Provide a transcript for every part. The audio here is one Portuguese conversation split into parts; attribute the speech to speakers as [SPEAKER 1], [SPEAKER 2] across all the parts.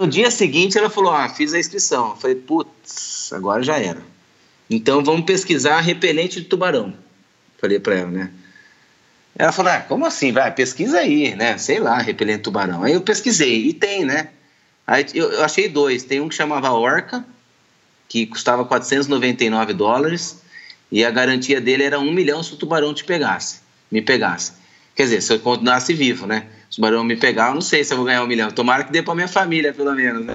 [SPEAKER 1] No dia seguinte ela falou: Ah, fiz a inscrição. Eu falei: Putz, agora já era. Então vamos pesquisar repelente de tubarão. Falei para ela, né? Ela falou: Ah, como assim? Vai, pesquisa aí, né? Sei lá, repelente de tubarão. Aí eu pesquisei e tem, né? Aí eu, eu achei dois. Tem um que chamava Orca, que custava 499 dólares, e a garantia dele era um milhão se o tubarão te pegasse, me pegasse. Quer dizer, se eu continuasse vivo, né? Se o tubarão me pegar, eu não sei se eu vou ganhar um milhão. Tomara que dê para minha família, pelo menos, né?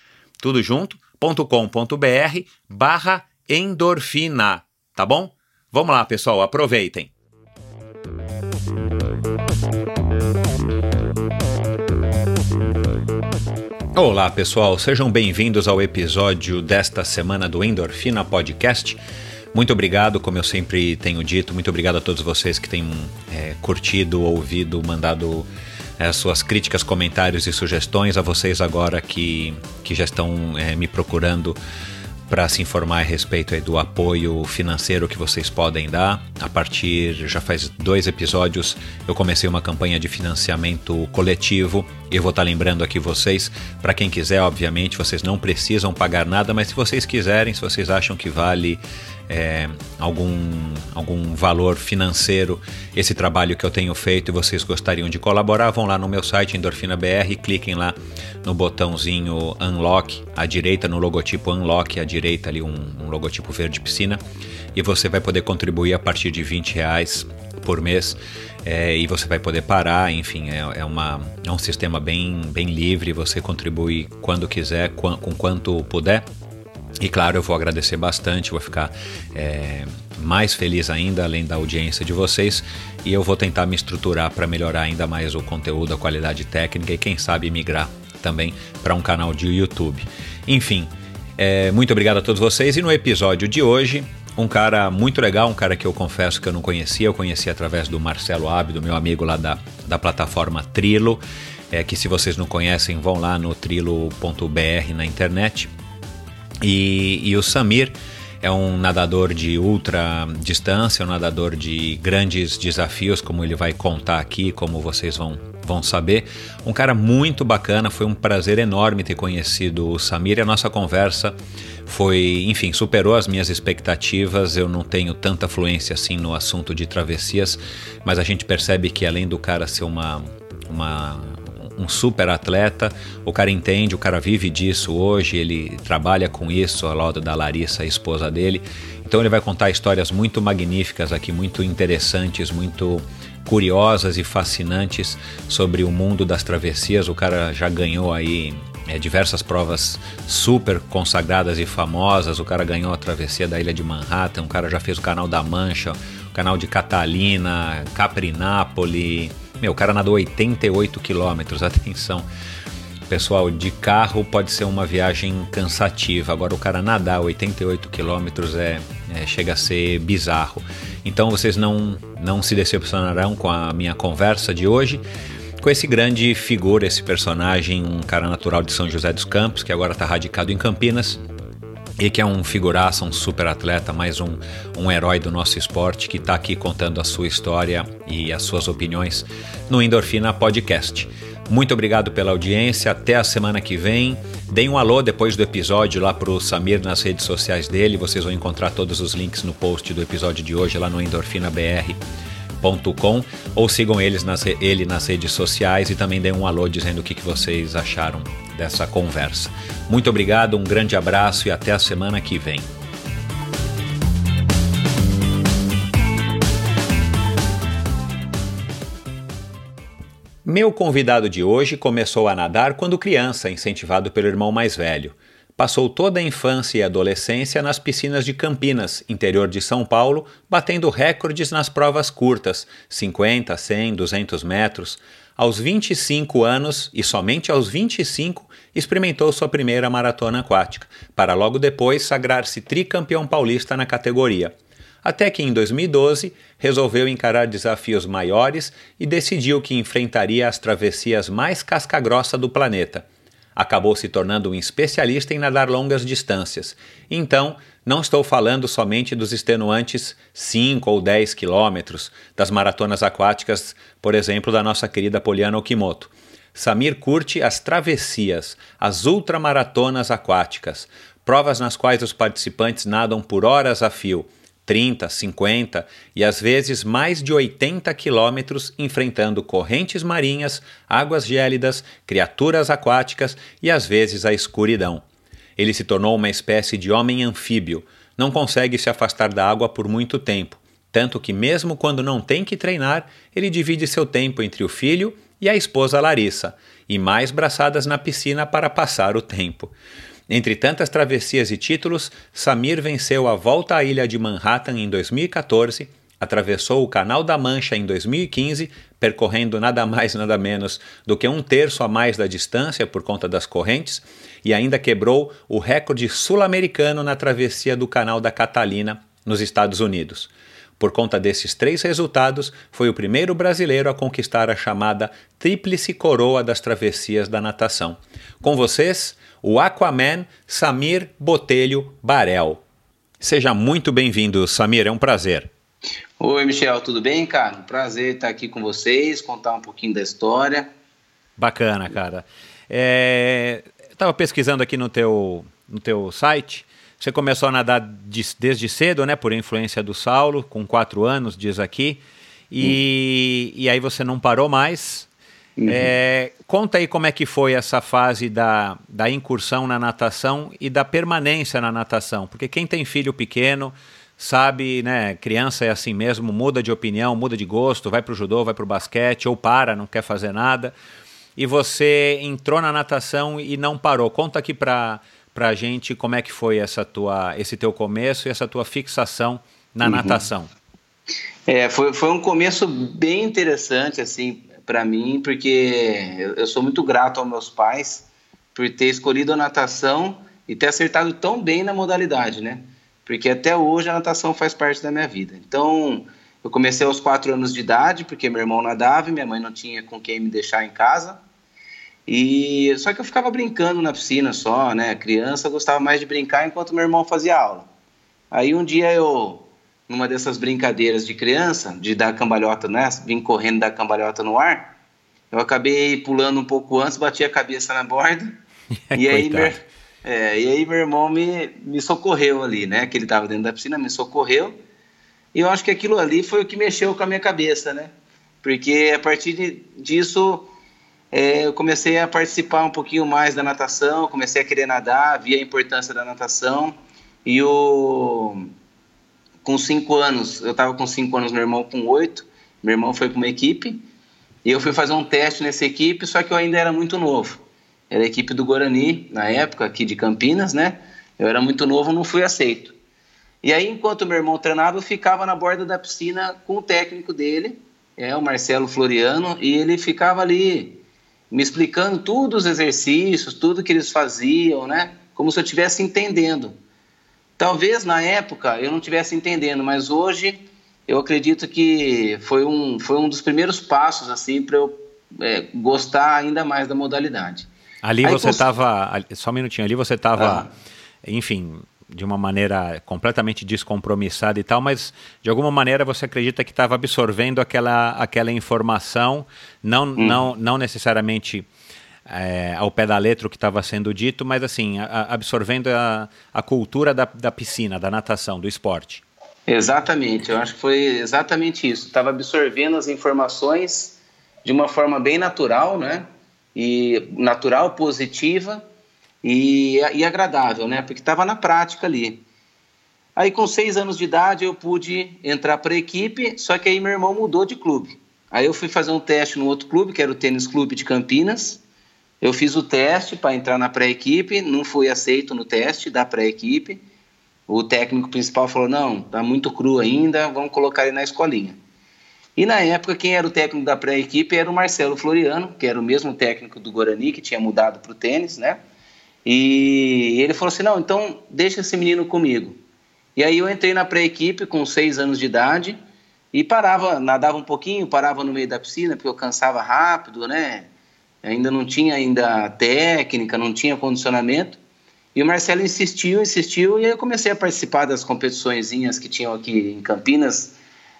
[SPEAKER 2] tudo junto, barra endorfina, tá bom? Vamos lá, pessoal, aproveitem. Olá, pessoal, sejam bem-vindos ao episódio desta semana do Endorfina Podcast. Muito obrigado, como eu sempre tenho dito, muito obrigado a todos vocês que têm é, curtido, ouvido, mandado é, suas críticas, comentários e sugestões a vocês agora que, que já estão é, me procurando para se informar a respeito do apoio financeiro que vocês podem dar. A partir, já faz dois episódios, eu comecei uma campanha de financiamento coletivo. Eu vou estar tá lembrando aqui vocês, para quem quiser, obviamente, vocês não precisam pagar nada, mas se vocês quiserem, se vocês acham que vale é, algum, algum valor financeiro esse trabalho que eu tenho feito e vocês gostariam de colaborar, vão lá no meu site Endorfina BR, cliquem lá no botãozinho Unlock à direita, no logotipo Unlock à direita ali um, um logotipo verde piscina e você vai poder contribuir a partir de 20 reais por mês é, e você vai poder parar, enfim, é, é, uma, é um sistema bem, bem livre, você contribui quando quiser, com, com quanto puder. E claro, eu vou agradecer bastante, vou ficar é, mais feliz ainda, além da audiência de vocês, e eu vou tentar me estruturar para melhorar ainda mais o conteúdo, a qualidade técnica e quem sabe migrar também para um canal de YouTube. Enfim, é, muito obrigado a todos vocês e no episódio de hoje um cara muito legal, um cara que eu confesso que eu não conhecia, eu conheci através do Marcelo Abdo, meu amigo lá da, da plataforma Trilo, é, que se vocês não conhecem, vão lá no trilo.br na internet. E, e o Samir é um nadador de ultra distância, um nadador de grandes desafios, como ele vai contar aqui, como vocês vão, vão saber. Um cara muito bacana, foi um prazer enorme ter conhecido o Samir a nossa conversa foi, enfim, superou as minhas expectativas. Eu não tenho tanta fluência assim no assunto de travessias, mas a gente percebe que além do cara ser uma, uma um super atleta, o cara entende, o cara vive disso hoje, ele trabalha com isso ao lado da Larissa, a esposa dele. Então ele vai contar histórias muito magníficas aqui, muito interessantes, muito curiosas e fascinantes sobre o mundo das travessias. O cara já ganhou aí é, diversas provas super consagradas e famosas. O cara ganhou a travessia da ilha de Manhattan, o cara já fez o canal da Mancha, o canal de Catalina, Caprinápoli, meu, o cara nadou 88 quilômetros, atenção. Pessoal, de carro pode ser uma viagem cansativa, agora o cara nadar 88 quilômetros é, é, chega a ser bizarro. Então vocês não, não se decepcionarão com a minha conversa de hoje com esse grande figura, esse personagem, um cara natural de São José dos Campos, que agora está radicado em Campinas, e que é um figuraça, um super atleta, mais um, um herói do nosso esporte que está aqui contando a sua história e as suas opiniões no Endorfina Podcast. Muito obrigado pela audiência, até a semana que vem. Deem um alô depois do episódio lá para o Samir nas redes sociais dele, vocês vão encontrar todos os links no post do episódio de hoje lá no ou sigam eles nas, ele nas redes sociais e também deem um alô dizendo o que, que vocês acharam dessa conversa. Muito obrigado, um grande abraço e até a semana que vem. Meu convidado de hoje começou a nadar quando criança, incentivado pelo irmão mais velho. Passou toda a infância e adolescência nas piscinas de Campinas, interior de São Paulo, batendo recordes nas provas curtas, 50, 100, 200 metros, aos 25 anos e somente aos 25 experimentou sua primeira maratona aquática, para logo depois sagrar-se tricampeão paulista na categoria. Até que em 2012 resolveu encarar desafios maiores e decidiu que enfrentaria as travessias mais casca-grossa do planeta acabou se tornando um especialista em nadar longas distâncias. Então, não estou falando somente dos extenuantes 5 ou 10 quilômetros, das maratonas aquáticas, por exemplo, da nossa querida Poliana Okimoto. Samir curte as travessias, as ultramaratonas aquáticas, provas nas quais os participantes nadam por horas a fio 30, 50 e às vezes mais de 80 quilômetros enfrentando correntes marinhas, águas gélidas, criaturas aquáticas e às vezes a escuridão. Ele se tornou uma espécie de homem anfíbio, não consegue se afastar da água por muito tempo, tanto que, mesmo quando não tem que treinar, ele divide seu tempo entre o filho e a esposa Larissa, e mais braçadas na piscina para passar o tempo. Entre tantas travessias e títulos, Samir venceu a volta à ilha de Manhattan em 2014, atravessou o Canal da Mancha em 2015, percorrendo nada mais nada menos do que um terço a mais da distância por conta das correntes, e ainda quebrou o recorde sul-americano na travessia do Canal da Catalina, nos Estados Unidos. Por conta desses três resultados, foi o primeiro brasileiro a conquistar a chamada Tríplice Coroa das Travessias da Natação. Com vocês, o Aquaman Samir Botelho Barel. Seja muito bem-vindo, Samir, é um prazer.
[SPEAKER 1] Oi, Michel, tudo bem, cara? Prazer estar aqui com vocês, contar um pouquinho da história.
[SPEAKER 2] Bacana, cara. É, Estava pesquisando aqui no teu, no teu site, você começou a nadar de, desde cedo, né? Por influência do Saulo, com quatro anos, diz aqui. E, e aí você não parou mais. Uhum. É, conta aí como é que foi essa fase da, da incursão na natação e da permanência na natação. Porque quem tem filho pequeno sabe, né? Criança é assim mesmo, muda de opinião, muda de gosto, vai para o judô, vai para o basquete, ou para, não quer fazer nada. E você entrou na natação e não parou. Conta aqui para a gente como é que foi essa tua, esse teu começo e essa tua fixação na uhum. natação.
[SPEAKER 1] É, foi, foi um começo bem interessante, assim, para mim, porque eu, sou muito grato aos meus pais por ter escolhido a natação e ter acertado tão bem na modalidade, né? Porque até hoje a natação faz parte da minha vida. Então, eu comecei aos quatro anos de idade, porque meu irmão nadava e minha mãe não tinha com quem me deixar em casa. E só que eu ficava brincando na piscina só, né? Criança gostava mais de brincar enquanto meu irmão fazia aula. Aí um dia eu numa dessas brincadeiras de criança, de dar cambalhota, né? Vim correndo dar cambalhota no ar. Eu acabei pulando um pouco antes, bati a cabeça na borda. e, aí, meu, é, e aí meu irmão me, me socorreu ali, né? Que ele estava dentro da piscina, me socorreu. E eu acho que aquilo ali foi o que mexeu com a minha cabeça, né? Porque a partir de, disso é, eu comecei a participar um pouquinho mais da natação, comecei a querer nadar, vi a importância da natação. E o com cinco anos, eu estava com cinco anos, meu irmão com oito, meu irmão foi para uma equipe, e eu fui fazer um teste nessa equipe, só que eu ainda era muito novo. Era a equipe do Guarani, na época, aqui de Campinas, né? Eu era muito novo, não fui aceito. E aí, enquanto meu irmão treinava, eu ficava na borda da piscina com o técnico dele, é o Marcelo Floriano, e ele ficava ali me explicando tudo os exercícios, tudo que eles faziam, né? Como se eu estivesse entendendo. Talvez na época eu não estivesse entendendo, mas hoje eu acredito que foi um, foi um dos primeiros passos assim para eu é, gostar ainda mais da modalidade.
[SPEAKER 2] Ali Aí, você estava, cons... só um minutinho, ali você estava, ah. enfim, de uma maneira completamente descompromissada e tal, mas de alguma maneira você acredita que estava absorvendo aquela, aquela informação, não, hum. não, não necessariamente é, ao pé da letra o que estava sendo dito, mas assim, a, absorvendo a, a cultura da, da piscina, da natação, do esporte.
[SPEAKER 1] Exatamente, eu acho que foi exatamente isso. Estava absorvendo as informações de uma forma bem natural, né? E natural, positiva e, e agradável, né? Porque estava na prática ali. Aí, com seis anos de idade, eu pude entrar para a equipe, só que aí meu irmão mudou de clube. Aí eu fui fazer um teste no outro clube, que era o Tênis Clube de Campinas, eu fiz o teste para entrar na pré-equipe, não fui aceito no teste da pré-equipe. O técnico principal falou: não, tá muito cru ainda, vamos colocar ele na escolinha. E na época, quem era o técnico da pré-equipe era o Marcelo Floriano, que era o mesmo técnico do Guarani, que tinha mudado para o tênis, né? E ele falou assim: não, então deixa esse menino comigo. E aí eu entrei na pré-equipe com seis anos de idade e parava, nadava um pouquinho, parava no meio da piscina, porque eu cansava rápido, né? Ainda não tinha ainda técnica, não tinha condicionamento. E o Marcelo insistiu, insistiu, e aí eu comecei a participar das competiçõezinhas que tinham aqui em Campinas,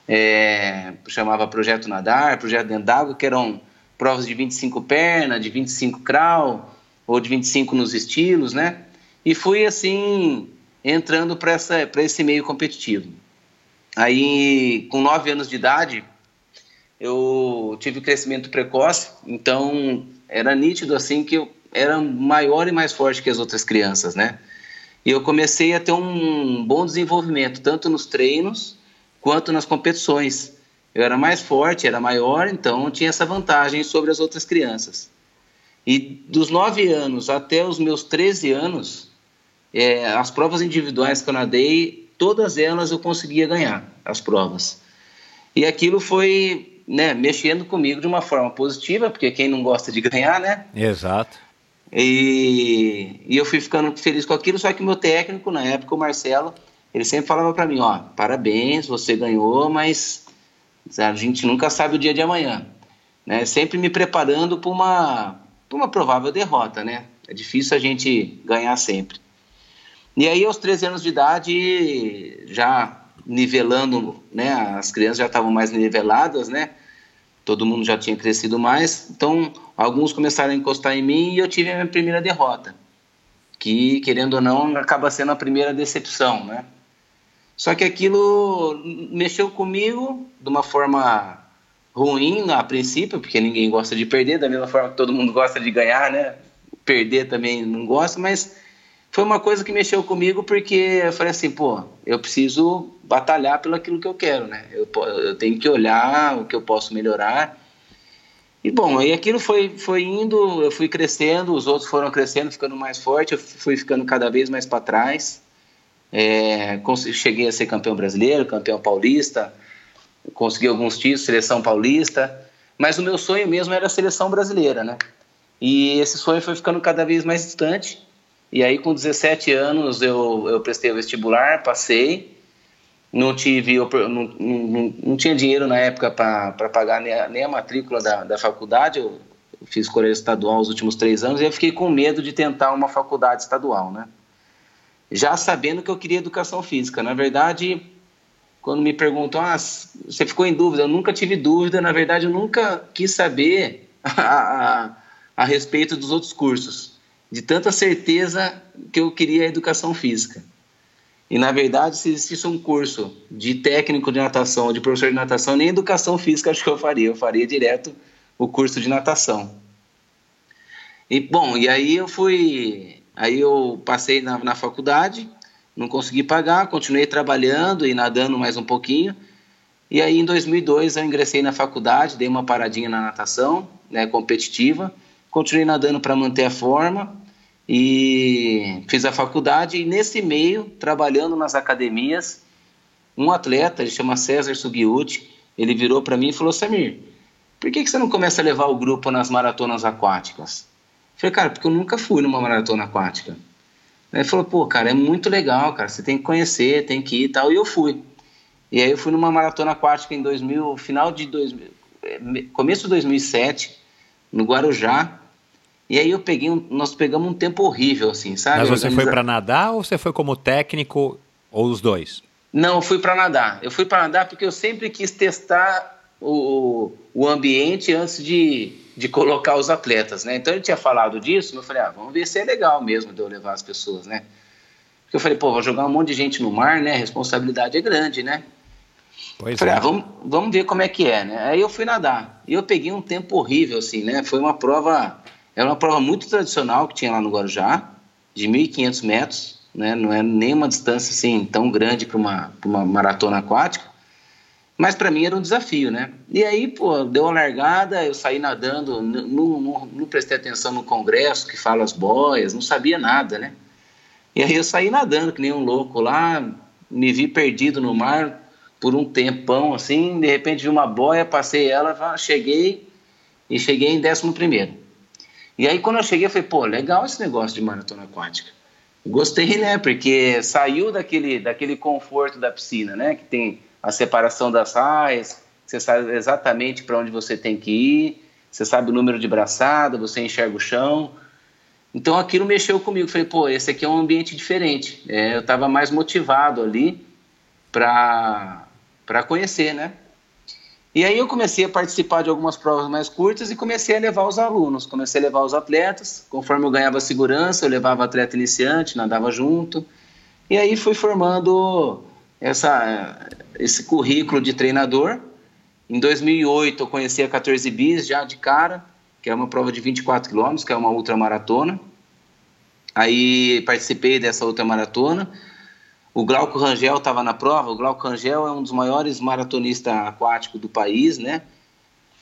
[SPEAKER 1] é, chamava Projeto Nadar, Projeto Dentro d'Água, que eram provas de 25 perna, de 25 crawl, ou de 25 nos estilos, né? E fui assim, entrando para esse meio competitivo. Aí, com 9 anos de idade, eu tive crescimento precoce, então era nítido assim que eu era maior e mais forte que as outras crianças, né? E eu comecei a ter um bom desenvolvimento, tanto nos treinos quanto nas competições. Eu era mais forte, era maior, então tinha essa vantagem sobre as outras crianças. E dos 9 anos até os meus 13 anos, é, as provas individuais que eu nadei, todas elas eu conseguia ganhar, as provas. E aquilo foi né, mexendo comigo de uma forma positiva, porque quem não gosta de ganhar, né?
[SPEAKER 2] Exato.
[SPEAKER 1] E, e eu fui ficando feliz com aquilo, só que meu técnico, na época, o Marcelo, ele sempre falava para mim, ó, parabéns, você ganhou, mas a gente nunca sabe o dia de amanhã. Né? Sempre me preparando para uma, uma provável derrota, né? É difícil a gente ganhar sempre. E aí, aos 13 anos de idade, já nivelando, né? As crianças já estavam mais niveladas, né? Todo mundo já tinha crescido mais, então alguns começaram a encostar em mim e eu tive a minha primeira derrota. que, querendo ou não, acaba sendo a primeira decepção, né? Só que aquilo mexeu comigo de uma forma ruim a princípio, porque ninguém gosta de perder, da mesma forma que todo mundo gosta de ganhar, né? Perder também não gosta, mas foi uma coisa que mexeu comigo porque eu falei assim, pô, eu preciso batalhar pelo aquilo que eu quero, né? Eu, eu tenho que olhar o que eu posso melhorar. E bom, aí aquilo foi, foi indo, eu fui crescendo, os outros foram crescendo, ficando mais forte, eu fui ficando cada vez mais para trás. É, cheguei a ser campeão brasileiro, campeão paulista, consegui alguns títulos, seleção paulista, mas o meu sonho mesmo era a seleção brasileira, né? E esse sonho foi ficando cada vez mais distante. E aí, com 17 anos, eu, eu prestei o vestibular, passei. Não tive, não, não, não tinha dinheiro na época para pagar nem a, nem a matrícula da, da faculdade. Eu, fiz colégio estadual os últimos três anos e eu fiquei com medo de tentar uma faculdade estadual, né? já sabendo que eu queria educação física. Na verdade, quando me perguntam, ah, você ficou em dúvida? Eu nunca tive dúvida, na verdade, eu nunca quis saber a, a, a respeito dos outros cursos, de tanta certeza que eu queria educação física. E, na verdade, se existisse um curso de técnico de natação, de professor de natação, nem educação física acho que eu faria, eu faria direto o curso de natação. E, bom, e aí eu fui Aí eu passei na, na faculdade, não consegui pagar, continuei trabalhando e nadando mais um pouquinho. E aí em 2002 eu ingressei na faculdade, dei uma paradinha na natação, né, competitiva, continuei nadando para manter a forma e fiz a faculdade e nesse meio, trabalhando nas academias, um atleta, ele chama César Sugiuti, ele virou para mim e falou: "Samir, por que, que você não começa a levar o grupo nas maratonas aquáticas?" Falei, cara, porque eu nunca fui numa maratona aquática. Ele falou, pô, cara, é muito legal, cara, você tem que conhecer, tem que ir e tal. E eu fui. E aí eu fui numa maratona aquática em 2000, final de 2000, é, começo de 2007, no Guarujá. E aí eu peguei, um, nós pegamos um tempo horrível, assim, sabe?
[SPEAKER 2] Mas você Organiza... foi para nadar ou você foi como técnico ou os dois?
[SPEAKER 1] Não, eu fui para nadar. Eu fui para nadar porque eu sempre quis testar o, o ambiente antes de, de colocar os atletas, né? Então ele tinha falado disso, eu falei, ah, vamos ver se é legal mesmo de eu levar as pessoas, né? Porque eu falei, pô, vou jogar um monte de gente no mar, né? A responsabilidade é grande, né? Pois falei, é. ah, vamos, vamos ver como é que é, né? Aí eu fui nadar. E eu peguei um tempo horrível, assim, né? Foi uma prova, era uma prova muito tradicional que tinha lá no Guarujá, de 1.500 metros, né? Não é nem uma distância, assim, tão grande para uma, uma maratona aquática. Mas para mim era um desafio, né? E aí, pô, deu uma largada, eu saí nadando, não, não, não, prestei atenção no congresso que fala as boias, não sabia nada, né? E aí eu saí nadando que nem um louco lá, me vi perdido no mar por um tempão, assim, de repente vi uma boia, passei ela, cheguei e cheguei em décimo primeiro. E aí quando eu cheguei, eu falei, pô, legal esse negócio de maratona aquática. Gostei, né? Porque saiu daquele, daquele conforto da piscina, né? Que tem a separação das raias, você sabe exatamente para onde você tem que ir, você sabe o número de braçada, você enxerga o chão. Então aquilo mexeu comigo. Falei, pô, esse aqui é um ambiente diferente. É, eu estava mais motivado ali para conhecer, né? E aí eu comecei a participar de algumas provas mais curtas e comecei a levar os alunos, comecei a levar os atletas. Conforme eu ganhava segurança, eu levava atleta iniciante, nadava junto. E aí fui formando essa, esse currículo de treinador. Em 2008 eu conheci a 14 Bis já de cara, que é uma prova de 24 quilômetros, que é uma ultramaratona. Aí participei dessa ultramaratona. O Glauco Rangel estava na prova. O Glauco Rangel é um dos maiores maratonistas aquáticos do país, né?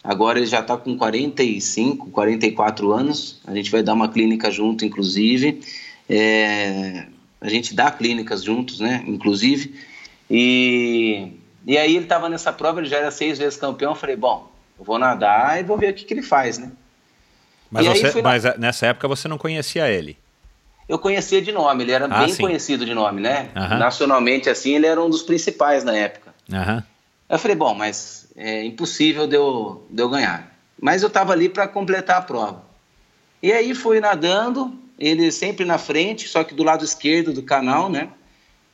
[SPEAKER 1] Agora ele já está com 45, 44 anos. A gente vai dar uma clínica junto, inclusive. É, a gente dá clínicas juntos, né? Inclusive. E, e aí ele estava nessa prova, ele já era seis vezes campeão. Eu falei, bom, eu vou nadar e vou ver o que, que ele faz, né?
[SPEAKER 2] Mas, você, mas na... nessa época você não conhecia ele?
[SPEAKER 1] Eu conhecia de nome, ele era ah, bem sim. conhecido de nome, né? Uhum. Nacionalmente, assim, ele era um dos principais na época.
[SPEAKER 2] Uhum.
[SPEAKER 1] Eu falei, bom, mas é impossível de eu, de eu ganhar. Mas eu estava ali para completar a prova. E aí fui nadando, ele sempre na frente, só que do lado esquerdo do canal, né?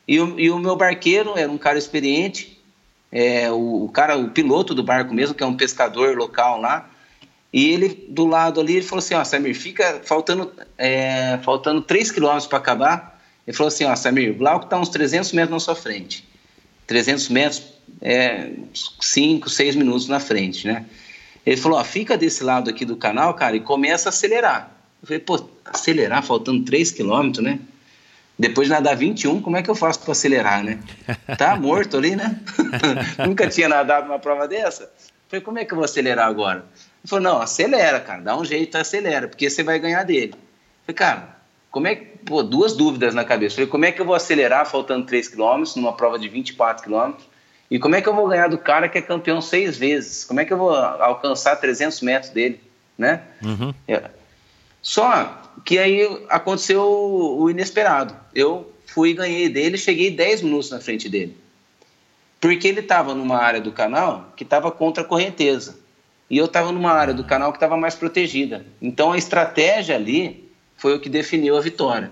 [SPEAKER 1] E o, e o meu barqueiro era um cara experiente, é, o, o, cara, o piloto do barco mesmo, que é um pescador local lá. E ele, do lado ali, ele falou assim, ó, Samir, fica faltando, é, faltando 3 quilômetros para acabar. Ele falou assim, ó, Samir, o Glauco está uns 300 metros na sua frente. 300 metros, é, 5, 6 minutos na frente, né? Ele falou, ó, fica desse lado aqui do canal, cara, e começa a acelerar. Eu falei, pô, acelerar faltando 3 quilômetros, né? Depois de nadar 21, como é que eu faço para acelerar, né? Tá morto ali, né? Nunca tinha nadado uma prova dessa. Eu falei, como é que eu vou acelerar agora? Ele falou, não, acelera, cara, dá um jeito, acelera, porque você vai ganhar dele. Eu falei, cara, como é que. Pô, duas dúvidas na cabeça. Eu falei, como é que eu vou acelerar faltando 3 km numa prova de 24 km? E como é que eu vou ganhar do cara que é campeão seis vezes? Como é que eu vou alcançar 300 metros dele, né? Uhum. É. Só que aí aconteceu o inesperado. Eu fui e ganhei dele, cheguei 10 minutos na frente dele. Porque ele estava numa área do canal que estava contra a correnteza. E eu estava numa área do canal que estava mais protegida. Então a estratégia ali foi o que definiu a vitória.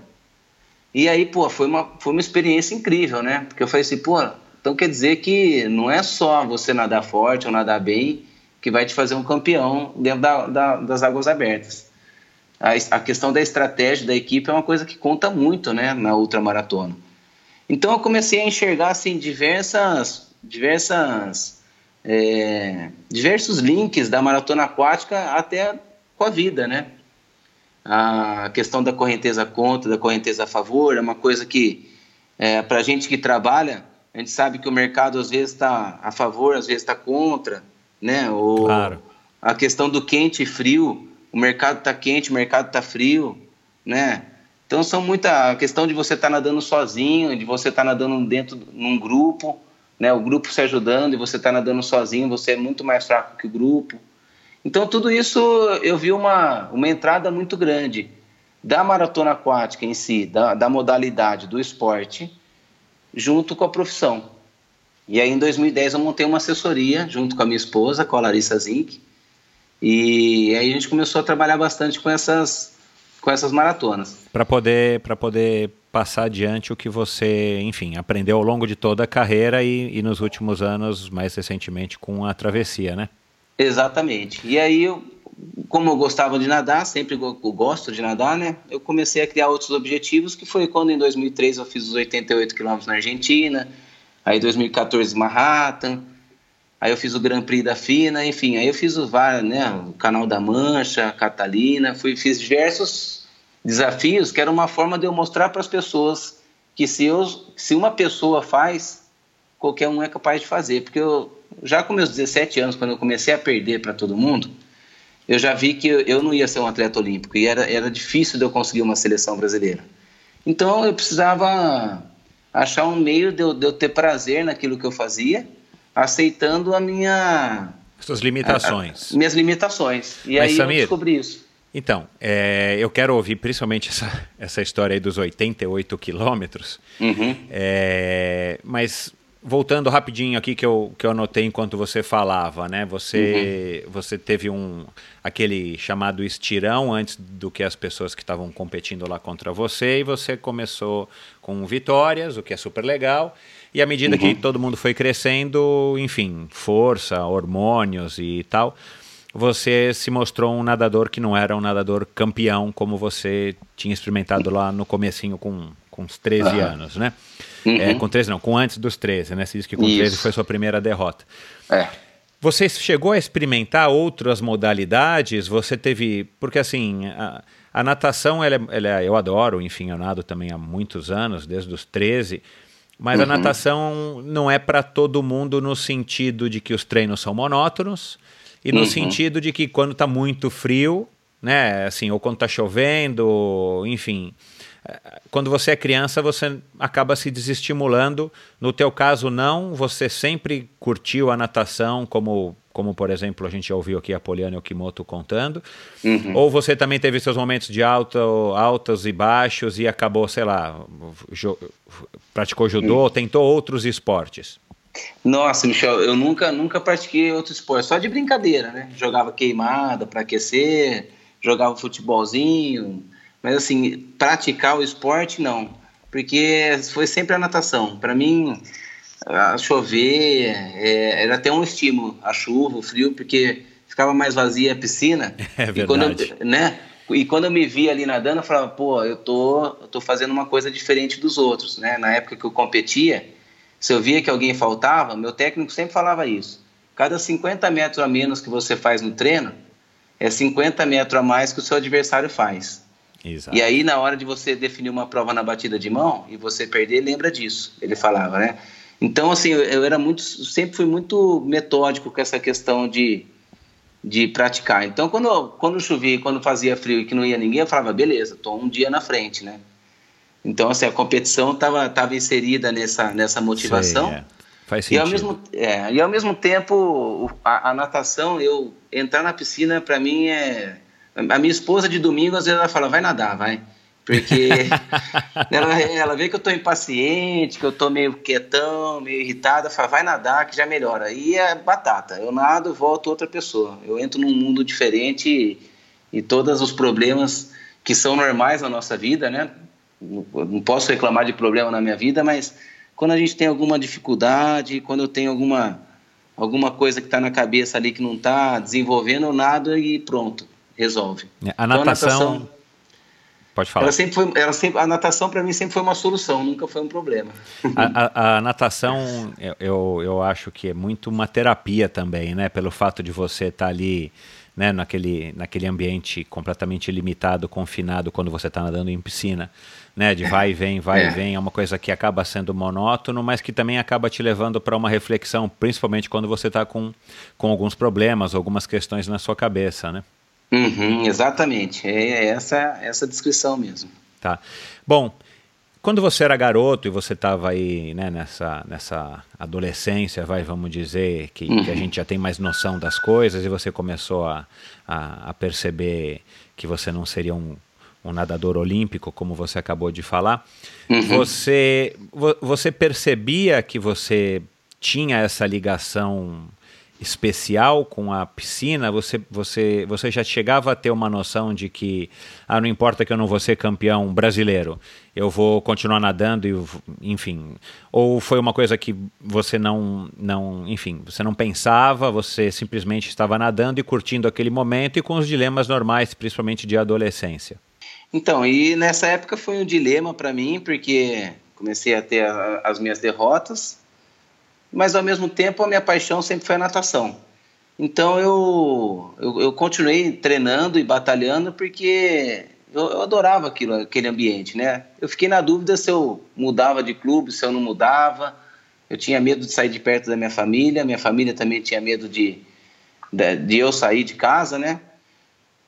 [SPEAKER 1] E aí, pô, foi uma, foi uma experiência incrível, né? Porque eu falei assim, pô, então quer dizer que não é só você nadar forte ou nadar bem que vai te fazer um campeão dentro da, da, das águas abertas a, a questão da estratégia da equipe é uma coisa que conta muito né, na ultramaratona. Então eu comecei a enxergar assim, diversas, diversas, é, diversos links da maratona aquática até com a vida, né? A questão da correnteza contra, da correnteza a favor, é uma coisa que, é, para a gente que trabalha, a gente sabe que o mercado às vezes está a favor, às vezes está contra, né? Ou claro. A questão do quente e frio, o mercado está quente, o mercado está frio, né? Então são muita a questão de você estar tá nadando sozinho, de você estar tá nadando dentro num grupo, né? O grupo se ajudando e você está nadando sozinho, você é muito mais fraco que o grupo. Então tudo isso eu vi uma uma entrada muito grande da maratona aquática em si, da, da modalidade do esporte, junto com a profissão. E aí em 2010 eu montei uma assessoria junto com a minha esposa, com a Larissa Zink, e aí a gente começou a trabalhar bastante com essas, com essas maratonas.
[SPEAKER 2] Para poder, poder passar adiante o que você, enfim, aprendeu ao longo de toda a carreira e, e nos últimos anos, mais recentemente, com a travessia, né?
[SPEAKER 1] Exatamente. E aí, eu, como eu gostava de nadar, sempre gosto de nadar, né? Eu comecei a criar outros objetivos, que foi quando em 2003 eu fiz os 88 quilômetros na Argentina, aí 2014 Manhattan, Aí eu fiz o Grand Prix da FINA, enfim, aí eu fiz o VAR, né, o Canal da Mancha, Catalina, fui, fiz diversos desafios que era uma forma de eu mostrar para as pessoas que se, eu, se uma pessoa faz, qualquer um é capaz de fazer. Porque eu, já com meus 17 anos, quando eu comecei a perder para todo mundo, eu já vi que eu, não ia ser um atleta olímpico e era, era difícil de eu conseguir uma seleção brasileira. Então eu precisava achar um meio de eu, de eu ter prazer naquilo que eu fazia aceitando a minha
[SPEAKER 2] suas limitações.
[SPEAKER 1] A, a, minhas limitações. E Mas, aí Samir, eu descobri isso.
[SPEAKER 2] Então, é, eu quero ouvir principalmente essa, essa história aí dos 88 quilômetros. Uhum. É, mas voltando rapidinho aqui que eu, que eu anotei enquanto você falava, né? Você, uhum. você teve um aquele chamado estirão antes do que as pessoas que estavam competindo lá contra você e você começou com vitórias, o que é super legal. E à medida uhum. que todo mundo foi crescendo, enfim, força, hormônios e tal, você se mostrou um nadador que não era um nadador campeão como você tinha experimentado lá no comecinho com, com uns 13 uhum. anos, né? Uhum. É, com 13 não, com antes dos 13, né? Você disse que com Isso. 13 foi sua primeira derrota. É. Você chegou a experimentar outras modalidades? Você teve... Porque assim... A, a natação, ela, é, ela, é, eu adoro, enfim, eu nado também há muitos anos, desde os 13, mas uhum. a natação não é para todo mundo no sentido de que os treinos são monótonos e no uhum. sentido de que quando está muito frio, né, assim, ou quando está chovendo, enfim, quando você é criança, você acaba se desestimulando. No teu caso, não. Você sempre curtiu a natação como como por exemplo a gente já ouviu aqui a Poliana Okimoto contando, uhum. ou você também teve seus momentos de alto, altos e baixos e acabou, sei lá, praticou judô, uhum. tentou outros esportes?
[SPEAKER 1] Nossa, Michel, eu nunca, nunca pratiquei outro esporte, só de brincadeira, né? Jogava queimada para aquecer, jogava futebolzinho, mas assim, praticar o esporte não, porque foi sempre a natação. Para mim, a chover, é, era até um estímulo, a chuva, o frio, porque ficava mais vazia a piscina.
[SPEAKER 2] É verdade.
[SPEAKER 1] E quando eu, né? E quando eu me via ali nadando, eu falava, pô, eu tô, eu tô fazendo uma coisa diferente dos outros, né? Na época que eu competia, se eu via que alguém faltava, meu técnico sempre falava isso. Cada 50 metros a menos que você faz no treino, é 50 metros a mais que o seu adversário faz. Exato. E aí, na hora de você definir uma prova na batida de mão e você perder, lembra disso. Ele falava, né? Então, assim, eu, era muito, sempre fui muito metódico com essa questão de de praticar. Então, quando, quando chovia, quando fazia frio e que não ia ninguém, eu falava, beleza, estou um dia na frente, né? Então, assim, a competição estava tava inserida nessa, nessa motivação. Sei, é.
[SPEAKER 2] Faz sentido.
[SPEAKER 1] E ao mesmo, é, e ao mesmo tempo, a, a natação, eu entrar na piscina, para mim, é... A minha esposa, de domingo, às vezes ela fala, vai nadar, vai. Porque ela, ela vê que eu estou impaciente, que eu estou meio quietão, meio irritada, fala, vai nadar que já melhora. E é batata. Eu nado, volto outra pessoa. Eu entro num mundo diferente e, e todos os problemas que são normais na nossa vida, né? Não posso reclamar de problema na minha vida, mas quando a gente tem alguma dificuldade, quando eu tenho alguma, alguma coisa que está na cabeça ali que não está desenvolvendo, eu nado e pronto, resolve.
[SPEAKER 2] A natação, então, a natação Pode falar.
[SPEAKER 1] Ela sempre foi, ela sempre, a natação para mim sempre foi uma solução, nunca foi um problema.
[SPEAKER 2] A, a, a, natação, eu, eu acho que é muito uma terapia também, né? Pelo fato de você estar tá ali, né? Naquele, naquele ambiente completamente limitado, confinado, quando você está nadando em piscina, né? De vai e vem, vai é. e vem, é uma coisa que acaba sendo monótono, mas que também acaba te levando para uma reflexão, principalmente quando você está com, com alguns problemas, algumas questões na sua cabeça, né?
[SPEAKER 1] Uhum, exatamente, é essa essa descrição mesmo.
[SPEAKER 2] Tá. Bom, quando você era garoto e você estava aí né, nessa, nessa adolescência, vai, vamos dizer, que, uhum. que, a uhum. gente já tem mais noção das coisas e você começou a, a, a perceber que você não seria um, um, nadador olímpico, como você acabou de falar, uhum. você, você percebia que você tinha essa ligação especial com a piscina, você, você, você já chegava a ter uma noção de que, ah, não importa que eu não vou ser campeão brasileiro, eu vou continuar nadando, e, enfim. Ou foi uma coisa que você não, não, enfim, você não pensava, você simplesmente estava nadando e curtindo aquele momento e com os dilemas normais, principalmente de adolescência?
[SPEAKER 1] Então, e nessa época foi um dilema para mim, porque comecei a ter a, as minhas derrotas, mas ao mesmo tempo a minha paixão sempre foi a natação. Então eu, eu, eu continuei treinando e batalhando porque eu, eu, adorava aquilo, aquele ambiente, né? Eu fiquei na dúvida se eu mudava de clube, se eu não mudava. Eu tinha medo de sair de perto da minha família, minha família também tinha medo de, de, de eu sair de casa, né?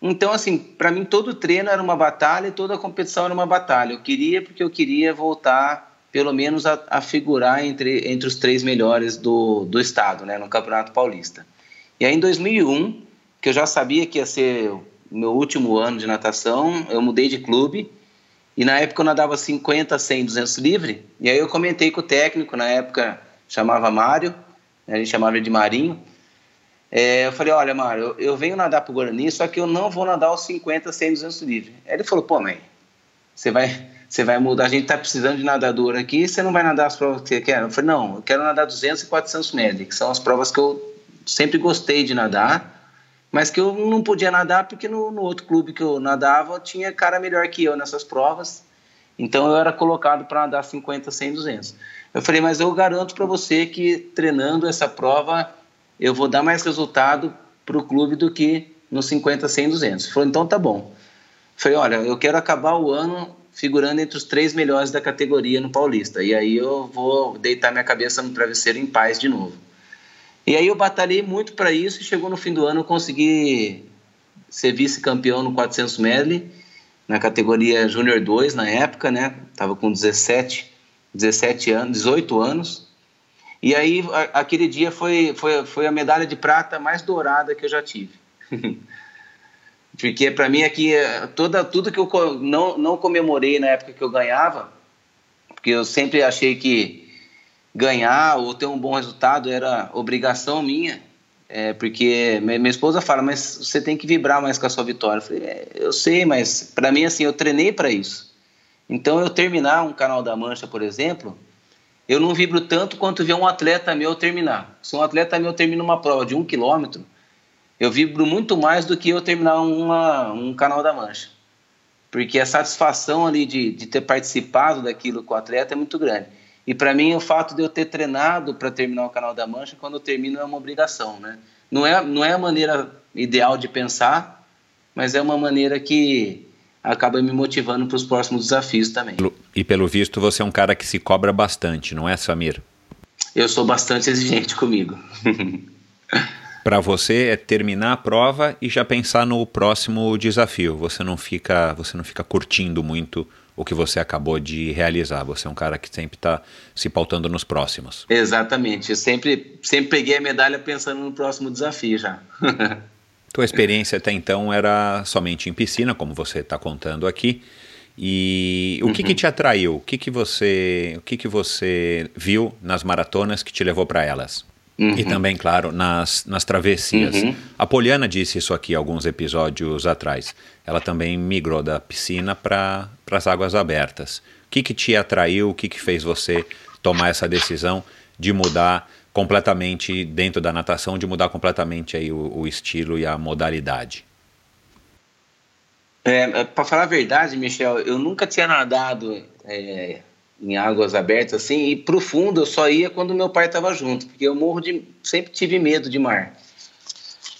[SPEAKER 1] Então, assim, para mim todo treino era uma batalha e toda competição era uma batalha. Eu queria porque eu queria voltar pelo menos a, a figurar entre, entre os três melhores do, do estado, né, no Campeonato Paulista. E aí em 2001, que eu já sabia que ia ser o meu último ano de natação, eu mudei de clube e na época eu nadava 50, 100, 200 livre. E aí eu comentei com o técnico, na época chamava Mário, né, a gente chamava ele de Marinho. É, eu falei, olha, Mário, eu, eu venho nadar para o Guarani, só que eu não vou nadar os 50, 100, 200 livre. Aí ele falou, pô, mãe, você vai, você vai mudar, a gente está precisando de nadador aqui, você não vai nadar as provas que você quer? Eu falei, não, eu quero nadar 200 e 400 metros, que são as provas que eu sempre gostei de nadar, mas que eu não podia nadar porque no, no outro clube que eu nadava tinha cara melhor que eu nessas provas, então eu era colocado para nadar 50, 100, 200. Eu falei, mas eu garanto para você que treinando essa prova eu vou dar mais resultado para o clube do que no 50, 100, 200. Ele falou, então tá bom. Falei, olha, eu quero acabar o ano figurando entre os três melhores da categoria no Paulista. E aí eu vou deitar minha cabeça no travesseiro em paz de novo. E aí eu batalhei muito para isso e chegou no fim do ano eu consegui ser vice-campeão no 400 medley na categoria Júnior 2 na época, né? Tava com 17, 17 anos, 18 anos. E aí a, aquele dia foi, foi, foi a medalha de prata mais dourada que eu já tive. Porque para mim aqui, é, toda, tudo que eu não, não comemorei na época que eu ganhava, porque eu sempre achei que ganhar ou ter um bom resultado era obrigação minha, é, porque minha esposa fala, mas você tem que vibrar mais com a sua vitória. Eu falei, é, eu sei, mas para mim, assim, eu treinei para isso. Então, eu terminar um Canal da Mancha, por exemplo, eu não vibro tanto quanto ver um atleta meu terminar. Se um atleta meu termina uma prova de um quilômetro, eu vibro muito mais do que eu terminar uma, um canal da Mancha. Porque a satisfação ali de, de ter participado daquilo com o atleta é muito grande. E para mim, o fato de eu ter treinado para terminar o canal da Mancha, quando eu termino, é uma obrigação, né? Não é, não é a maneira ideal de pensar, mas é uma maneira que acaba me motivando para os próximos desafios também.
[SPEAKER 2] E pelo visto, você é um cara que se cobra bastante, não é, Samir?
[SPEAKER 1] Eu sou bastante exigente comigo.
[SPEAKER 2] para você é terminar a prova e já pensar no próximo desafio. Você não fica, você não fica curtindo muito o que você acabou de realizar. Você é um cara que sempre está se pautando nos próximos.
[SPEAKER 1] Exatamente. Eu sempre, sempre peguei a medalha pensando no próximo desafio já.
[SPEAKER 2] Tua experiência até então era somente em piscina, como você está contando aqui. E o que, que uhum. te atraiu? O que, que você, o que, que você viu nas maratonas que te levou para elas? Uhum. E também, claro, nas, nas travessias. Uhum. A Poliana disse isso aqui alguns episódios atrás. Ela também migrou da piscina para as águas abertas. O que, que te atraiu? O que, que fez você tomar essa decisão de mudar completamente dentro da natação, de mudar completamente aí o, o estilo e a modalidade?
[SPEAKER 1] É, para falar a verdade, Michel, eu nunca tinha nadado é, em águas abertas assim e profundo eu só ia quando meu pai estava junto porque eu morro de sempre tive medo de mar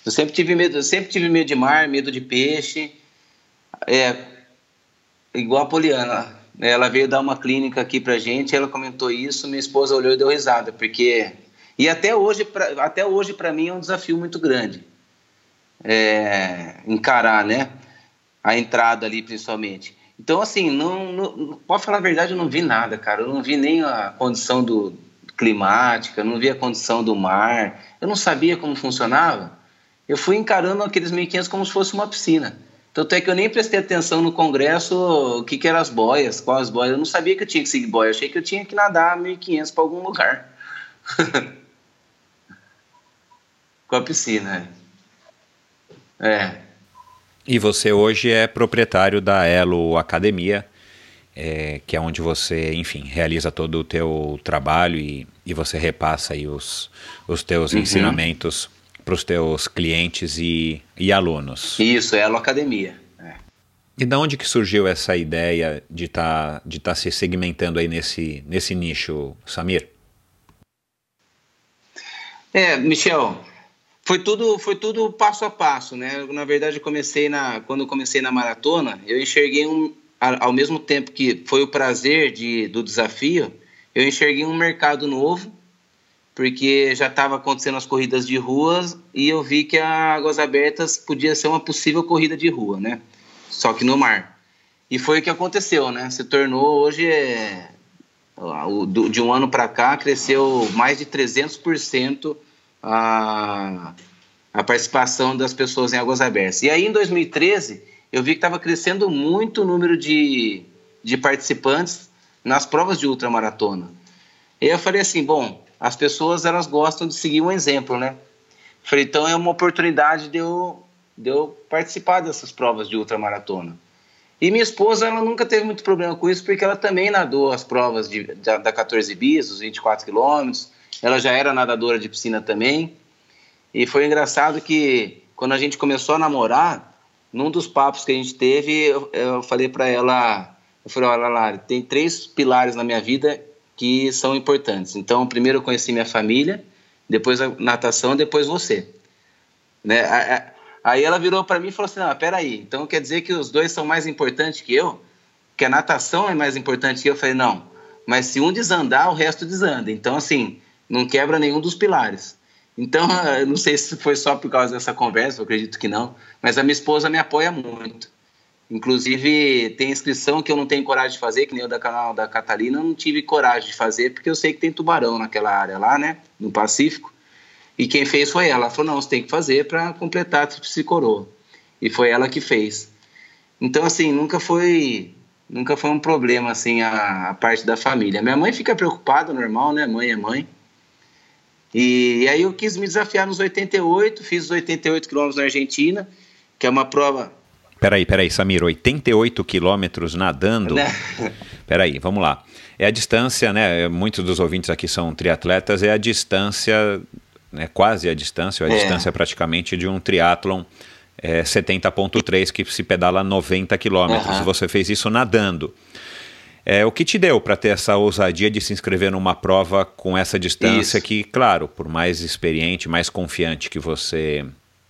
[SPEAKER 1] eu sempre tive medo sempre tive medo de mar medo de peixe é igual a Poliana ela veio dar uma clínica aqui pra gente ela comentou isso minha esposa olhou e deu risada porque e até hoje pra, até hoje para mim é um desafio muito grande é, encarar né a entrada ali principalmente então, assim, não, não, pode falar a verdade, eu não vi nada, cara. Eu não vi nem a condição do, climática, não vi a condição do mar. Eu não sabia como funcionava. Eu fui encarando aqueles 1.500 como se fosse uma piscina. Tanto é que eu nem prestei atenção no congresso o que, que eram as boias, quais as boias. Eu não sabia que eu tinha que seguir boia, eu achei que eu tinha que nadar 1.500 para algum lugar. Com a piscina. É. é.
[SPEAKER 2] E você hoje é proprietário da Elo Academia, é, que é onde você, enfim, realiza todo o teu trabalho e, e você repassa aí os, os teus uhum. ensinamentos para os teus clientes e, e alunos.
[SPEAKER 1] Isso, Elo Academia. É.
[SPEAKER 2] E de onde que surgiu essa ideia de estar tá, de tá se segmentando aí nesse, nesse nicho, Samir?
[SPEAKER 1] É, Michel, foi tudo, foi tudo passo a passo, né? Na verdade, comecei na, quando eu comecei na maratona, eu enxerguei um, ao mesmo tempo que foi o prazer de, do desafio, eu enxerguei um mercado novo, porque já estava acontecendo as corridas de ruas e eu vi que a Águas Abertas podia ser uma possível corrida de rua, né? Só que no mar. E foi o que aconteceu, né? Se tornou hoje é, de um ano para cá cresceu mais de 300% a, a participação das pessoas em águas abertas. E aí, em 2013, eu vi que estava crescendo muito o número de, de participantes nas provas de ultramaratona. E eu falei assim, bom, as pessoas elas gostam de seguir um exemplo, né? Falei, então é uma oportunidade de eu, de eu participar dessas provas de ultramaratona. E minha esposa, ela nunca teve muito problema com isso, porque ela também nadou as provas de, da, da 14 bis, os 24 quilômetros, ela já era nadadora de piscina também. E foi engraçado que quando a gente começou a namorar, num dos papos que a gente teve, eu, eu falei para ela, eu falei, olha Lari, tem três pilares na minha vida que são importantes. Então, primeiro eu conheci minha família, depois a natação, depois você. Né? Aí ela virou para mim e falou assim, não, peraí, então quer dizer que os dois são mais importantes que eu? Que a natação é mais importante que eu? Eu falei, não, mas se um desandar, o resto desanda. Então, assim, não quebra nenhum dos pilares. Então, eu não sei se foi só por causa dessa conversa, eu acredito que não, mas a minha esposa me apoia muito. Inclusive, tem inscrição que eu não tenho coragem de fazer, que nem o da canal da Catalina, eu não tive coragem de fazer, porque eu sei que tem tubarão naquela área lá, né, no Pacífico. E quem fez foi ela. Ela falou: não, você tem que fazer para completar a tríplice coroa. E foi ela que fez. Então, assim, nunca foi nunca foi um problema, assim, a, a parte da família. Minha mãe fica preocupada, normal, né? Mãe é mãe. E, aí eu quis me desafiar nos 88, fiz os 88 quilômetros na Argentina, que é uma prova.
[SPEAKER 2] Peraí, peraí, Samir, 88 quilômetros nadando. Né? Peraí, vamos lá. É a distância, né? Muitos dos ouvintes aqui são triatletas, é a distância né, quase a distância, a é. distância praticamente de um triatlon é, 70.3 que se pedala 90 quilômetros. Uhum. Você fez isso nadando. É, o que te deu para ter essa ousadia de se inscrever numa prova com essa distância Isso. que, claro, por mais experiente, mais confiante que você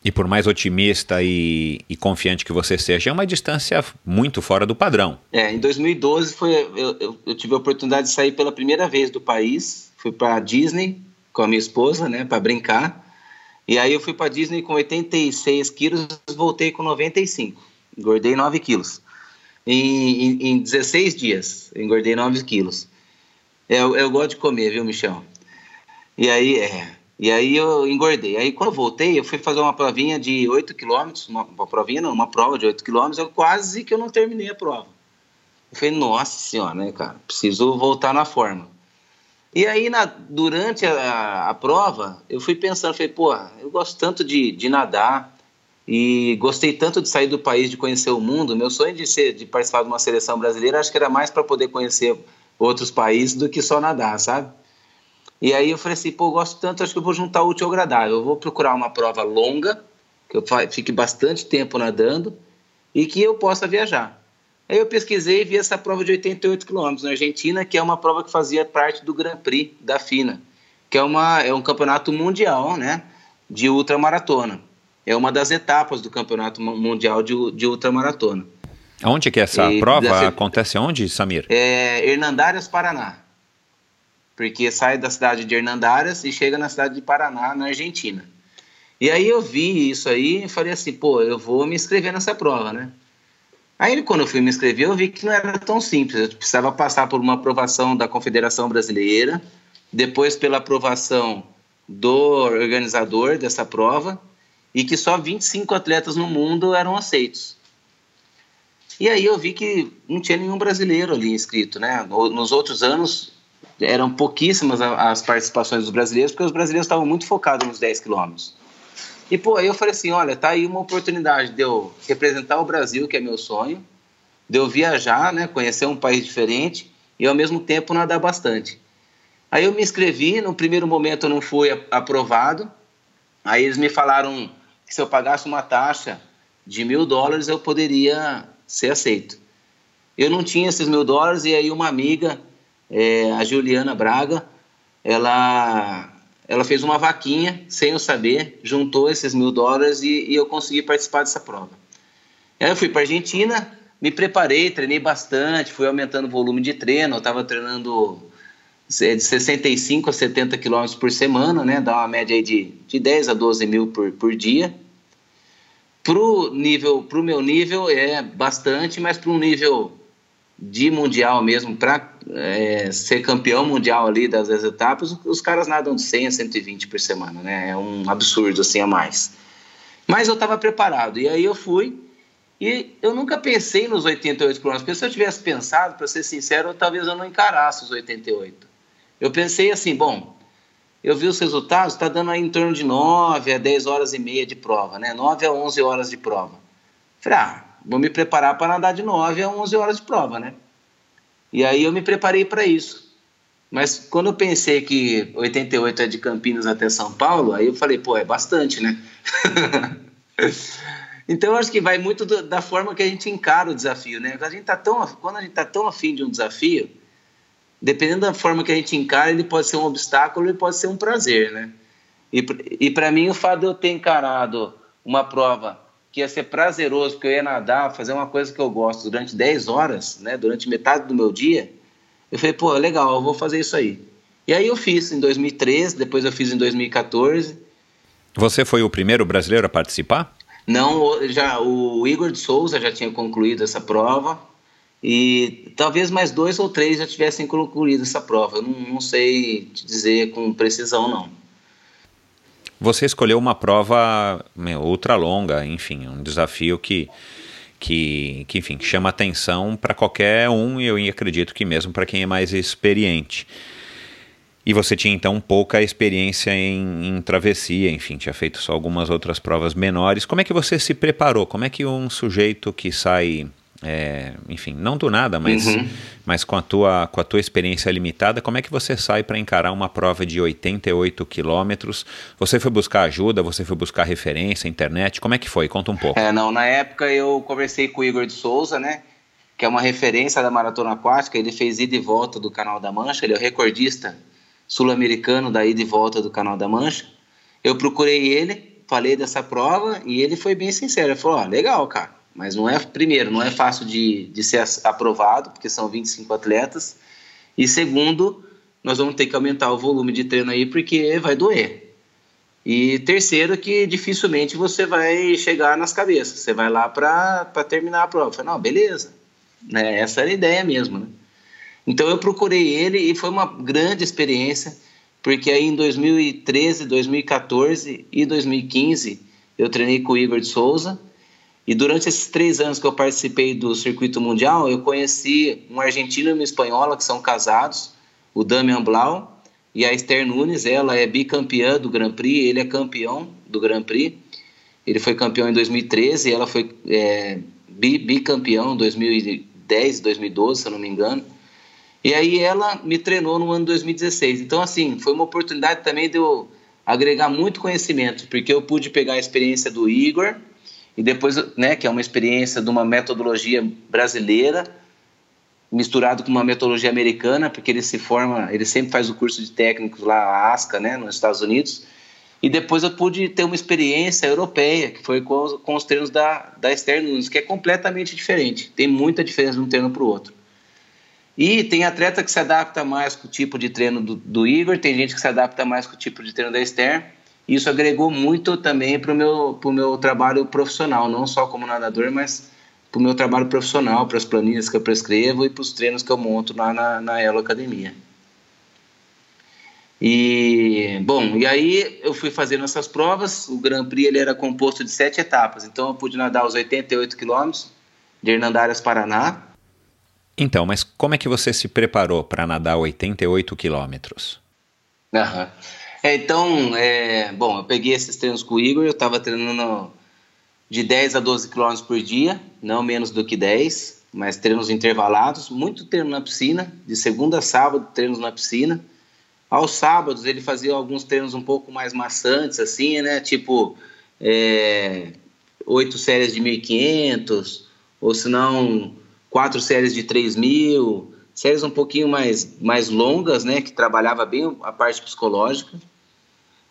[SPEAKER 2] e por mais otimista e, e, confiante que você seja, é uma distância muito fora do padrão.
[SPEAKER 1] É, em 2012 foi, eu, eu, eu tive a oportunidade de sair pela primeira vez do país, fui para Disney com a minha esposa, né, para brincar. E aí eu fui para Disney com 86 quilos, voltei com 95, engordei 9 quilos em, em, em 16 dias. Engordei 9 quilos. Eu, eu gosto de comer, viu, Michel? E aí, é, e aí eu engordei. Aí quando eu voltei, eu fui fazer uma provinha de 8 quilômetros, uma, uma provinha não, uma prova de 8 quilômetros, eu quase que eu não terminei a prova. Eu falei, nossa senhora, né, cara, preciso voltar na forma. E aí, na, durante a, a, prova, eu fui pensando, falei, pô, eu gosto tanto de, de nadar, e gostei tanto de sair do país, de conhecer o mundo. Meu sonho de ser, de participar de uma seleção brasileira, acho que era mais para poder conhecer outros países do que só nadar, sabe? E aí eu falei assim, pô, gosto tanto, acho que eu vou juntar o útil ao agradável. Eu vou procurar uma prova longa, que eu fique bastante tempo nadando e que eu possa viajar. Aí eu pesquisei e vi essa prova de 88 quilômetros na Argentina, que é uma prova que fazia parte do Grand Prix da FINA, que é, uma, é um campeonato mundial, né, de ultramaratona é uma das etapas do Campeonato Mundial de, de Ultramaratona.
[SPEAKER 2] Onde que é essa e, prova acontece onde, Samir?
[SPEAKER 1] É Hernandárias, Paraná. Porque sai da cidade de Hernandárias e chega na cidade de Paraná, na Argentina. E aí eu vi isso aí e falei assim, pô, eu vou me inscrever nessa prova, né? Aí quando eu fui me inscrever, eu vi que não era tão simples. Eu precisava passar por uma aprovação da Confederação Brasileira, depois pela aprovação do organizador dessa prova, e que só 25 atletas no mundo eram aceitos. E aí eu vi que não tinha nenhum brasileiro ali inscrito, né? Nos outros anos eram pouquíssimas as participações dos brasileiros, porque os brasileiros estavam muito focados nos 10 quilômetros. E pô, aí eu falei assim, olha, tá aí uma oportunidade de eu representar o Brasil, que é meu sonho, de eu viajar, né, conhecer um país diferente e ao mesmo tempo nadar bastante. Aí eu me inscrevi, no primeiro momento eu não fui aprovado, aí eles me falaram que se eu pagasse uma taxa de mil dólares eu poderia ser aceito. Eu não tinha esses mil dólares e aí uma amiga, é, a Juliana Braga, ela, ela fez uma vaquinha sem eu saber, juntou esses mil dólares e, e eu consegui participar dessa prova. Aí eu fui para Argentina, me preparei, treinei bastante, fui aumentando o volume de treino, eu estava treinando de 65 a 70 quilômetros por semana, né? Dá uma média aí de, de 10 a 12 mil por, por dia. Pro nível, pro meu nível é bastante, mas para um nível de mundial mesmo, para é, ser campeão mundial ali das, etapas, os caras nadam de 100 a 120 por semana, né? É um absurdo assim a mais. Mas eu estava preparado e aí eu fui e eu nunca pensei nos 88 km. Porque se eu tivesse pensado, para ser sincero, talvez eu não encarasse os 88. Eu pensei assim, bom, eu vi os resultados, está dando aí em torno de 9 a 10 horas e meia de prova, né? 9 a 11 horas de prova. Falei, ah, vou me preparar para nadar de 9 a 11 horas de prova, né? E aí eu me preparei para isso. Mas quando eu pensei que 88 é de Campinas até São Paulo, aí eu falei, pô, é bastante, né? então eu acho que vai muito do, da forma que a gente encara o desafio, né? A gente tá tão, quando a gente está tão afim de um desafio, dependendo da forma que a gente encara, ele pode ser um obstáculo, ele pode ser um prazer, né? E, e para mim, o fato de eu ter encarado uma prova que ia ser prazeroso, porque eu ia nadar, fazer uma coisa que eu gosto durante 10 horas, né, durante metade do meu dia, eu falei, pô, legal, eu vou fazer isso aí. E aí eu fiz em 2013, depois eu fiz em 2014.
[SPEAKER 2] Você foi o primeiro brasileiro a participar?
[SPEAKER 1] Não, já o Igor de Souza já tinha concluído essa prova, e talvez mais dois ou três já tivessem concluído essa prova. Eu não, não sei te dizer com precisão, não.
[SPEAKER 2] Você escolheu uma prova ultra longa, enfim, um desafio que, que, que enfim, chama atenção para qualquer um e eu acredito que mesmo para quem é mais experiente. E você tinha então pouca experiência em, em, travessia, enfim, tinha feito só algumas outras provas menores. Como é que você se preparou? Como é que um sujeito que sai é, enfim, não do nada, mas, uhum. mas com, a tua, com a tua experiência limitada, como é que você sai para encarar uma prova de 88 quilômetros? Você foi buscar ajuda, você foi buscar referência, internet, como é que foi? Conta um pouco.
[SPEAKER 1] É, não, na época eu conversei com o Igor de Souza, né, que é uma referência da maratona aquática, ele fez ida e volta do Canal da Mancha, ele é o recordista sul-americano da ida e volta do Canal da Mancha. Eu procurei ele, falei dessa prova e ele foi bem sincero, ele falou, ó, oh, legal, cara, mas não é, primeiro, não é fácil de, de ser aprovado, porque são 25 atletas. E segundo, nós vamos ter que aumentar o volume de treino aí, porque vai doer. E terceiro, que dificilmente você vai chegar nas cabeças. Você vai lá para terminar a prova. Falei, não, beleza. Né? Essa era a ideia mesmo. Né? Então eu procurei ele e foi uma grande experiência, porque aí em 2013, 2014 e 2015 eu treinei com o Igor de Souza e durante esses três anos que eu participei do circuito mundial, eu conheci um argentino e uma espanhola que são casados, o Damian Blau e a Esther Nunes. Ela é bicampeã do Grand Prix, ele é campeão do Grand Prix. Ele foi campeão em 2013 e ela foi é, bicampeão em 2010, 2012, se eu não me engano. E aí ela me treinou no ano 2016. Então, assim, foi uma oportunidade também de eu agregar muito conhecimento, porque eu pude pegar a experiência do Igor, e depois, né, que é uma experiência de uma metodologia brasileira misturado com uma metodologia americana, porque ele se forma, ele sempre faz o curso de técnicos lá, ASCA, né, nos Estados Unidos. E depois eu pude ter uma experiência europeia, que foi com, com os treinos da, da Esther Nunes, que é completamente diferente. Tem muita diferença de um treino para o outro. E tem atleta que se adapta mais com o tipo de treino do, do Igor, tem gente que se adapta mais com o tipo de treino da Esther. Isso agregou muito também para o meu, meu trabalho profissional, não só como nadador, mas para o meu trabalho profissional, para as planilhas que eu prescrevo e para os treinos que eu monto lá na, na Elo Academia. E, bom, e aí eu fui fazendo essas provas, o Grand Prix ele era composto de sete etapas, então eu pude nadar os 88 quilômetros de Hernandárias, Paraná.
[SPEAKER 2] Então, mas como é que você se preparou para nadar 88 quilômetros?
[SPEAKER 1] Aham. É, então, é, bom, eu peguei esses treinos com o Igor, eu estava treinando de 10 a 12 quilômetros por dia, não menos do que 10, mas treinos intervalados, muito treino na piscina, de segunda a sábado, treinos na piscina. Aos sábados ele fazia alguns treinos um pouco mais maçantes, assim, né? Tipo, é, oito séries de 1.500, ou se não, quatro séries de 3.000, séries um pouquinho mais, mais longas, né? Que trabalhava bem a parte psicológica.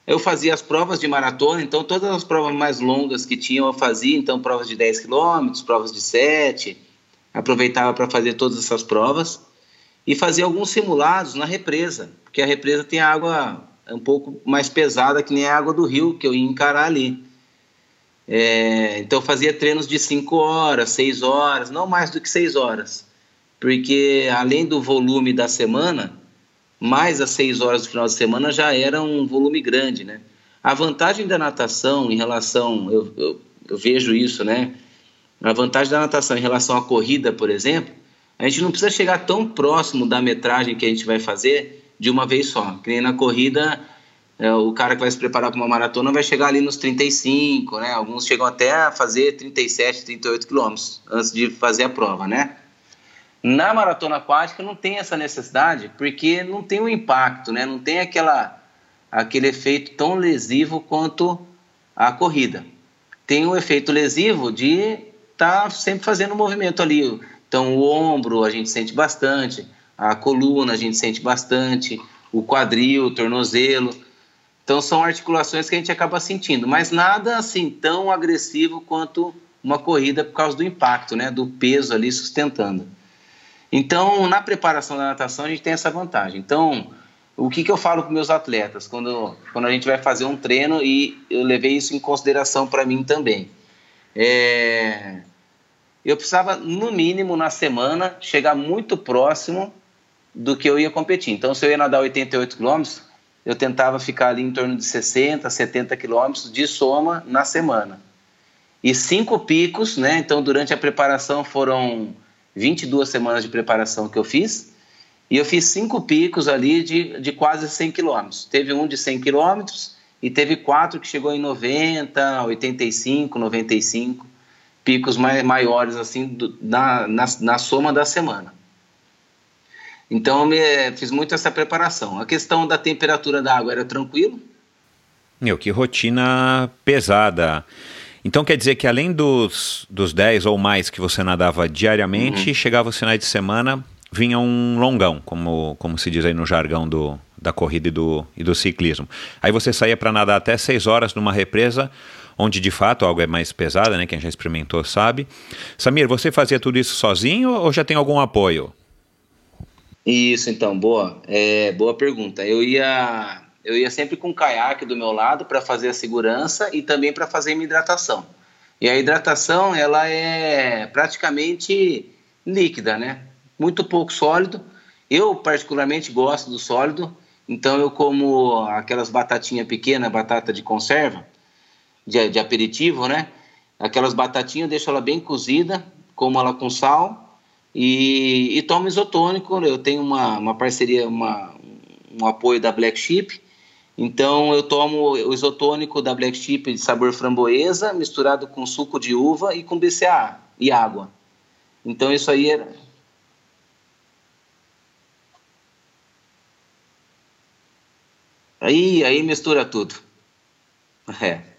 [SPEAKER 1] Eu fazia as provas de maratona, então todas as provas mais longas que tinham eu fazia, então provas de 10 quilômetros, provas de 7, aproveitava para fazer todas essas provas e fazia alguns simulados na represa, porque a represa tem água um pouco mais pesada que nem a água do rio que eu ia encarar ali. É, então eu fazia treinos de 5 horas, 6 horas, não mais do que 6 horas, porque além do volume da semana, mais as seis horas do final de semana já era um volume grande, né? A vantagem da natação em relação, eu, eu, eu vejo isso, né? A vantagem da natação em relação à corrida, por exemplo, a gente não precisa chegar tão próximo da metragem que a gente vai fazer de uma vez só. Que nem na corrida, é, o cara que vai se preparar para uma maratona vai chegar ali nos 35, né? Alguns chegam até a fazer 37, 38 quilômetros antes de fazer a prova, né? Na maratona aquática não tem essa necessidade, porque não tem o um impacto, né? não tem aquela, aquele efeito tão lesivo quanto a corrida. Tem o efeito lesivo de estar tá sempre fazendo movimento ali. Então, o ombro a gente sente bastante, a coluna a gente sente bastante, o quadril, o tornozelo. Então, são articulações que a gente acaba sentindo, mas nada assim tão agressivo quanto uma corrida por causa do impacto, né? do peso ali sustentando. Então, na preparação da natação, a gente tem essa vantagem. Então, o que, que eu falo para meus atletas quando, quando a gente vai fazer um treino e eu levei isso em consideração para mim também? É, eu precisava, no mínimo, na semana, chegar muito próximo do que eu ia competir. Então, se eu ia nadar 88 quilômetros, eu tentava ficar ali em torno de 60, 70 quilômetros de soma na semana. E cinco picos, né? Então, durante a preparação foram 22 semanas de preparação que eu fiz, e eu fiz cinco picos ali de, de quase 100 quilômetros. Teve um de 100 quilômetros e teve quatro que chegou em 90, 85, 95. picos mai, maiores assim do, na, na, na, soma da semana. Então eu me, fiz muito essa preparação. A questão da temperatura da água era tranquilo.
[SPEAKER 2] Meu, que rotina pesada. Então quer dizer que além dos, dos 10 ou mais que você nadava diariamente, uhum. chegava os finais de semana, vinha um longão, como, como se diz aí no jargão do, da corrida e do, e do ciclismo. Aí você saía para nadar até 6 horas numa represa, onde de fato algo é mais pesada, né? Quem já experimentou sabe. Samir, você fazia tudo isso sozinho ou já tem algum apoio?
[SPEAKER 1] Isso, então, boa. É, boa pergunta. Eu ia, eu ia sempre com o caiaque do meu lado para fazer a segurança e também para fazer minha hidratação. E a hidratação, ela é praticamente líquida, né? Muito pouco sólido. Eu, particularmente, gosto do sólido. Então, eu como aquelas batatinhas pequenas, batata de conserva, de, de aperitivo, né? Aquelas batatinhas, eu deixo ela bem cozida, como ela com sal e, e tomo isotônico. Eu tenho uma, uma parceria, uma, um apoio da Black Sheep. Então eu tomo o isotônico da Black Sheep de sabor framboesa, misturado com suco de uva e com BCA e água. Então isso aí era. Aí, aí mistura tudo. É.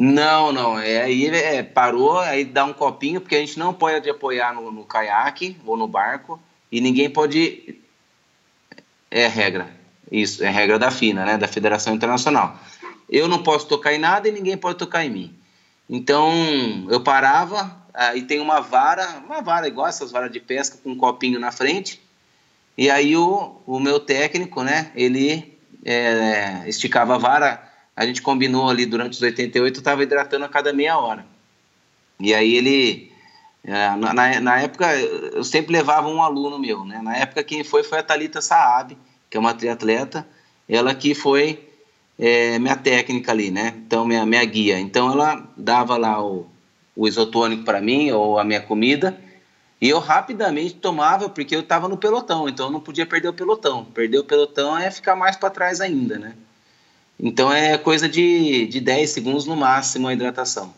[SPEAKER 1] Não, não. É, aí é, parou, aí dá um copinho, porque a gente não pode apoiar no, no caiaque ou no barco e ninguém pode. É regra. Isso, é regra da FINA, né? Da Federação Internacional. Eu não posso tocar em nada e ninguém pode tocar em mim. Então eu parava, aí tem uma vara, uma vara igual essas varas de pesca com um copinho na frente. E aí o, o meu técnico, né? Ele é, esticava a vara a gente combinou ali durante os 88, eu estava hidratando a cada meia hora. E aí ele, é, na, na, época, eu sempre levava um aluno meu, né? Na época quem foi foi a Talita Saab, que é uma triatleta, ela que foi é, minha técnica ali, né? Então, minha, minha guia. Então, ela dava lá o, o isotônico para mim, ou a minha comida, e eu rapidamente tomava, porque eu estava no pelotão, então eu não podia perder o pelotão. Perder o pelotão é ficar mais para trás ainda, né? Então é coisa de, de 10 segundos no máximo a hidratação.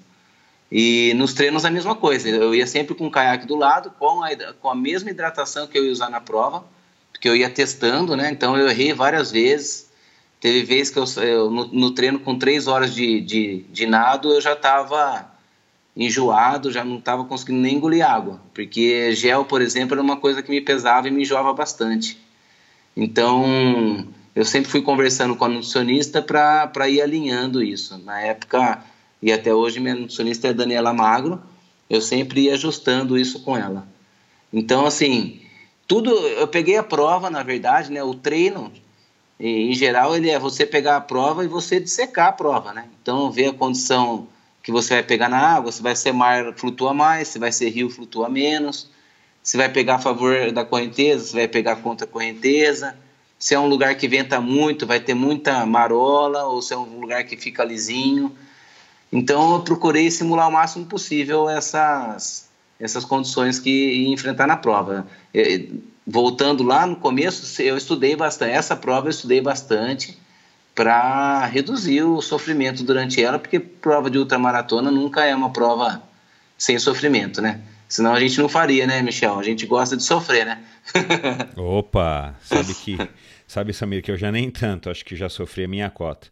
[SPEAKER 1] E nos treinos a mesma coisa. Eu ia sempre com o caiaque do lado, com a, com a mesma hidratação que eu ia usar na prova, porque eu ia testando, né? Então eu errei várias vezes. Teve vezes que eu, eu no, no, treino com 3 horas de, de, de nado, eu já estava enjoado, já não estava conseguindo nem engolir água. Porque gel, por exemplo, era uma coisa que me pesava e me enjoava bastante. Então eu sempre fui conversando com a nutricionista para ir alinhando isso. Na época, e até hoje, minha nutricionista é Daniela Magro, eu sempre ia ajustando isso com ela. Então, assim, tudo, eu peguei a prova, na verdade, né, o treino, em geral, ele é você pegar a prova e você dissecar a prova, né? Então, ver a condição que você vai pegar na água, se vai ser mar, flutua mais, se vai ser rio, flutua menos, se vai pegar a favor da correnteza, se vai pegar contra a correnteza, se é um lugar que venta muito, vai ter muita marola, ou se é um lugar que fica lisinho. Então eu procurei simular o máximo possível essas, essas condições que ia enfrentar na prova. Voltando lá no começo, eu estudei bastante, essa prova eu estudei bastante para reduzir o sofrimento durante ela, porque prova de ultramaratona nunca é uma prova sem sofrimento, né? Senão a gente não faria, né, Michel? A gente gosta de sofrer, né?
[SPEAKER 2] Opa, sabe que Sabe, Samir, que eu já nem tanto, acho que já sofri a minha cota.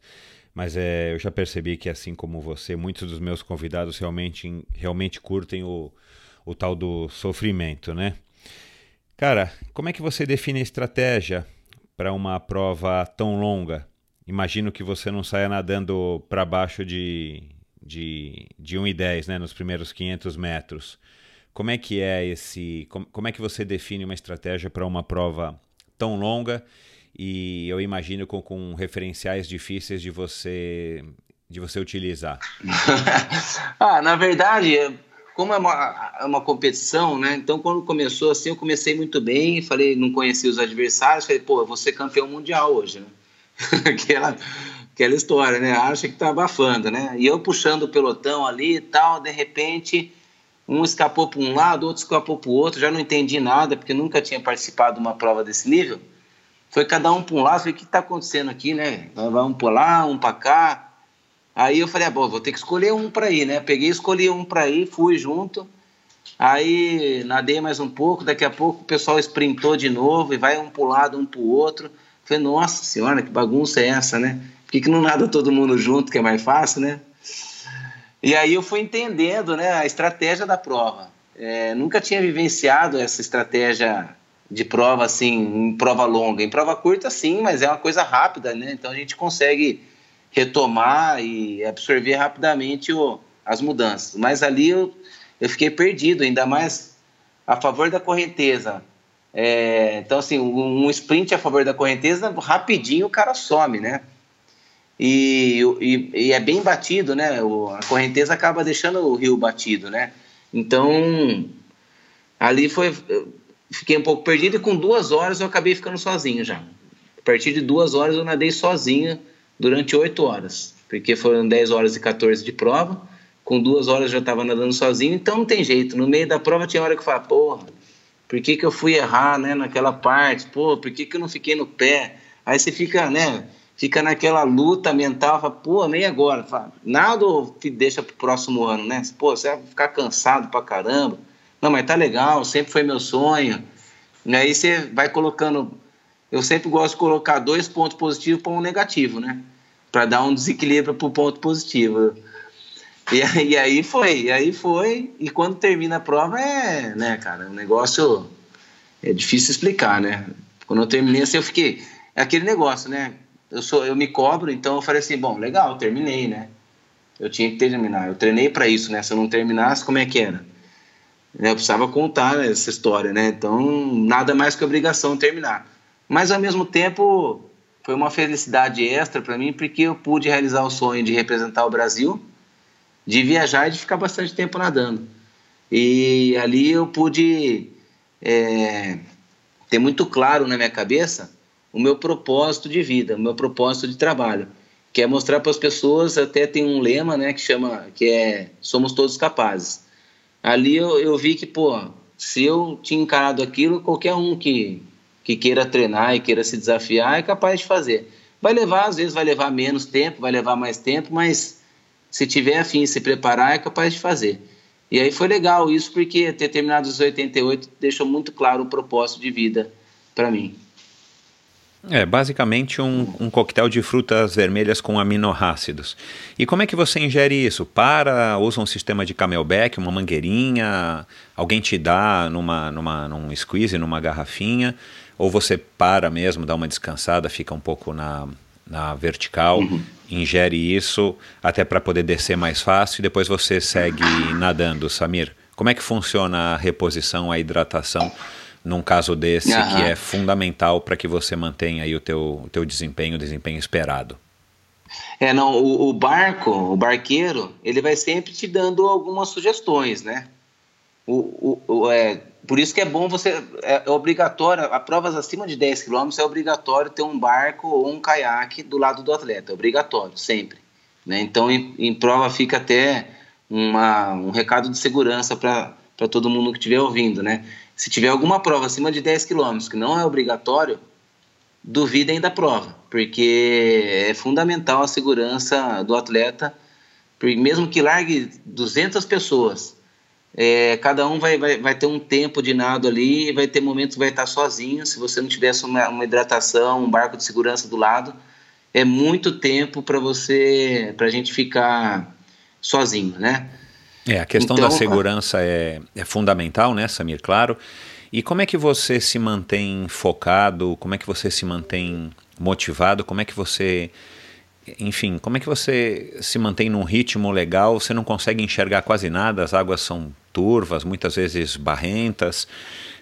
[SPEAKER 2] Mas é, eu já percebi que, assim como você, muitos dos meus convidados realmente, realmente curtem o, o tal do sofrimento, né? Cara, como é que você define a estratégia para uma prova tão longa? Imagino que você não saia nadando para baixo de, de, de 1,10 né, nos primeiros 500 metros. Como é que é esse. Como, como é que você define uma estratégia para uma prova tão longa e eu imagino com, com referenciais difíceis de você de você utilizar?
[SPEAKER 1] ah, na verdade, como é uma, é uma competição, né? Então, quando começou assim, eu comecei muito bem, falei, não conhecia os adversários, falei, pô, eu vou ser campeão mundial hoje, né? aquela, aquela história, né? Acha que tá abafando, né? E eu puxando o pelotão ali e tal, de repente, um escapou para um lado, outro escapou para o outro, já não entendi nada, porque nunca tinha participado de uma prova desse nível. Foi cada um para um lado, falei, o que está acontecendo aqui, né? Um para lá, um para cá. Aí eu falei, ah, bom, vou ter que escolher um para ir, né? Peguei, escolhi um para ir, fui junto. Aí nadei mais um pouco, daqui a pouco o pessoal sprintou de novo e vai um para um lado, um para o outro. Falei, nossa senhora, que bagunça é essa, né? Por que, que não nada todo mundo junto, que é mais fácil, né? E aí eu fui entendendo né, a estratégia da prova. É, nunca tinha vivenciado essa estratégia de prova assim, em prova longa. Em prova curta, sim, mas é uma coisa rápida, né? Então a gente consegue retomar e absorver rapidamente o, as mudanças. Mas ali eu, eu fiquei perdido, ainda mais a favor da correnteza. É, então, assim, um, sprint a favor da correnteza, rapidinho o cara some, né? E, e, e, é bem batido, né? O, a correnteza acaba deixando o rio batido, né? Então, ali foi. Fiquei um pouco perdido e com duas horas eu acabei ficando sozinho já. A partir de duas horas eu nadei sozinho durante oito horas, porque foram 10 horas e 14 de prova. Com duas horas eu já estava nadando sozinho, então não tem jeito. No meio da prova tinha hora que eu falava, porra, por que, que eu fui errar né, naquela parte? Pô, por que, que eu não fiquei no pé? Aí você fica, né? fica naquela luta mental, fala, pô, nem agora, fala, nada deixa pro próximo ano, né? Pô, você vai ficar cansado pra caramba. Não, mas tá legal, sempre foi meu sonho. E aí você vai colocando, eu sempre gosto de colocar dois pontos positivos para um negativo, né? Para dar um desequilíbrio pro ponto positivo. E, e aí foi, e aí foi, e quando termina a prova é, né, cara, o um negócio é difícil explicar, né? Quando eu terminei assim, eu fiquei, é aquele negócio, né? eu sou eu me cobro, então eu falei assim, bom, legal, terminei, né? Eu tinha que terminar. Eu treinei para isso, né? Se eu não terminasse, como é que era? Eu precisava contar essa história, né? Então, nada mais que obrigação terminar. Mas ao mesmo tempo, foi uma felicidade extra para mim, porque eu pude realizar o sonho de representar o Brasil, de viajar e de ficar bastante tempo nadando. E ali eu pude é, ter muito claro na minha cabeça o meu propósito de vida, o meu propósito de trabalho, que é mostrar para as pessoas, até tem um lema, né, que chama, que é somos todos capazes. Ali eu, eu vi que, pô, se eu tinha encarado aquilo, qualquer um que, que queira treinar e queira se desafiar é capaz de fazer. Vai levar, às vezes vai levar menos tempo, vai levar mais tempo, mas se tiver afim de se preparar, é capaz de fazer. E aí foi legal isso, porque ter terminado os 88 deixou muito claro o propósito de vida para mim.
[SPEAKER 2] É, basicamente um, um coquetel de frutas vermelhas com aminoácidos. E como é que você ingere isso? Para, usa um sistema de camelback, uma mangueirinha, alguém te dá numa, numa, num squeeze, numa garrafinha, ou você para mesmo, dá uma descansada, fica um pouco na, na vertical, uhum. ingere isso até para poder descer mais fácil e depois você segue nadando, Samir. Como é que funciona a reposição, a hidratação num caso desse uhum. que é fundamental para que você mantenha aí o teu, o teu desempenho, o desempenho esperado?
[SPEAKER 1] É, não, o, o, barco, o barqueiro, ele vai sempre te dando algumas sugestões, né? O, o, o é, por isso que é bom você, é, é obrigatório, a provas acima de 10 km é obrigatório ter um barco ou um caiaque do lado do atleta, é obrigatório, sempre. Né? Então, em, em prova fica até uma, um recado de segurança para todo mundo que estiver ouvindo, né? Se tiver alguma prova acima de 10 km que não é obrigatório, duvidem da prova, porque é fundamental a segurança do atleta, mesmo que largue 200 pessoas, é, cada um vai, vai, vai ter um tempo de nado ali, vai ter momentos que vai estar sozinho, se você não tivesse uma, uma hidratação, um barco de segurança do lado, é muito tempo para você, para a gente ficar sozinho, né?
[SPEAKER 2] É, a questão então, da segurança é, é fundamental, né, Samir? Claro. E como é que você se mantém focado? Como é que você se mantém motivado? Como é que você, enfim, como é que você se mantém num ritmo legal? Você não consegue enxergar quase nada, as águas são turvas, muitas vezes barrentas.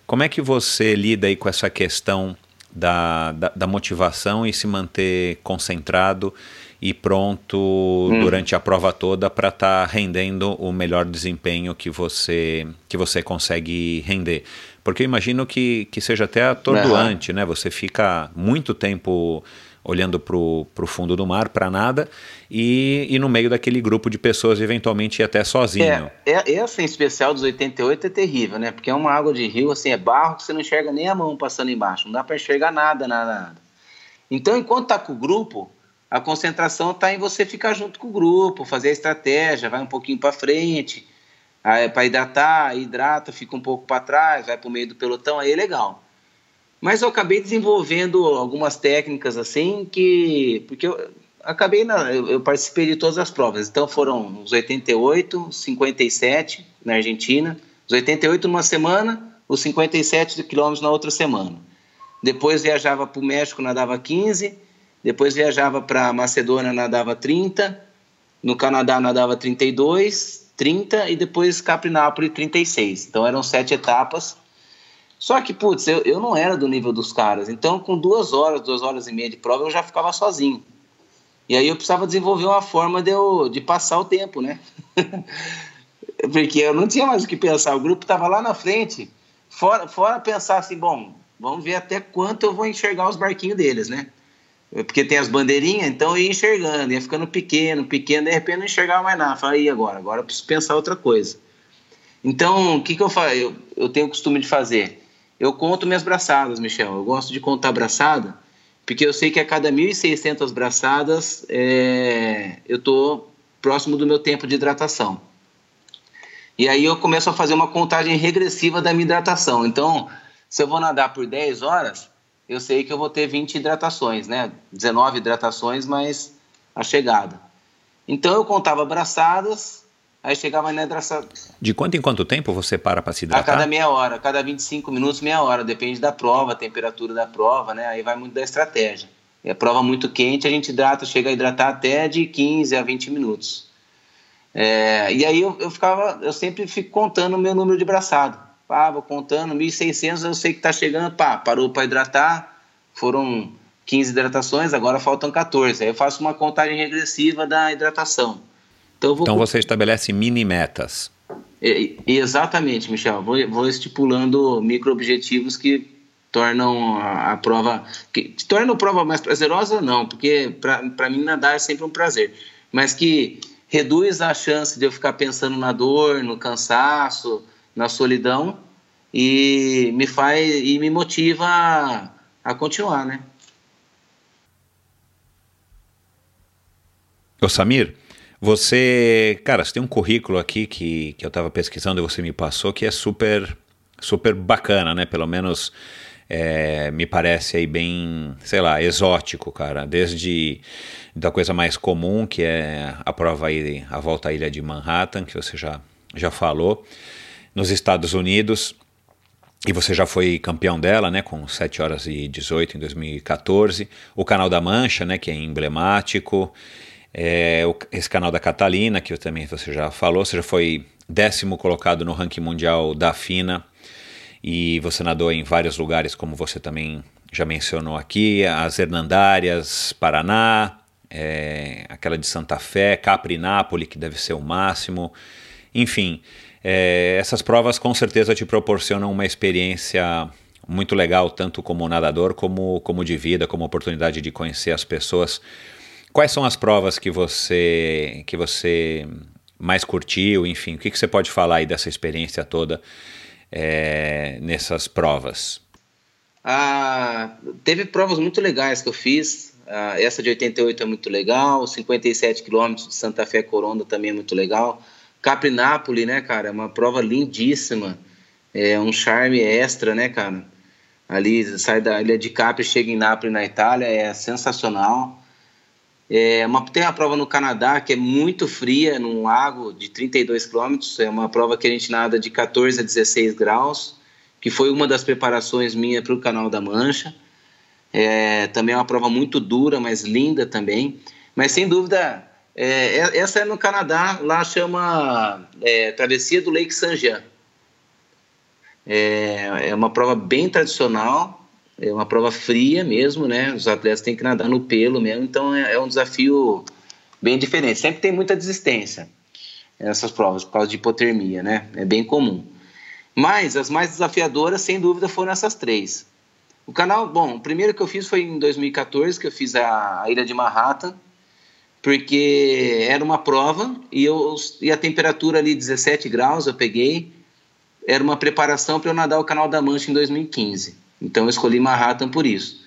[SPEAKER 2] Como é que você lida aí com essa questão da, da, da motivação e se manter concentrado e pronto hum. durante a prova toda para estar tá rendendo o melhor desempenho que você que você consegue render. Porque eu imagino que, que seja até atordoante, uhum. né? Você fica muito tempo olhando para o fundo do mar, para nada, e, e no meio daquele grupo de pessoas, eventualmente ir até sozinho.
[SPEAKER 1] É, é, essa em especial dos 88 é terrível, né? Porque é uma água de rio, assim, é barro que você não enxerga nem a mão passando embaixo, não dá para enxergar nada, nada, nada. Então, enquanto tá com o grupo, a concentração está em você ficar junto com o grupo, fazer a estratégia, vai um pouquinho para frente, para hidratar, hidrata, fica um pouco para trás, vai para o meio do pelotão, aí é legal. Mas eu acabei desenvolvendo algumas técnicas assim que. Porque eu acabei. Na, eu, eu participei de todas as provas. Então foram os 88, 57 na Argentina, os 88 numa semana, os 57 quilômetros na outra semana. Depois viajava para o México, nadava 15. Depois viajava para Macedônia, nadava 30. No Canadá, nadava 32, 30. E depois Caprinápolis, 36. Então eram sete etapas só que, putz, eu, eu não era do nível dos caras. Então, com duas horas, duas horas e meia de prova, eu já ficava sozinho. E aí eu precisava desenvolver uma forma de, eu, de passar o tempo, né? Porque eu não tinha mais o que pensar. O grupo estava lá na frente. Fora, fora pensar assim, bom, vamos ver até quanto eu vou enxergar os barquinhos deles, né? Porque tem as bandeirinhas, então eu ia enxergando, ia ficando pequeno, pequeno, de repente não enxergava mais nada. Falei, e agora? Agora eu preciso pensar outra coisa. Então, o que, que eu faço? Eu, eu tenho o costume de fazer eu conto minhas braçadas, Michel. Eu gosto de contar braçada, porque eu sei que a cada 1.600 braçadas é, eu estou próximo do meu tempo de hidratação. E aí eu começo a fazer uma contagem regressiva da minha hidratação. Então, se eu vou nadar por 10 horas, eu sei que eu vou ter 20 hidratações, né? 19 hidratações mais a chegada. Então eu contava braçadas, Aí chegava na hidratação.
[SPEAKER 2] De quanto em quanto tempo você para para se hidratar?
[SPEAKER 1] A cada meia hora, a cada 25 minutos, meia hora. Depende da prova, a temperatura da prova, né? Aí vai muito da estratégia. É prova muito quente, a gente hidrata, chega a hidratar até de 15 a 20 minutos. É, e aí eu, eu, ficava, eu sempre fico contando o meu número de braçado. Pá, vou contando, 1.600 eu sei que está chegando, pá, parou para hidratar, foram 15 hidratações, agora faltam 14. Aí eu faço uma contagem regressiva da hidratação.
[SPEAKER 2] Então, vou... então você estabelece mini metas.
[SPEAKER 1] É, exatamente, Michel. Vou, vou estipulando micro-objetivos que tornam a, a, prova. que tornam a prova mais prazerosa, não, porque para mim nadar é sempre um prazer, mas que reduz a chance de eu ficar pensando na dor, no cansaço, na solidão e me faz e me motiva a, a continuar, né?
[SPEAKER 2] Ô Samir, você, cara, você tem um currículo aqui que, que eu estava pesquisando e você me passou que é super, super bacana, né? Pelo menos é, me parece aí bem, sei lá, exótico, cara. Desde da coisa mais comum, que é a prova aí, a volta à ilha de Manhattan, que você já, já falou, nos Estados Unidos. E você já foi campeão dela, né, com 7 horas e 18 em 2014. O Canal da Mancha, né, que é emblemático é, esse canal da Catalina, que também você já falou, você já foi décimo colocado no ranking mundial da FINA e você nadou em vários lugares, como você também já mencionou aqui, as Hernandárias, Paraná, é, aquela de Santa Fé, Capri Nápoles, que deve ser o máximo. Enfim, é, essas provas com certeza te proporcionam uma experiência muito legal, tanto como nadador, como, como de vida, como oportunidade de conhecer as pessoas Quais são as provas que você que você mais curtiu? Enfim, o que, que você pode falar aí dessa experiência toda é, nessas provas?
[SPEAKER 1] Ah, teve provas muito legais que eu fiz. Ah, essa de 88 é muito legal. 57 quilômetros de Santa Fé Coronda também é muito legal. Caprinápolis, né, cara? É uma prova lindíssima. É um charme extra, né, cara? Ali sai da ilha de Capri, chega em Nápoles, na Itália, é sensacional. É uma, tem uma prova no Canadá que é muito fria, num lago de 32 quilômetros. É uma prova que a gente nada de 14 a 16 graus, que foi uma das preparações minha para o Canal da Mancha. É, também é uma prova muito dura, mas linda também. Mas sem dúvida, é, é essa é no Canadá, lá chama é, Travessia do Lake Saint Jean. É, é uma prova bem tradicional, é uma prova fria mesmo, né? Os atletas têm que nadar no pelo mesmo, então é, é um desafio bem diferente. Sempre tem muita desistência nessas provas por causa de hipotermia, né? É bem comum. Mas as mais desafiadoras, sem dúvida, foram essas três. O canal, bom, o primeiro que eu fiz foi em 2014, que eu fiz a, a Ilha de Manhattan, porque era uma prova e, eu, e a temperatura ali 17 graus eu peguei, era uma preparação para eu nadar o Canal da Mancha em 2015. Então eu escolhi Manhattan por isso.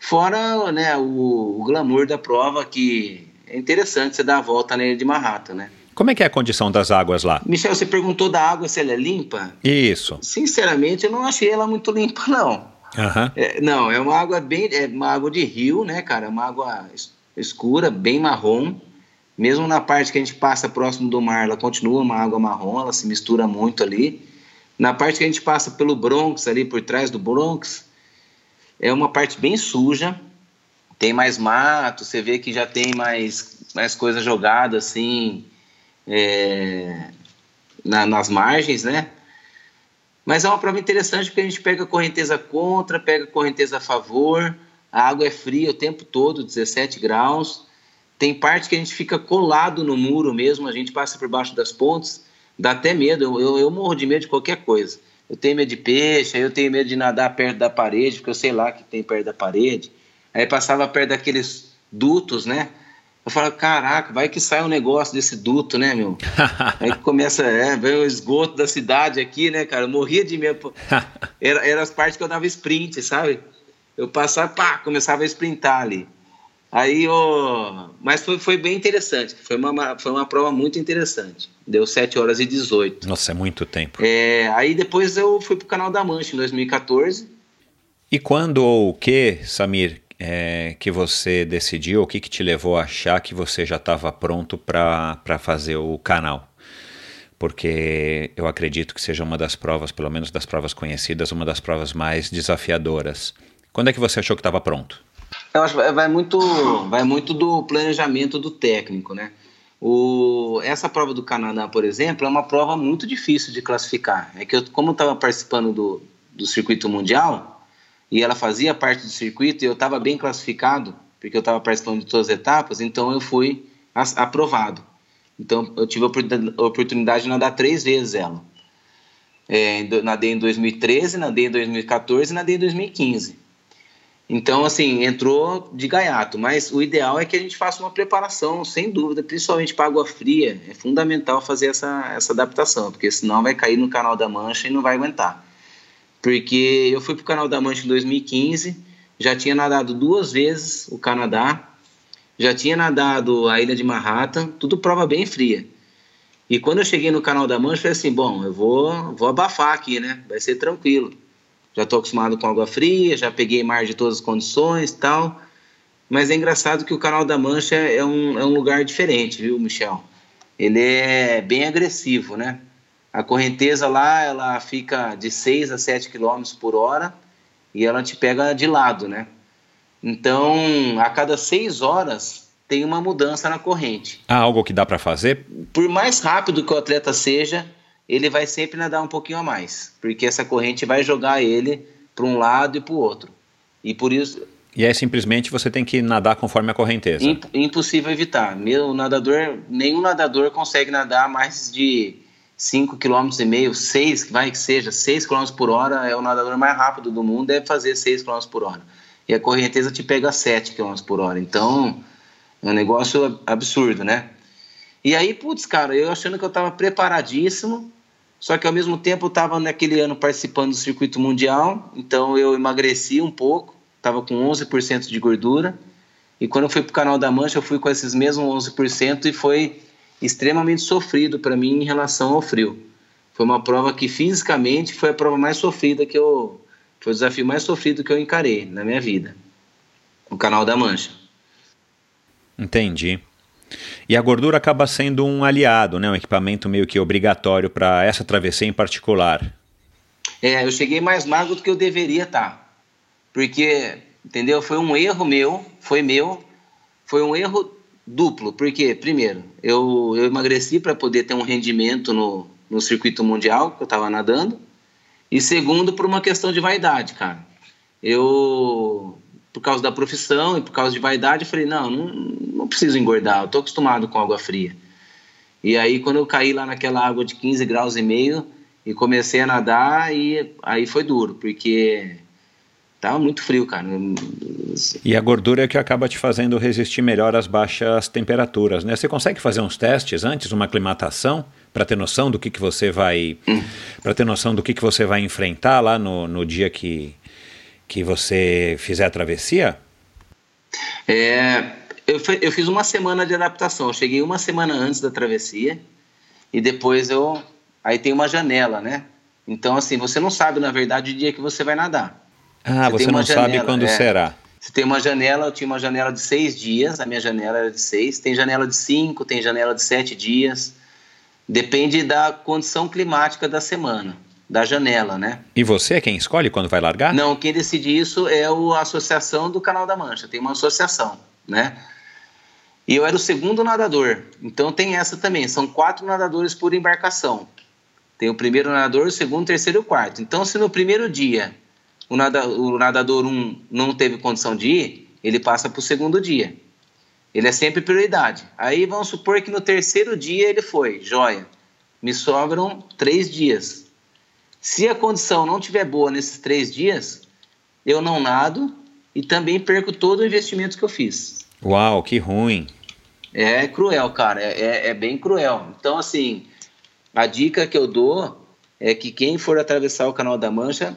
[SPEAKER 1] Fora né, o, o glamour da prova, que é interessante você dar a volta Ilha de Manhattan, né?
[SPEAKER 2] Como é que é a condição das águas lá?
[SPEAKER 1] Michel, você perguntou da água se ela é limpa?
[SPEAKER 2] Isso.
[SPEAKER 1] Sinceramente, eu não achei ela muito limpa, não.
[SPEAKER 2] Uhum.
[SPEAKER 1] É, não, é uma água bem. É uma água de rio, né, cara? Uma água escura, bem marrom. Mesmo na parte que a gente passa próximo do mar, ela continua uma água marrom, ela se mistura muito ali. Na parte que a gente passa pelo Bronx, ali por trás do Bronx, é uma parte bem suja. Tem mais mato, você vê que já tem mais, mais coisa jogada assim é, na, nas margens, né? Mas é uma prova interessante porque a gente pega correnteza contra, pega correnteza a favor, a água é fria o tempo todo, 17 graus. Tem parte que a gente fica colado no muro mesmo, a gente passa por baixo das pontes, dá até medo, eu, eu, eu morro de medo de qualquer coisa. Eu tenho medo de peixe, eu tenho medo de nadar perto da parede, porque eu sei lá que tem perto da parede. Aí passava perto daqueles dutos, né? Eu falo, caraca, vai que sai um negócio desse duto, né, meu? Aí começa, é, vem o esgoto da cidade aqui, né, cara? Eu morria de medo. Era, era as partes que eu dava sprint, sabe? Eu passava, pá, começava a sprintar ali. Aí, oh, mas foi, foi bem interessante. Foi uma, foi uma prova muito interessante. Deu 7 horas e 18.
[SPEAKER 2] Nossa, é muito tempo.
[SPEAKER 1] É, aí depois eu fui pro Canal da Mancha em 2014.
[SPEAKER 2] E quando ou o que, Samir, é, que você decidiu, o que, que te levou a achar que você já estava pronto para fazer o canal? Porque eu acredito que seja uma das provas, pelo menos das provas conhecidas, uma das provas mais desafiadoras. Quando é que você achou que estava pronto?
[SPEAKER 1] Eu acho que vai muito, vai muito do planejamento do técnico, né? O, essa prova do Canadá, por exemplo, é uma prova muito difícil de classificar. É que eu, como estava participando do, do circuito mundial, e ela fazia parte do circuito e eu estava bem classificado, porque eu estava participando de todas as etapas, então eu fui aprovado. Então eu tive a oportunidade de nadar três vezes ela. É, nadei em 2013, nadei em 2014 e nadei em 2015. Então, assim, entrou de gaiato, mas o ideal é que a gente faça uma preparação, sem dúvida, principalmente para água fria. É fundamental fazer essa, essa adaptação, porque senão vai cair no canal da mancha e não vai aguentar porque eu fui para o Canal da Mancha em 2015, já tinha nadado duas vezes o Canadá, já tinha nadado a Ilha de Manhattan, tudo prova bem fria. E quando eu cheguei no Canal da Mancha, falei assim, bom, eu vou, vou abafar aqui, né? Vai ser tranquilo. Já estou acostumado com água fria, já peguei mar de todas as condições e tal. Mas é engraçado que o Canal da Mancha é um, é um lugar diferente, viu, Michel? Ele é bem agressivo, né? A correnteza lá, ela fica de 6 a 7 km por hora e ela te pega de lado, né? Então, a cada 6 horas tem uma mudança na corrente.
[SPEAKER 2] Há algo que dá para fazer?
[SPEAKER 1] Por mais rápido que o atleta seja, ele vai sempre nadar um pouquinho a mais, porque essa corrente vai jogar ele para um lado e para o outro. E por isso.
[SPEAKER 2] E aí simplesmente você tem que nadar conforme a correnteza.
[SPEAKER 1] Impossível evitar. Meu nadador, nenhum nadador consegue nadar mais de 5 km e meio, 6, vai que seja, 6 km por hora é o nadador mais rápido do mundo, deve fazer 6 km por hora. E a correnteza te pega 7 km por hora. Então, é um negócio absurdo, né? E aí, putz, cara, eu achando que eu estava preparadíssimo, só que ao mesmo tempo eu estava naquele ano participando do circuito mundial, então eu emagreci um pouco, estava com 11% de gordura. E quando eu fui para o Canal da Mancha, eu fui com esses mesmos 11% e foi extremamente sofrido para mim em relação ao frio. Foi uma prova que fisicamente foi a prova mais sofrida que eu. Foi o desafio mais sofrido que eu encarei na minha vida. O Canal da Mancha.
[SPEAKER 2] Entendi. E a gordura acaba sendo um aliado, né? um equipamento meio que obrigatório para essa travessia em particular.
[SPEAKER 1] É, eu cheguei mais magro do que eu deveria estar. Tá. Porque, entendeu? Foi um erro meu, foi meu, foi um erro duplo, porque, primeiro, eu, eu emagreci para poder ter um rendimento no, no circuito mundial que eu estava nadando, e segundo, por uma questão de vaidade, cara. Eu, por causa da profissão e por causa de vaidade, eu falei: não, não, não preciso engordar, eu estou acostumado com água fria. E aí, quando eu caí lá naquela água de 15 graus e meio e comecei a nadar, e aí foi duro, porque Tava muito frio, cara.
[SPEAKER 2] E a gordura é que acaba te fazendo resistir melhor às baixas temperaturas, né? Você consegue fazer uns testes antes, uma aclimatação, para ter noção do que, que você vai. Hum. para ter noção do que, que você vai enfrentar lá no, no dia que, que você fizer a travessia?
[SPEAKER 1] É, eu, eu fiz uma semana de adaptação. Eu cheguei uma semana antes da travessia e depois eu. Aí tem uma janela, né? Então, assim, você não sabe, na verdade, o dia que você vai nadar.
[SPEAKER 2] Ah, você, você não janela, sabe quando é, será.
[SPEAKER 1] Você tem uma janela, eu tinha uma janela de seis dias, a minha janela era de seis, tem janela de cinco, tem janela de sete dias. Depende da condição climática da semana, da janela, né?
[SPEAKER 2] E você é quem escolhe quando vai largar?
[SPEAKER 1] Não, quem decide isso é a Associação do Canal da Mancha, tem uma associação, né? E eu era o segundo nadador, então tem essa também, são quatro nadadores por embarcação. Tem o primeiro nadador, o segundo, o terceiro e o quarto. Então, se no primeiro dia o, nada, o nadador 1 um não teve condição de ir, ele passa para o segundo dia. Ele é sempre prioridade. Aí vamos supor que no terceiro dia ele foi, joia. Me sobram três dias. Se a condição não tiver boa nesses três dias, eu não nado e também perco todo o investimento que eu fiz.
[SPEAKER 2] Uau, que ruim.
[SPEAKER 1] É cruel, cara. É, é, é bem cruel. Então, assim, a dica que eu dou é que quem for atravessar o Canal da Mancha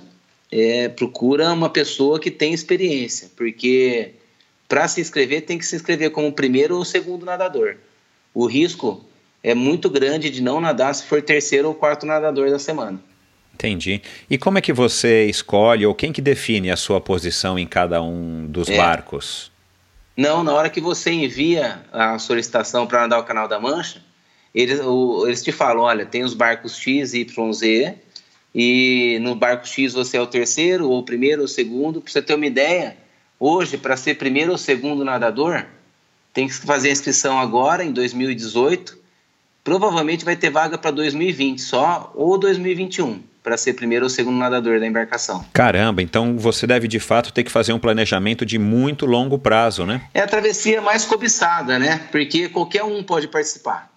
[SPEAKER 1] é, procura uma pessoa que tem experiência, porque para se inscrever tem que se inscrever como primeiro ou segundo nadador. O risco é muito grande de não nadar se for terceiro ou quarto nadador da semana.
[SPEAKER 2] Entendi. E como é que você escolhe ou quem que define a sua posição em cada um dos é. barcos?
[SPEAKER 1] Não, na hora que você envia a solicitação para nadar o Canal da Mancha, eles, o, eles te falam, olha, tem os barcos X, Y, Z, e no barco X você é o terceiro, ou o primeiro, ou o segundo. Para você ter uma ideia, hoje, para ser primeiro ou segundo nadador, tem que fazer a inscrição agora, em 2018. Provavelmente vai ter vaga para 2020 só, ou 2021, para ser primeiro ou segundo nadador da embarcação.
[SPEAKER 2] Caramba, então você deve de fato ter que fazer um planejamento de muito longo prazo, né?
[SPEAKER 1] É a travessia mais cobiçada, né? Porque qualquer um pode participar.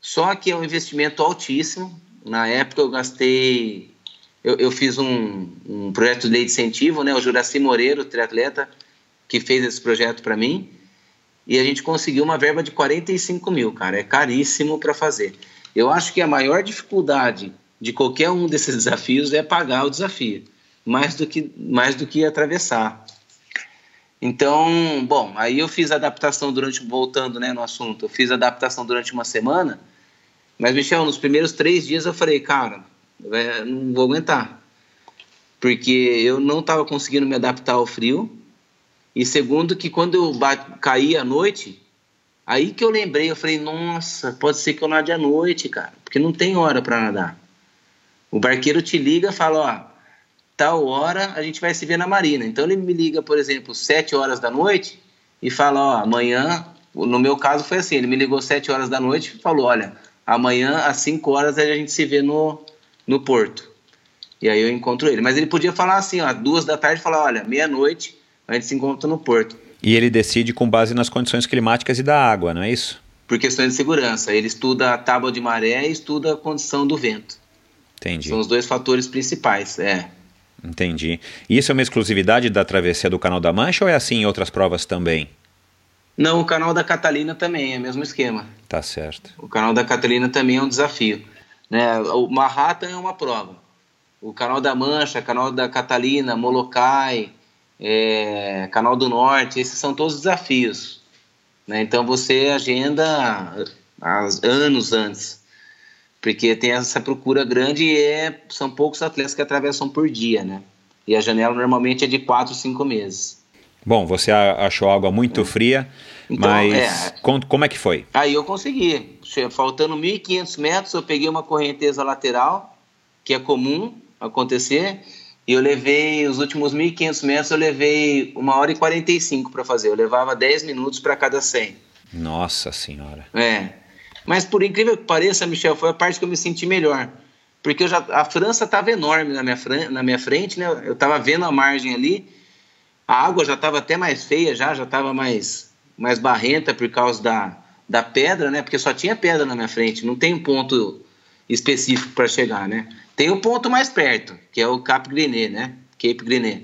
[SPEAKER 1] Só que é um investimento altíssimo, na época eu gastei. Eu, eu fiz um, um, projeto de lei de incentivo, né? O Juraci Moreiro, triatleta, que fez esse projeto para mim. E a gente conseguiu uma verba de 45 mil, cara. É caríssimo para fazer. Eu acho que a maior dificuldade de qualquer um desses desafios é pagar o desafio, mais do que, mais do que atravessar. Então, bom, aí eu fiz adaptação durante, voltando né, no assunto, eu fiz adaptação durante uma semana mas, Michel, nos primeiros três dias eu falei, cara, não vou aguentar. Porque eu não estava conseguindo me adaptar ao frio. E segundo, que quando eu caí à noite, aí que eu lembrei, eu falei, nossa, pode ser que eu nade à noite, cara. Porque não tem hora para nadar. O barqueiro te liga e fala, ó, tal hora a gente vai se ver na marina. Então ele me liga, por exemplo, sete horas da noite e fala, ó, amanhã, no meu caso foi assim, ele me ligou sete horas da noite e falou, olha, amanhã às 5 horas a gente se vê no, no porto. E aí eu encontro ele. Mas ele podia falar assim, ó, duas da tarde, falar, olha, meia-noite a gente se encontra no porto.
[SPEAKER 2] E ele decide com base nas condições climáticas e da água, não é isso?
[SPEAKER 1] Por questões de segurança. Ele estuda a tábua de maré e estuda a condição do vento.
[SPEAKER 2] Entendi.
[SPEAKER 1] São os dois fatores principais, é.
[SPEAKER 2] Entendi. E isso é uma exclusividade da travessia do Canal da Mancha ou é assim em outras provas também?
[SPEAKER 1] Não, o canal da Catalina também é o mesmo esquema.
[SPEAKER 2] Tá certo.
[SPEAKER 1] O canal da Catalina também é um desafio. Né? O Manhattan é uma prova. O canal da Mancha, canal da Catalina, Molokai, é, canal do Norte, esses são todos desafios. Né? Então você agenda anos antes, porque tem essa procura grande e é, são poucos atletas que atravessam por dia, né? E a janela normalmente é de 4, 5 meses.
[SPEAKER 2] Bom, você achou água muito é. fria, então, mas é, como é que foi?
[SPEAKER 1] Aí eu consegui. Faltando 1.500 metros, eu peguei uma correnteza lateral, que é comum acontecer, e eu levei, os últimos 1.500 metros, eu levei uma hora e 45 para fazer. Eu levava 10 minutos para cada 100.
[SPEAKER 2] Nossa Senhora.
[SPEAKER 1] É. Mas por incrível que pareça, Michel, foi a parte que eu me senti melhor. Porque já, a França estava enorme na minha, na minha frente, né? Eu estava vendo a margem ali a água já estava até mais feia, já já estava mais, mais barrenta por causa da, da pedra, né? Porque só tinha pedra na minha frente, não tem um ponto específico para chegar, né? Tem o um ponto mais perto, que é o Cap Griné, né? Cape Griné.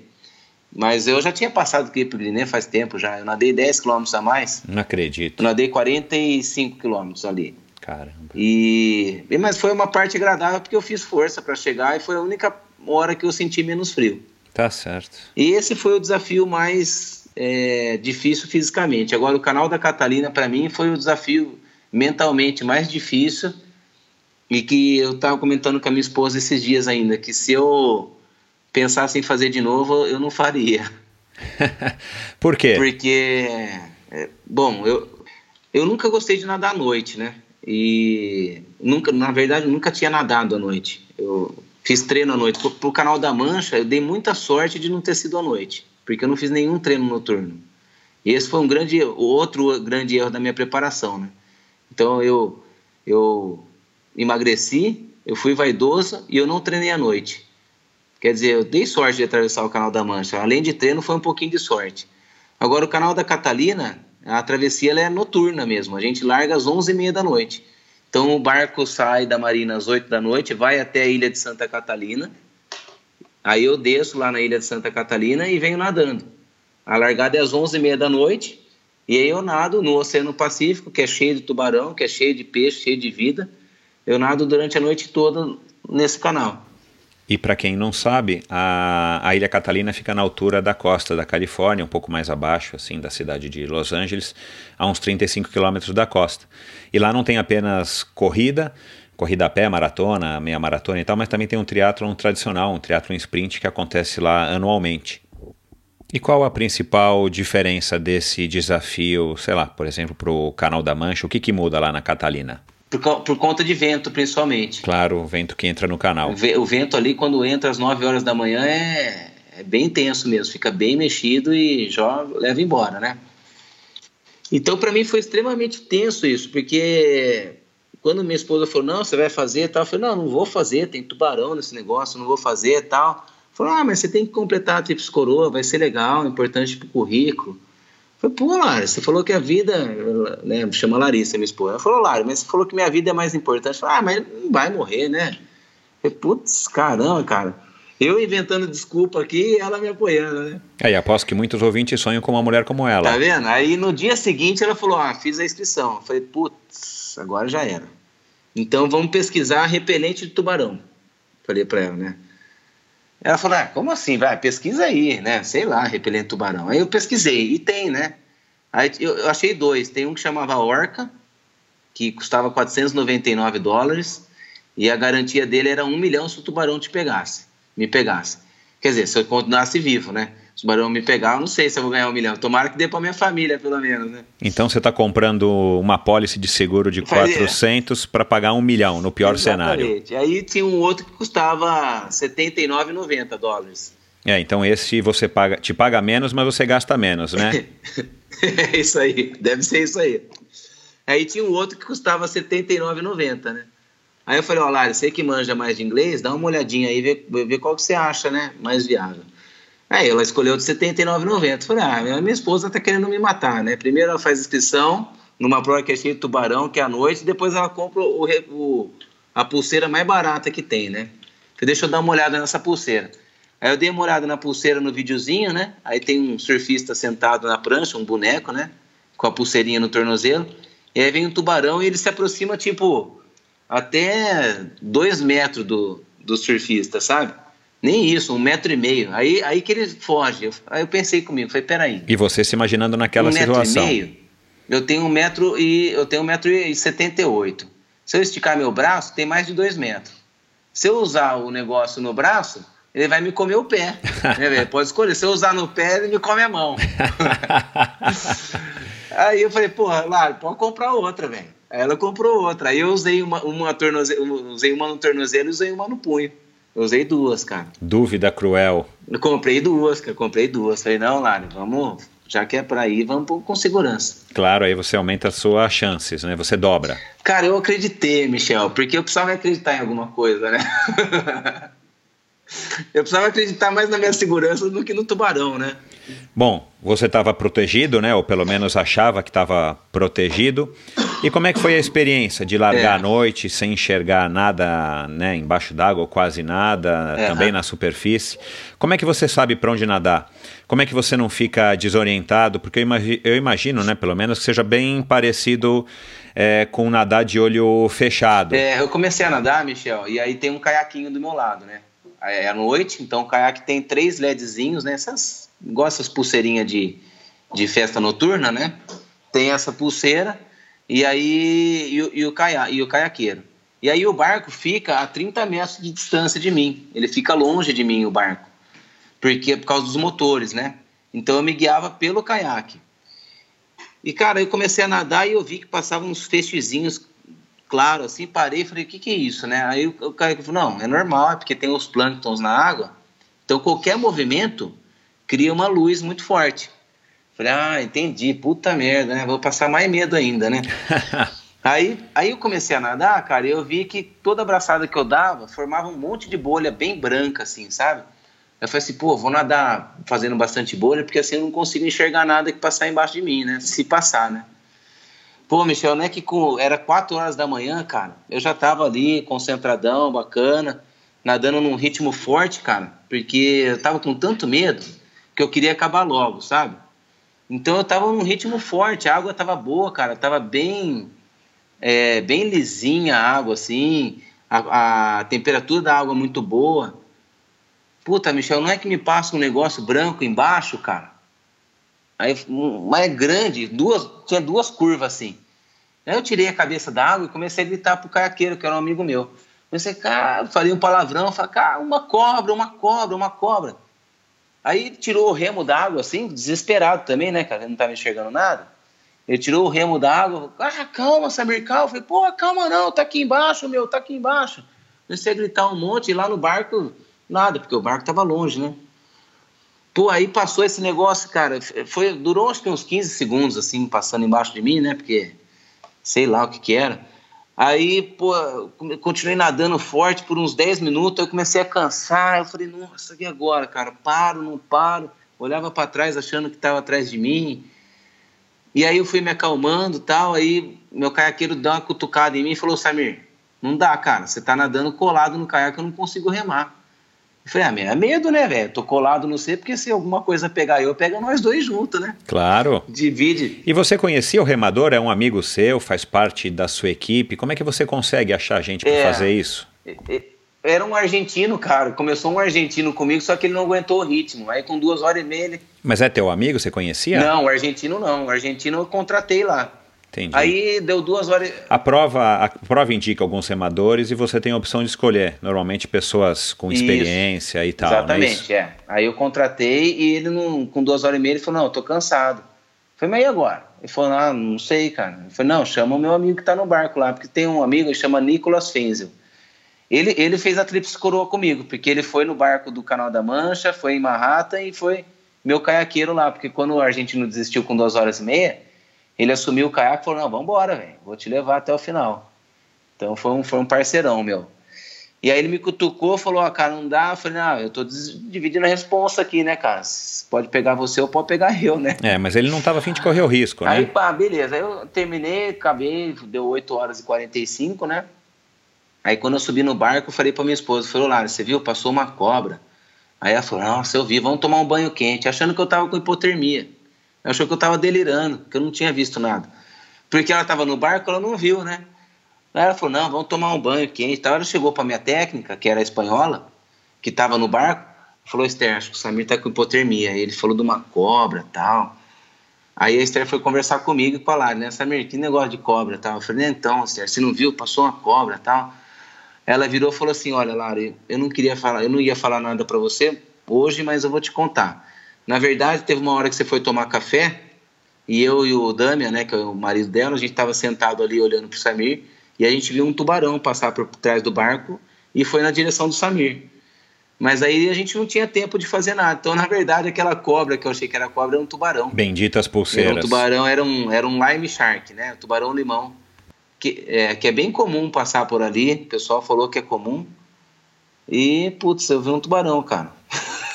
[SPEAKER 1] Mas eu já tinha passado o Cape Griné faz tempo já. Eu nadei 10 km a mais.
[SPEAKER 2] Não acredito.
[SPEAKER 1] Eu nadei 45 km ali.
[SPEAKER 2] Caramba.
[SPEAKER 1] E, mas foi uma parte agradável porque eu fiz força para chegar e foi a única hora que eu senti menos frio.
[SPEAKER 2] Tá certo.
[SPEAKER 1] E esse foi o desafio mais é, difícil fisicamente. Agora, o canal da Catalina, para mim, foi o desafio mentalmente mais difícil e que eu estava comentando com a minha esposa esses dias ainda, que se eu pensasse em fazer de novo, eu não faria.
[SPEAKER 2] Por quê?
[SPEAKER 1] Porque, é, bom, eu, eu nunca gostei de nadar à noite, né? E nunca, na verdade, nunca tinha nadado à noite. Eu fiz treino à noite. Para o canal da Mancha, eu dei muita sorte de não ter sido à noite, porque eu não fiz nenhum treino noturno. E esse foi um grande, outro grande erro da minha preparação, né? Então eu, eu emagreci, eu fui vaidoso e eu não treinei à noite. Quer dizer, eu dei sorte de atravessar o Canal da Mancha. Além de treino, foi um pouquinho de sorte. Agora, o Canal da Catalina, a travessia é noturna mesmo. A gente larga às 11h30 da noite. Então, o barco sai da marina às 8 da noite, vai até a ilha de Santa Catalina. Aí eu desço lá na ilha de Santa Catalina e venho nadando. A largada é às 11h30 da noite. E aí eu nado no Oceano Pacífico, que é cheio de tubarão, que é cheio de peixe, cheio de vida. Eu nado durante a noite toda nesse canal.
[SPEAKER 2] E para quem não sabe, a, a Ilha Catalina fica na altura da costa da Califórnia, um pouco mais abaixo, assim, da cidade de Los Angeles, a uns 35 quilômetros da costa. E lá não tem apenas corrida, corrida a pé, maratona, meia maratona e tal, mas também tem um triatlon tradicional, um triatlon sprint que acontece lá anualmente. E qual a principal diferença desse desafio, sei lá, por exemplo, para o Canal da Mancha? O que, que muda lá na Catalina?
[SPEAKER 1] Por, por, conta de vento, principalmente.
[SPEAKER 2] Claro, o vento que entra no canal.
[SPEAKER 1] O, vento ali, quando entra às 9 horas da manhã, é, é bem intenso mesmo, fica bem mexido e já leva embora, né? Então, para mim, foi extremamente tenso isso, porque quando minha esposa falou, não, você vai fazer tal, eu falei, não, não vou fazer, tem tubarão nesse negócio, não vou fazer tal. Falou, ah, mas você tem que completar a Trips Coroa, vai ser legal, importante pro currículo. Falei, pô, Lara, você falou que a vida, né, chama Larissa, minha esposa. Ela falou, Lara, mas você falou que minha vida é mais importante. Eu falei, ah, mas não vai morrer, né? Falei, putz, caramba, cara. Eu inventando desculpa aqui ela me apoiando, né?
[SPEAKER 2] Aí, aposto que muitos ouvintes sonham com uma mulher como ela.
[SPEAKER 1] Tá vendo? Aí no dia seguinte ela falou, ah, fiz a inscrição. Eu falei, putz, agora já era. Então vamos pesquisar repelente de tubarão. Falei pra ela, né? Ela falou, ah, como assim? Vai, pesquisa aí, né? Sei lá, repelente tubarão. Aí eu pesquisei, e tem, né? Aí eu, achei dois. Tem um que chamava Orca, que custava 499 dólares, e a garantia dele era um milhão se o tubarão te pegasse, me pegasse. Quer dizer, se eu continuasse vivo, né? Se o barão me pegar, eu não sei se eu vou ganhar um milhão. Tomara que dê para minha família, pelo menos, né?
[SPEAKER 2] Então você está comprando uma pólice de seguro de 400 para pagar um milhão, no pior Exatamente.
[SPEAKER 1] cenário. Aí tinha um outro que custava 79,90 dólares.
[SPEAKER 2] É, então esse você paga, te paga menos, mas você gasta menos, né?
[SPEAKER 1] é isso aí, deve ser isso aí. Aí tinha um outro que custava 79,90, né? Aí eu falei, ó, Lari, você que manja mais de inglês, dá uma olhadinha aí, vê, vê qual que você acha, né, mais viável. Aí ela escolheu de R$ 79,90. Falei, ah, minha esposa está querendo me matar, né? Primeiro ela faz inscrição numa prova que é cheia de tubarão, que é à noite, depois ela compra o, o, a pulseira mais barata que tem, né? Falei, deixa eu dar uma olhada nessa pulseira. Aí eu dei uma olhada na pulseira no videozinho, né? Aí tem um surfista sentado na prancha, um boneco, né? Com a pulseirinha no tornozelo. E aí vem um tubarão e ele se aproxima, tipo, até dois metros do, do surfista, sabe? Nem isso, um metro e meio. Aí, aí que ele foge. Aí eu pensei comigo, falei, peraí.
[SPEAKER 2] E você se imaginando naquela um situação?
[SPEAKER 1] Um metro e meio? Eu tenho um metro e eu tenho um metro e setenta e oito. Se eu esticar meu braço, tem mais de dois metros. Se eu usar o negócio no braço, ele vai me comer o pé. né, Pode escolher. Se eu usar no pé, ele me come a mão. aí eu falei, porra, Lara, pode comprar outra, velho. Aí ela comprou outra. Aí eu usei uma, uma, usei uma no tornozelo e usei uma no punho. Eu usei duas, cara.
[SPEAKER 2] Dúvida cruel.
[SPEAKER 1] Eu comprei duas, cara. Comprei duas. Falei, não, Lari, vamos. Já que é pra ir, vamos com segurança.
[SPEAKER 2] Claro, aí você aumenta as suas chances, né? Você dobra.
[SPEAKER 1] Cara, eu acreditei, Michel, porque eu precisava acreditar em alguma coisa, né? eu precisava acreditar mais na minha segurança do que no tubarão, né?
[SPEAKER 2] Bom, você estava protegido, né? Ou pelo menos achava que estava protegido. E como é que foi a experiência de largar é. à noite sem enxergar nada, né, embaixo d'água quase nada, é. também na superfície? Como é que você sabe para onde nadar? Como é que você não fica desorientado? Porque eu imagino, eu imagino né, pelo menos que seja bem parecido é, com nadar de olho fechado.
[SPEAKER 1] É, eu comecei a nadar, Michel, e aí tem um caiaquinho do meu lado, né? É à noite, então o caiaque tem três LEDzinhos, né? Essas, igual essas pulseirinhas de, de festa noturna, né? Tem essa pulseira e aí e, e o, caia, e o caiaqueiro. E aí o barco fica a 30 metros de distância de mim. Ele fica longe de mim, o barco. Porque por causa dos motores, né? Então eu me guiava pelo caiaque. E, cara, eu comecei a nadar e eu vi que passavam uns feixezinhos claro, assim, parei e falei, o que, que é isso, né? Aí o cara falou, não, é normal, é porque tem os plânctons na água, então qualquer movimento cria uma luz muito forte. Falei, ah, entendi, puta merda, né? Vou passar mais medo ainda, né? aí, aí eu comecei a nadar, cara, e eu vi que toda abraçada que eu dava formava um monte de bolha bem branca, assim, sabe? Eu falei assim, pô, vou nadar fazendo bastante bolha, porque assim eu não consigo enxergar nada que passar embaixo de mim, né? Se passar, né? Pô, Michel, não é que com, era 4 horas da manhã, cara, eu já tava ali, concentradão, bacana, nadando num ritmo forte, cara, porque eu tava com tanto medo que eu queria acabar logo, sabe? Então eu tava num ritmo forte, a água tava boa, cara, tava bem, é, bem lisinha a água, assim, a, a temperatura da água muito boa. Puta, Michel, não é que me passa um negócio branco embaixo, cara? Aí, mas é grande, duas, tinha duas curvas assim. Aí eu tirei a cabeça da água e comecei a gritar pro caiaqueiro, que era um amigo meu. Comecei, cara, falei um palavrão, falei, cara, uma cobra, uma cobra, uma cobra. Aí tirou o remo da água, assim, desesperado também, né, cara? Não tava enxergando nada. Ele tirou o remo da água, ah, calma, Samir, calma. Eu falei, pô, calma não, tá aqui embaixo, meu, tá aqui embaixo. Comecei a gritar um monte e lá no barco Nada, porque o barco estava longe, né? Pô, aí passou esse negócio, cara. Foi, durou acho que uns 15 segundos, assim, passando embaixo de mim, né? Porque sei lá o que que era. Aí, pô, continuei nadando forte por uns 10 minutos. Eu comecei a cansar. Eu falei, nossa, e agora, cara? Paro, não paro. Olhava para trás achando que estava atrás de mim. E aí eu fui me acalmando tal. Aí meu caiaqueiro deu uma cutucada em mim e falou: Samir, não dá, cara. Você tá nadando colado no caiaque, eu não consigo remar. Eu falei, ah, é medo, né, velho? Tô colado no C, porque se alguma coisa pegar eu, pega nós dois juntos, né?
[SPEAKER 2] Claro.
[SPEAKER 1] Divide.
[SPEAKER 2] E você conhecia o remador? É um amigo seu? Faz parte da sua equipe? Como é que você consegue achar gente para é, fazer isso?
[SPEAKER 1] Era um argentino, cara. Começou um argentino comigo, só que ele não aguentou o ritmo. Aí com duas horas e meia ele...
[SPEAKER 2] Mas é teu amigo? Você conhecia?
[SPEAKER 1] Não, o argentino não. O argentino eu contratei lá. Entendi. Aí deu duas horas.
[SPEAKER 2] A prova, a prova indica alguns remadores e você tem a opção de escolher. Normalmente pessoas com experiência
[SPEAKER 1] isso.
[SPEAKER 2] e tal.
[SPEAKER 1] É Exatamente, é, é, Aí eu contratei e ele, não, com duas horas e meia, ele falou: Não, eu tô cansado. Foi meio agora? Ele falou: Ah, não sei, cara. Eu falei: Não, chama o meu amigo que tá no barco lá, porque tem um amigo que chama Nicolas Fenzel. Ele, ele fez a tríplice coroa comigo, porque ele foi no barco do Canal da Mancha, foi em Manhattan e foi meu caiaqueiro lá, porque quando o argentino desistiu com duas horas e meia ele assumiu o caiaque e falou: Não, vamos embora, velho, vou te levar até o final. Então foi um, foi um parceirão meu. E aí ele me cutucou, falou: ah, cara, não dá. Eu falei: Não, eu tô dividindo a responsa aqui, né, cara? Pode pegar você ou pode pegar eu, né?
[SPEAKER 2] É, mas ele não tava afim de correr o risco, né?
[SPEAKER 1] Aí, pá, beleza. Aí eu terminei, acabei, deu 8 horas e 45, né? Aí quando eu subi no barco, eu falei pra minha esposa: Falei, lá, você viu? Passou uma cobra. Aí ela falou: Nossa, eu vi, vamos tomar um banho quente, achando que eu tava com hipotermia achou que eu estava delirando, que eu não tinha visto nada. Porque ela estava no barco, ela não viu, né? Aí ela falou, não, vamos tomar um banho quente. Então ela chegou para minha técnica, que era espanhola, que estava no barco, falou, Esther, acho que o Samir está com hipotermia. Aí ele falou de uma cobra tal. Aí a Esther foi conversar comigo e falar, né, Samir, que negócio de cobra tal. Eu falei, então, Esther, você não viu? Passou uma cobra tal. Ela virou e falou assim, olha, Lara, eu não queria falar, eu não ia falar nada para você hoje, mas eu vou te contar. Na verdade, teve uma hora que você foi tomar café e eu e o Damian, né, que é o marido dela, a gente estava sentado ali olhando para o Samir e a gente viu um tubarão passar por trás do barco e foi na direção do Samir. Mas aí a gente não tinha tempo de fazer nada. Então, na verdade, aquela cobra que eu achei que era cobra era um tubarão.
[SPEAKER 2] Benditas pulseiras.
[SPEAKER 1] Era um tubarão, era um, era um lime shark, né? tubarão limão. Que é, que é bem comum passar por ali. O pessoal falou que é comum. E, putz, eu vi um tubarão, cara.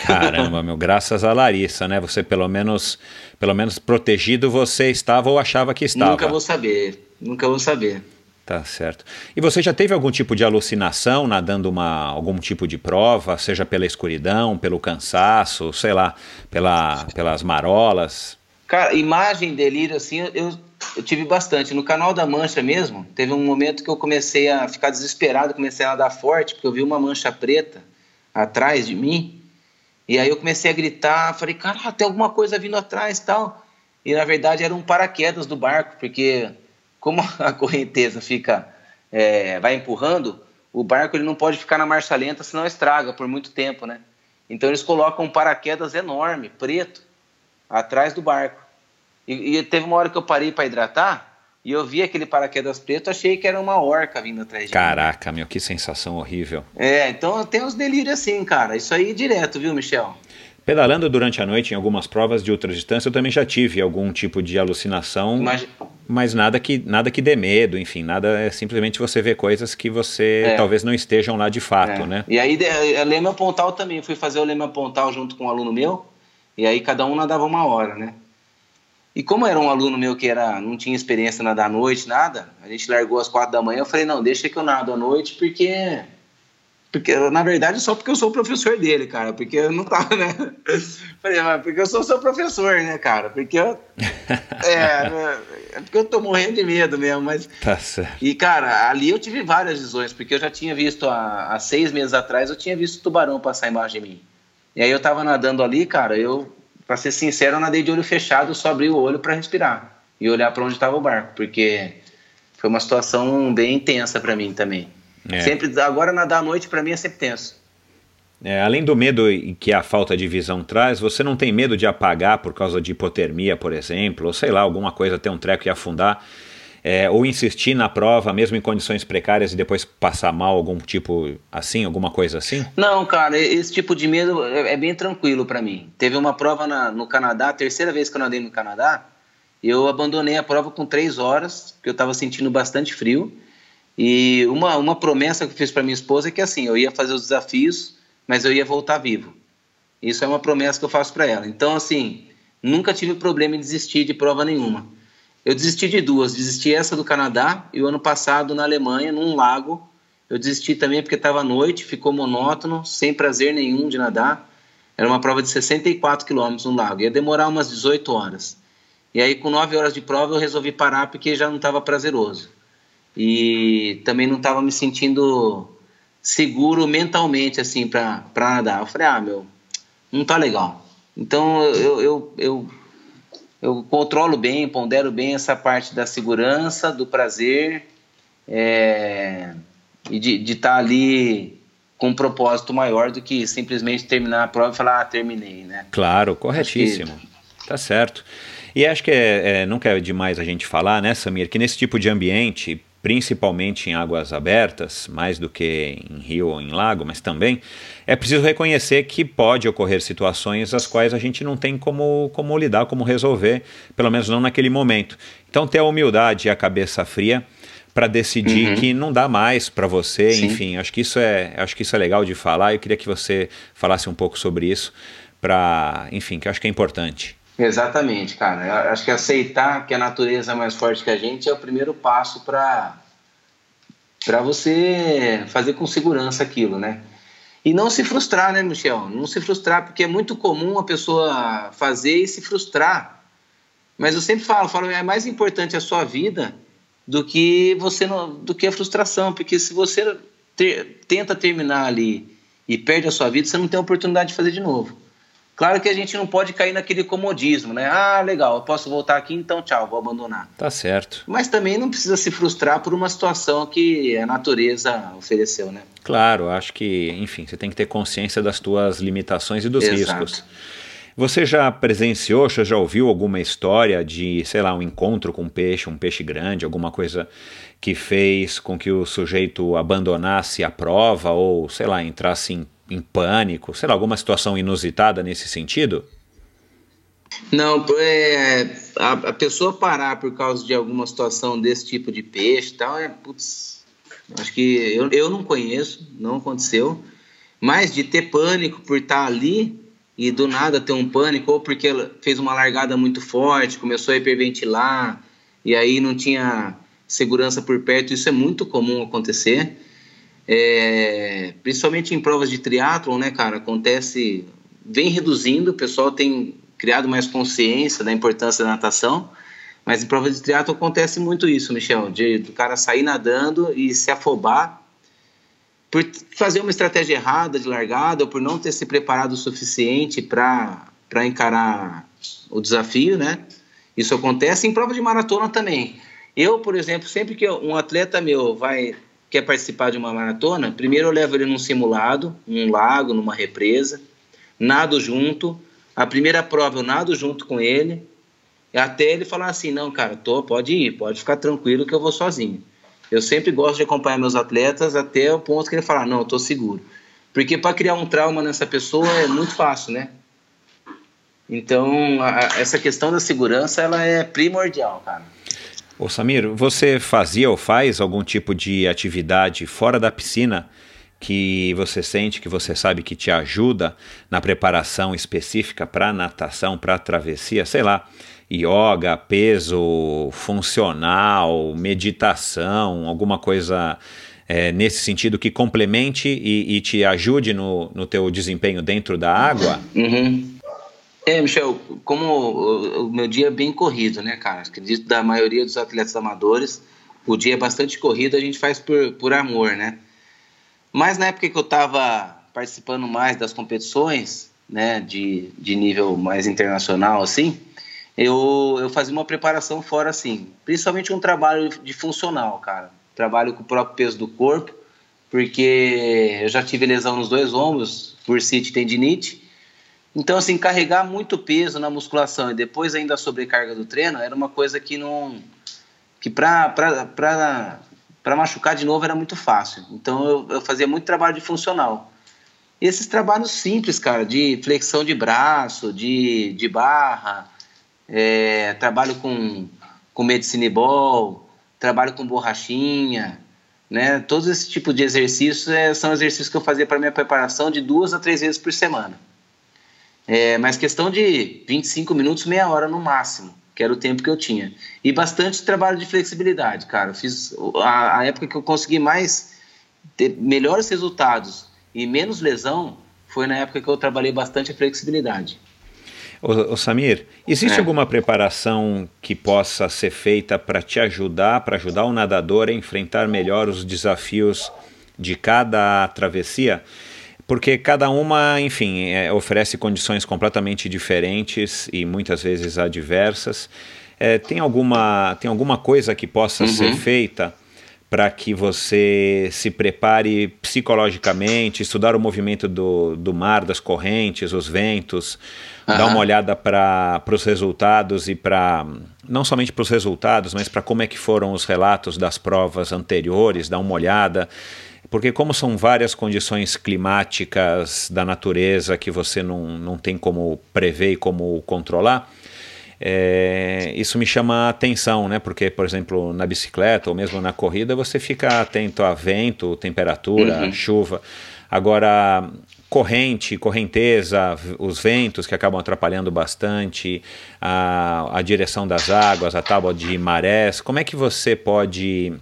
[SPEAKER 2] Caramba, meu, graças a Larissa, né? Você pelo menos, pelo menos protegido você estava ou achava que estava.
[SPEAKER 1] Nunca vou saber, nunca vou saber.
[SPEAKER 2] Tá certo. E você já teve algum tipo de alucinação nadando uma, algum tipo de prova, seja pela escuridão, pelo cansaço, sei lá, pela, pelas marolas?
[SPEAKER 1] Cara, imagem, delírio, assim, eu, eu tive bastante. No canal da Mancha mesmo, teve um momento que eu comecei a ficar desesperado, comecei a nadar forte, porque eu vi uma mancha preta atrás de mim. E aí eu comecei a gritar, falei, cara, tem alguma coisa vindo atrás tal. E na verdade era um paraquedas do barco, porque como a correnteza fica, é, vai empurrando, o barco ele não pode ficar na marcha lenta, senão estraga por muito tempo, né? Então eles colocam um paraquedas enorme, preto, atrás do barco. E, e teve uma hora que eu parei para hidratar e eu vi aquele paraquedas preto, achei que era uma orca vindo atrás de
[SPEAKER 2] Caraca, mim. meu, que sensação horrível.
[SPEAKER 1] É, então tem uns delírios assim, cara. Isso aí direto, viu, Michel?
[SPEAKER 2] Pedalando durante a noite em algumas provas de ultra distância, eu também já tive algum tipo de alucinação, mas, mas nada que nada que dê medo, enfim, nada é simplesmente você ver coisas que você é. talvez não estejam lá de fato, é. né?
[SPEAKER 1] E aí, a Lema Pontal também, fui fazer o Lema Pontal junto com um aluno meu, e aí cada um nadava uma hora, né? E como era um aluno meu que era, não tinha experiência nadar à noite, nada, a gente largou às quatro da manhã, eu falei, não, deixa que eu nado à noite, porque porque, na verdade, só porque eu sou o professor dele, cara. Porque eu não tava, né? Falei, mas porque eu sou seu professor, né, cara? Porque eu. É, né? é porque eu tô morrendo de medo mesmo, mas.
[SPEAKER 2] Tá certo.
[SPEAKER 1] E, cara, ali eu tive várias visões, porque eu já tinha visto há, há seis meses atrás, eu tinha visto tubarão passar embaixo de mim. E aí eu tava nadando ali, cara, eu, pra ser sincero, eu nadei de olho fechado, só abri o olho para respirar e olhar para onde tava o barco, porque foi uma situação bem intensa para mim também. É. Sempre, agora nadar à noite para mim é sempre tenso.
[SPEAKER 2] É, além do medo que a falta de visão traz, você não tem medo de apagar por causa de hipotermia, por exemplo, ou sei lá, alguma coisa ter um treco e afundar, é, ou insistir na prova mesmo em condições precárias e depois passar mal, algum tipo assim, alguma coisa assim?
[SPEAKER 1] Não, cara, esse tipo de medo é, é bem tranquilo para mim. Teve uma prova na, no Canadá, terceira vez que eu nadei no Canadá, eu abandonei a prova com três horas, porque eu estava sentindo bastante frio. E uma, uma promessa que eu fiz para minha esposa é que assim, eu ia fazer os desafios, mas eu ia voltar vivo. Isso é uma promessa que eu faço para ela. Então, assim, nunca tive problema em desistir de prova nenhuma. Eu desisti de duas, desisti essa do Canadá e o ano passado na Alemanha, num lago. Eu desisti também porque estava à noite, ficou monótono, sem prazer nenhum de nadar. Era uma prova de 64 quilômetros no lago, ia demorar umas 18 horas. E aí, com 9 horas de prova, eu resolvi parar porque já não estava prazeroso e também não estava me sentindo seguro mentalmente assim para nadar. Eu falei, ah, meu, não tá legal. Então eu, eu, eu, eu controlo bem, pondero bem essa parte da segurança, do prazer é, e de estar tá ali com um propósito maior do que simplesmente terminar a prova e falar, ah, terminei, né?
[SPEAKER 2] Claro, corretíssimo. Que... Tá certo. E acho que é, é, nunca é demais a gente falar, né, Samir, que nesse tipo de ambiente, principalmente em águas abertas, mais do que em rio ou em lago, mas também, é preciso reconhecer que pode ocorrer situações as quais a gente não tem como, como lidar, como resolver, pelo menos não naquele momento. Então, ter a humildade e a cabeça fria para decidir uhum. que não dá mais para você, Sim. enfim, acho que isso é, acho que isso é legal de falar. Eu queria que você falasse um pouco sobre isso, para, enfim, que eu acho que é importante.
[SPEAKER 1] Exatamente, cara. Eu acho que aceitar que a natureza é mais forte que a gente é o primeiro passo para para você fazer com segurança aquilo, né? E não se frustrar, né, Michel? Não se frustrar, porque é muito comum a pessoa fazer e se frustrar. Mas eu sempre falo, falo é mais importante a sua vida do que você não, do que a frustração, porque se você ter, tenta terminar ali e perde a sua vida, você não tem a oportunidade de fazer de novo. Claro que a gente não pode cair naquele comodismo, né? Ah, legal, eu posso voltar aqui, então tchau, vou abandonar.
[SPEAKER 2] Tá certo.
[SPEAKER 1] Mas também não precisa se frustrar por uma situação que a natureza ofereceu, né?
[SPEAKER 2] Claro, acho que, enfim, você tem que ter consciência das tuas limitações e dos Exato. riscos. Você já presenciou, você já ouviu alguma história de, sei lá, um encontro com um peixe, um peixe grande, alguma coisa que fez com que o sujeito abandonasse a prova ou, sei lá, entrasse em em pânico? Sei lá, alguma situação inusitada nesse sentido?
[SPEAKER 1] Não, é, a, a, pessoa parar por causa de alguma situação desse tipo de peixe e tal, é, putz, acho que eu, eu não conheço, não aconteceu, mas de ter pânico por estar ali, e do nada ter um pânico, ou porque fez uma largada muito forte, começou a hiperventilar, e aí não tinha segurança por perto, isso é muito comum acontecer. É, principalmente em provas de triatlon, né, cara, acontece, vem reduzindo, o pessoal tem criado mais consciência da importância da natação, mas em provas de triatlo acontece muito isso, Michel, de do cara sair nadando e se afobar por fazer uma estratégia errada de largada ou por não ter se preparado o suficiente para encarar o desafio, né? Isso acontece em prova de maratona também. Eu, por exemplo, sempre que um atleta meu vai quer participar de uma maratona, primeiro eu levo ele num simulado, num lago, numa represa, nado junto. A primeira prova eu nado junto com ele, até ele falar assim, não, cara, tô, pode ir, pode ficar tranquilo que eu vou sozinho. Eu sempre gosto de acompanhar meus atletas até o ponto que ele falar, não, eu tô seguro. Porque para criar um trauma nessa pessoa é muito fácil, né? Então, a, essa questão da segurança, ela é primordial, cara.
[SPEAKER 2] Ô Samir, você fazia ou faz algum tipo de atividade fora da piscina que você sente, que você sabe que te ajuda na preparação específica para natação, para travessia, sei lá, yoga, peso funcional, meditação, alguma coisa é, nesse sentido que complemente e, e, te ajude no, no teu desempenho dentro da água?
[SPEAKER 1] Uhum. É, Michel, como o, meu dia é bem corrido, né, cara? Acredito da maioria dos atletas amadores, o dia é bastante corrido, a gente faz por, por amor, né? Mas na época que eu estava participando mais das competições, né, de, de nível mais internacional, assim, eu, eu fazia uma preparação fora assim, principalmente um trabalho de funcional, cara. Trabalho com o próprio peso do corpo, porque eu já tive lesão nos dois ombros, e tendinite. Então, assim, carregar muito peso na musculação e depois ainda a sobrecarga do treino era uma coisa que não. que pra machucar de novo era muito fácil. Então, eu, eu fazia muito trabalho de funcional. Esses trabalhos simples, cara, de flexão de braço, de, de barra, é, trabalho com, com medicine ball, trabalho com borrachinha, né? Todos esse tipo de exercícios é, são exercícios que eu fazia para minha preparação de duas a três vezes por semana. É, mas questão de 25 minutos, meia hora no máximo, que era o tempo que eu tinha. E bastante trabalho de flexibilidade, cara. Eu fiz a, a época que eu consegui mais ter melhores resultados e menos lesão foi na época que eu trabalhei bastante a flexibilidade.
[SPEAKER 2] Ô, Samir, existe é. alguma preparação que possa ser feita para te ajudar, para ajudar o nadador a enfrentar melhor os desafios de cada travessia? Porque cada uma, enfim, é, oferece condições completamente diferentes e muitas vezes adversas. É, tem, alguma, tem alguma coisa que possa uhum. ser feita para que você se prepare psicologicamente, estudar o movimento do, do mar, das correntes, os ventos, uhum. dar uma olhada para os resultados e para não somente para os resultados, mas para como é que foram os relatos das provas anteriores, dar uma olhada. Porque como são várias condições climáticas da natureza que você não, não tem como prever e como controlar, é, isso me chama a atenção, né? Porque, por exemplo, na bicicleta ou mesmo na corrida, você fica atento a vento, temperatura, uhum. chuva. Agora, corrente, correnteza, os ventos que acabam atrapalhando bastante, a, a direção das águas, a tábua de marés, como é que você pode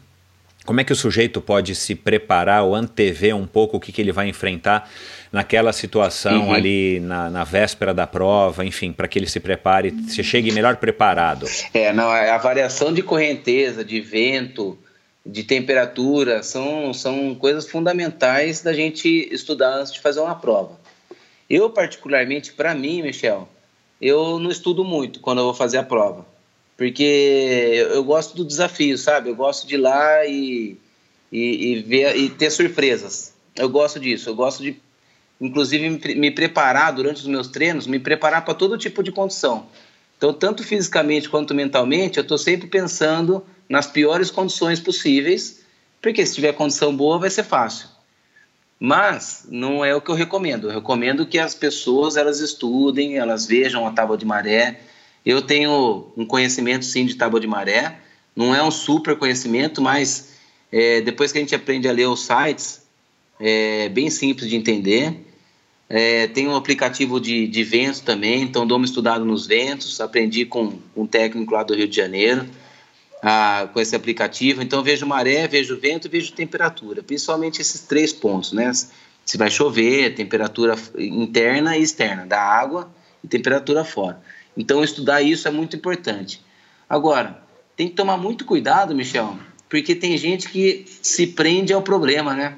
[SPEAKER 2] como é que o sujeito pode se preparar ou antever um pouco o que, que ele vai enfrentar naquela situação uhum. ali na, na, véspera da prova, enfim, para que ele se prepare, se chegue melhor preparado?
[SPEAKER 1] É, não, é a variação de correnteza, de vento, de temperatura, são, são coisas fundamentais da gente estudar antes de fazer uma prova. Eu, particularmente, para mim, Michel, eu não estudo muito quando eu vou fazer a prova porque eu gosto do desafio, sabe? Eu gosto de ir lá e, e, e ver e ter surpresas. Eu gosto disso. Eu gosto de, inclusive, me, me preparar durante os meus treinos, me preparar para todo tipo de condição. Então, tanto fisicamente quanto mentalmente, eu estou sempre pensando nas piores condições possíveis, porque se tiver condição boa, vai ser fácil. Mas não é o que eu recomendo. Eu recomendo que as pessoas elas estudem, elas vejam a tábua de maré, eu tenho um conhecimento sim de tábua de maré, não é um super conhecimento, mas é, depois que a gente aprende a ler os sites, é bem simples de entender. É, tem um aplicativo de, de ventos também, então dou uma estudada nos ventos. Aprendi com um técnico lá do Rio de Janeiro, com esse aplicativo. Então vejo maré, vejo vento, vejo temperatura, principalmente esses três pontos, né? Se vai chover, temperatura interna e externa da água e temperatura fora. Então estudar isso é muito importante. Agora, tem que tomar muito cuidado, Michel, porque tem gente que se prende ao problema, né?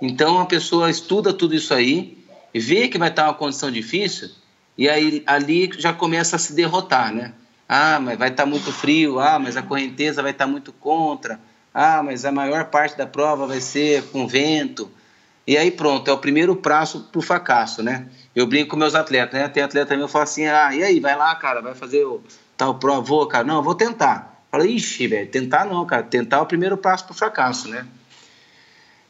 [SPEAKER 1] Então a pessoa estuda tudo isso aí, vê que vai estar uma condição difícil e aí ali já começa a se derrotar, né? Ah, mas vai estar muito frio, ah, mas a correnteza vai estar muito contra, ah, mas a maior parte da prova vai ser com vento. E aí pronto, é o primeiro prazo pro fracasso, né? Eu brinco com meus atletas, né? Tem atleta meu que fala assim, ah, e aí, vai lá, cara, vai fazer o tal prova, vou, cara, não, vou tentar. Fala, ixi, velho, tentar não, cara, tentar é o primeiro passo pro fracasso, né?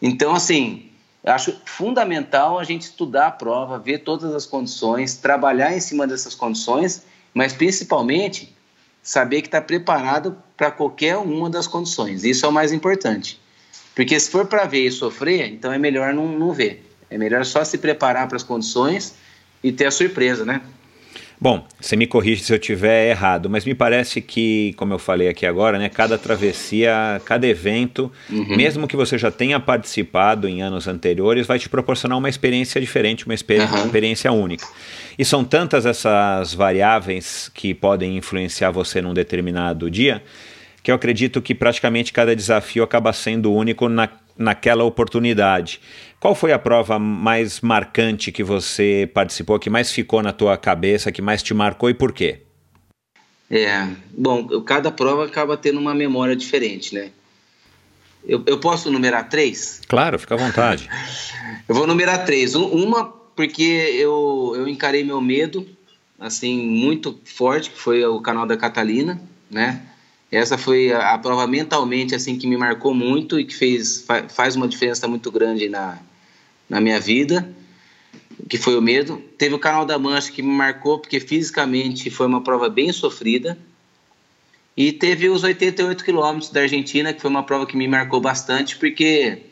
[SPEAKER 1] Então, assim, eu acho fundamental a gente estudar a prova, ver todas as condições, trabalhar em cima dessas condições, mas principalmente saber que está preparado para qualquer uma das condições. Isso é o mais importante. Porque se for para ver e sofrer, então é melhor não, não ver. É melhor só se preparar para as condições e ter a surpresa, né?
[SPEAKER 2] Bom, você me corrige se eu tiver errado, mas me parece que, como eu falei aqui agora, né, cada travessia, cada evento, uhum. mesmo que você já tenha participado em anos anteriores, vai te proporcionar uma experiência diferente, uma experiência, uhum. experiência única. E são tantas essas variáveis que podem influenciar você num determinado dia, que eu acredito que praticamente cada desafio acaba sendo único na, naquela oportunidade. Qual foi a prova mais marcante que você participou, que mais ficou na tua cabeça, que mais te marcou e por quê?
[SPEAKER 1] É, bom, cada prova acaba tendo uma memória diferente, né? Eu, eu posso numerar três?
[SPEAKER 2] Claro, fica à vontade.
[SPEAKER 1] eu vou numerar três. Uma, porque eu, eu encarei meu medo, assim, muito forte, que foi o canal da Catalina, né? Essa foi a, a, prova mentalmente assim que me marcou muito e que fez fa, faz uma diferença muito grande na, na minha vida, que foi o medo. Teve o Canal da Mancha que me marcou porque fisicamente foi uma prova bem sofrida. E teve os 88 quilômetros da Argentina, que foi uma prova que me marcou bastante porque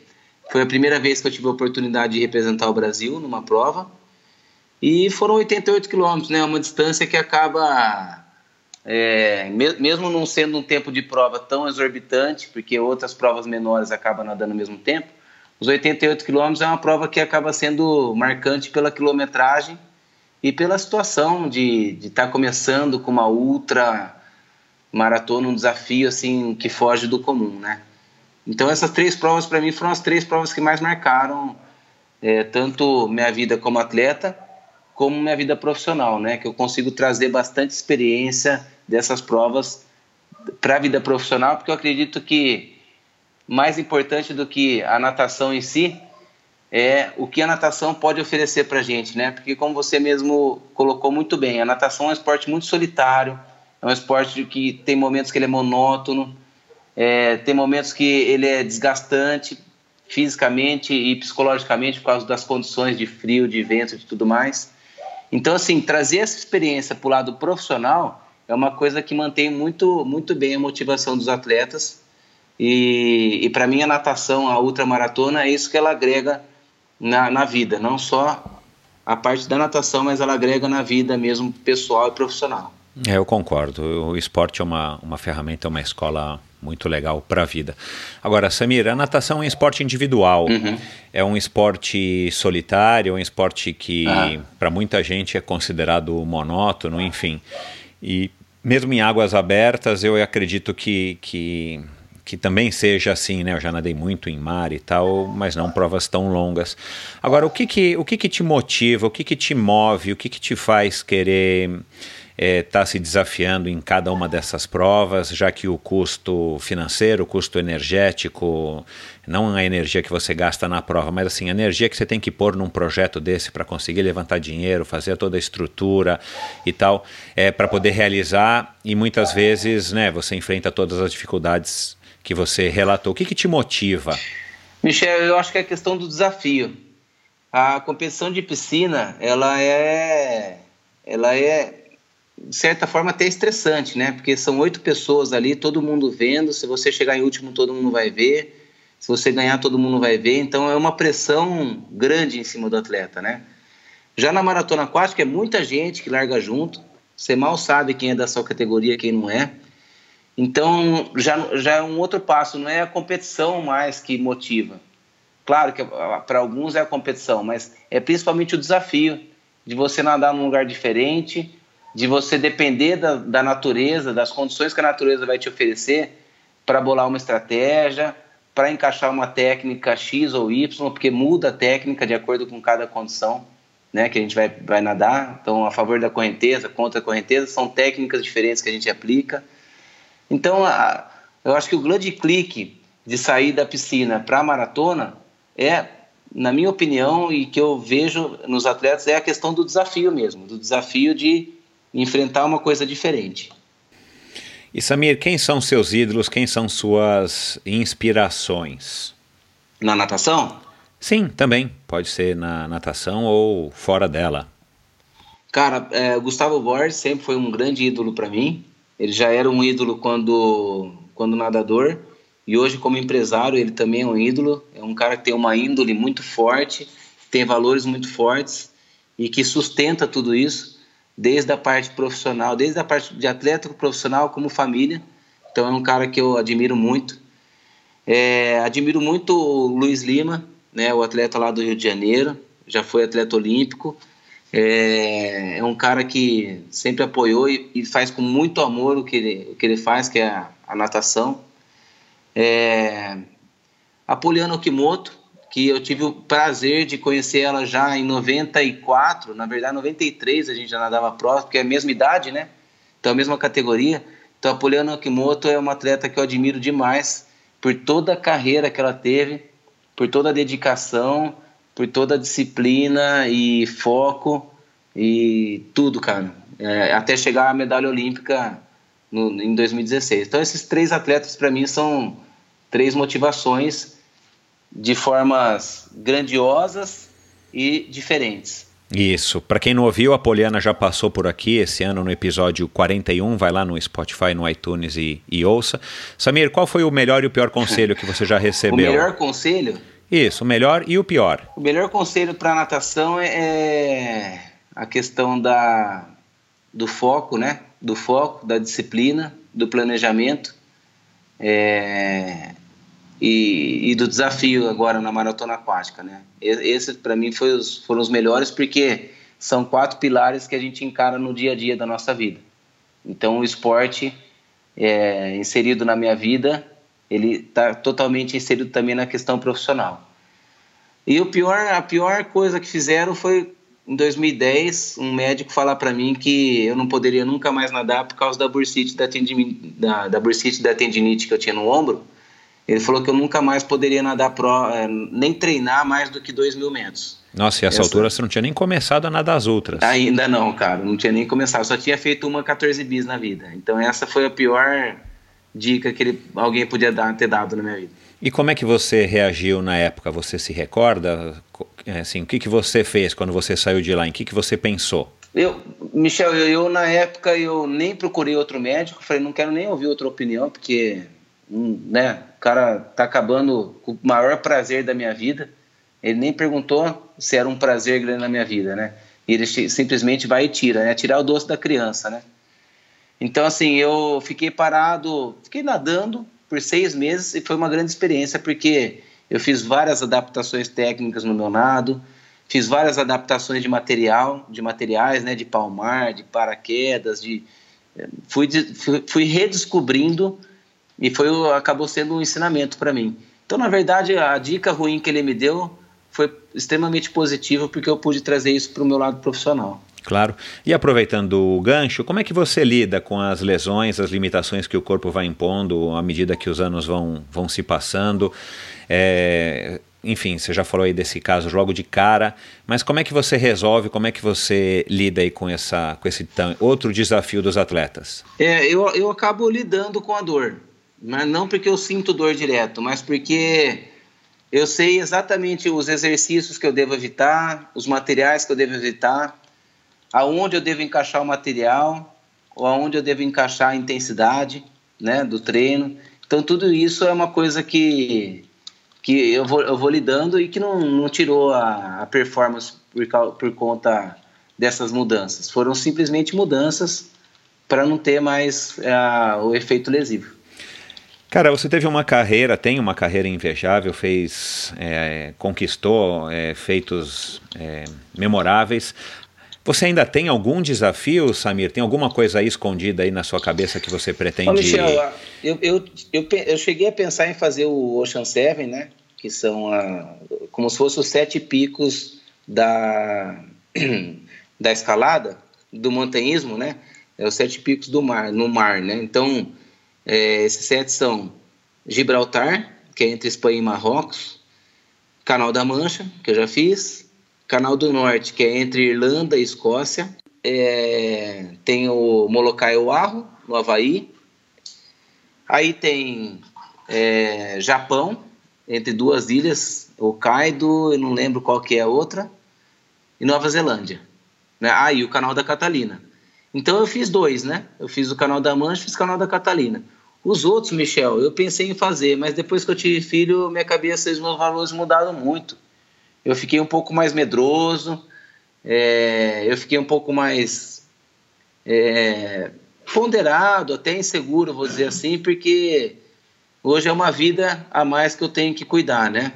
[SPEAKER 1] foi a primeira vez que eu tive a oportunidade de representar o Brasil numa prova. E foram 88 quilômetros, né? Uma distância que acaba é, mesmo não sendo um tempo de prova tão exorbitante, porque outras provas menores acabam nadando ao mesmo tempo, os 88 quilômetros é uma prova que acaba sendo marcante pela quilometragem e pela situação de estar tá começando com uma ultra maratona, um desafio assim que foge do comum, né? Então essas três provas para mim foram as três provas que mais marcaram é, tanto minha vida como atleta como minha vida profissional, né? Que eu consigo trazer bastante experiência dessas provas para a vida profissional, porque eu acredito que mais importante do que a natação em si é o que a natação pode oferecer para a gente, né? Porque como você mesmo colocou muito bem, a natação é um esporte muito solitário, é um esporte que tem momentos que ele é monótono, é, tem momentos que ele é desgastante fisicamente e psicologicamente por causa das condições de frio, de vento e tudo mais. Então, assim, trazer essa experiência para o lado profissional é uma coisa que mantém muito, muito bem a motivação dos atletas. E, e para mim, a natação, a ultramaratona, é isso que ela agrega na, na vida, não só a parte da natação, mas ela agrega na vida mesmo pessoal e profissional.
[SPEAKER 2] É, eu concordo. O esporte é uma, uma ferramenta, é uma escola muito legal para a vida. Agora, Samir, a natação é um esporte individual, uhum. é um esporte solitário, é um esporte que ah. para muita gente é considerado monótono, enfim. E mesmo em águas abertas, eu acredito que, que, que também seja assim, né? Eu já nadei muito em mar e tal, mas não provas tão longas. Agora, o que que, o que, que te motiva, o que que te move, o que que te faz querer está é, tá se desafiando em cada uma dessas provas, já que o custo financeiro, o custo energético, não a energia que você gasta na prova, mas assim, a energia que você tem que pôr num projeto desse para conseguir levantar dinheiro, fazer toda a estrutura e tal, é, para poder realizar e muitas vezes né, você enfrenta todas as dificuldades que você relatou. O que, que te motiva?
[SPEAKER 1] Michel, eu acho que é a questão do desafio. A competição de piscina, ela é, ela é de certa forma, até estressante, né? Porque são oito pessoas ali, todo mundo vendo. Se você chegar em último, todo mundo vai ver. Se você ganhar, todo mundo vai ver. Então, é uma pressão grande em cima do atleta, né? Já na maratona aquática é muita gente que larga junto, você mal sabe quem é da sua categoria, quem não é. Então já, já é um outro passo, não é a competição mais que motiva. Claro que para alguns é a competição, mas é principalmente o desafio de você nadar num lugar diferente, de você depender da, da natureza, das condições que a natureza vai te oferecer para bolar uma estratégia, para encaixar uma técnica X ou Y, porque muda a técnica de acordo com cada condição né, que a gente vai, vai nadar. Então, a favor da correnteza, contra a correnteza, são técnicas diferentes que a gente aplica. Então, a, eu acho que o grande clique de sair da piscina para a maratona é, na minha opinião, e que eu vejo nos atletas, é a questão do desafio mesmo, do desafio de enfrentar uma coisa diferente.
[SPEAKER 2] E Samir, quem são seus ídolos, quem são suas inspirações?
[SPEAKER 1] Na natação?
[SPEAKER 2] Sim, também. Pode ser na natação ou fora dela.
[SPEAKER 1] Cara, é, Gustavo Borges sempre foi um grande ídolo para mim. Ele já era um ídolo quando, quando nadador e hoje como empresário ele também é um ídolo. É um cara que tem uma índole muito forte, tem valores muito fortes e que sustenta tudo isso desde a parte profissional, desde a parte de atleta profissional como família. Então é um cara que eu admiro muito. É, admiro muito o Luiz Lima, né, o atleta lá do Rio de Janeiro, já foi atleta olímpico. É, é um cara que sempre apoiou e, e, faz com muito amor o que ele, o que ele faz, que é a, a natação. É, Okimoto, que eu tive o prazer de conhecer ela já em 94, na verdade 93 a gente já nadava próximo, porque é a mesma idade, né? Então a mesma categoria. Então a Poliana Okimoto é uma atleta que eu admiro demais por toda a carreira que ela teve, por toda a dedicação, por toda a disciplina e foco e tudo, cara. É, até chegar à medalha olímpica no, em 2016. Então, esses três atletas, para mim, são três motivações de formas grandiosas e diferentes.
[SPEAKER 2] Isso. Para quem não ouviu, a Poliana já passou por aqui esse ano no episódio 41. Vai lá no Spotify, no iTunes e, e ouça. Samir, qual foi o melhor e o pior conselho que você já recebeu?
[SPEAKER 1] o melhor conselho?
[SPEAKER 2] Isso, o melhor e o pior.
[SPEAKER 1] O melhor conselho para natação é, é a questão da, do foco, né? Do foco, da disciplina, do planejamento. É, e, e, do desafio agora na maratona aquática, né? Esses para mim foi os, foram os melhores porque são quatro pilares que a gente encara no dia a dia da nossa vida. Então o esporte é, inserido na minha vida, ele está totalmente inserido também na questão profissional. E o pior, a pior coisa que fizeram foi em 2010 um médico falar para mim que eu não poderia nunca mais nadar por causa da bursite da, da, da bursite da tendinite que eu tinha no ombro ele falou que eu nunca mais poderia nadar pro, é, nem treinar mais do que 2 mil metros.
[SPEAKER 2] Nossa, e essa, essa altura você não tinha nem começado a nadar as outras.
[SPEAKER 1] Ainda não, cara, não tinha nem começado, só tinha feito uma 14 bis na vida. Então essa foi a pior dica que ele, alguém podia dar, ter dado na minha vida.
[SPEAKER 2] E como é que você reagiu na época? Você se recorda? É, assim, o que, que você fez quando você saiu de lá? Em que, que você pensou?
[SPEAKER 1] Eu, Michel, eu, eu na época eu nem procurei outro médico, falei, não quero nem ouvir outra opinião, porque né, o cara tá acabando com o maior prazer da minha vida. Ele nem perguntou se era um prazer grande na minha vida, né? E ele simplesmente vai e tira, né? Tirar o doce da criança, né? Então, assim, eu fiquei parado, fiquei nadando por seis meses e foi uma grande experiência porque eu fiz várias adaptações técnicas no meu nado, fiz várias adaptações de material, de materiais, né? De palmar, de paraquedas, de eh, fui, fui, fui redescobrindo e foi acabou sendo um ensinamento para mim. Então, na verdade, a dica ruim que ele me deu foi extremamente positiva porque eu pude trazer isso para o meu lado profissional.
[SPEAKER 2] Claro. E aproveitando o gancho, como é que você lida com as lesões, as limitações que o corpo vai impondo à medida que os anos vão, vão se passando? É, enfim, você já falou aí desse caso logo de cara, mas como é que você resolve, como é que você lida aí com, essa, com esse outro desafio dos atletas?
[SPEAKER 1] É, eu, eu acabo lidando com a dor mas não porque eu sinto dor direto, mas porque eu sei exatamente os exercícios que eu devo evitar, os materiais que eu devo evitar, aonde eu devo encaixar o material, ou aonde eu devo encaixar a intensidade né, do treino. Então, tudo isso é uma coisa que, que eu, vou, eu vou lidando e que não, não tirou a, a performance por, por conta dessas mudanças. Foram simplesmente mudanças para não ter mais uh, o efeito lesivo.
[SPEAKER 2] Cara, você teve uma carreira, tem uma carreira invejável, fez, é, conquistou é, feitos é, memoráveis. Você ainda tem algum desafio, Samir? Tem alguma coisa aí escondida aí na sua cabeça que você pretende? Ô,
[SPEAKER 1] Michel, eu, eu, eu, eu, cheguei a pensar em fazer o Ocean Seven, né? Que são a, como se fossem os sete picos da, da escalada, do montanhismo, né? É os sete picos do mar, no mar, né? Então, é, esses sete são Gibraltar, que é entre Espanha e Marrocos, Canal da Mancha, que eu já fiz, Canal do Norte, que é entre Irlanda e Escócia. É, tem o Molokai Oahu, no Havaí. Aí tem é, Japão, entre duas ilhas, Hokkaido, eu não lembro qual que é a outra, e Nova Zelândia. Né? Ah, e o Canal da Catalina. Então eu fiz dois, né? Eu fiz o Canal da Mancha e fiz o Canal da Catalina. Os outros, Michel, eu pensei em fazer, mas depois que eu tive filho, minha cabeça e os meus valores mudaram muito eu fiquei um pouco mais medroso, é, eu fiquei um pouco mais é, ponderado, até inseguro, vou dizer assim, porque hoje é uma vida a mais que eu tenho que cuidar, né?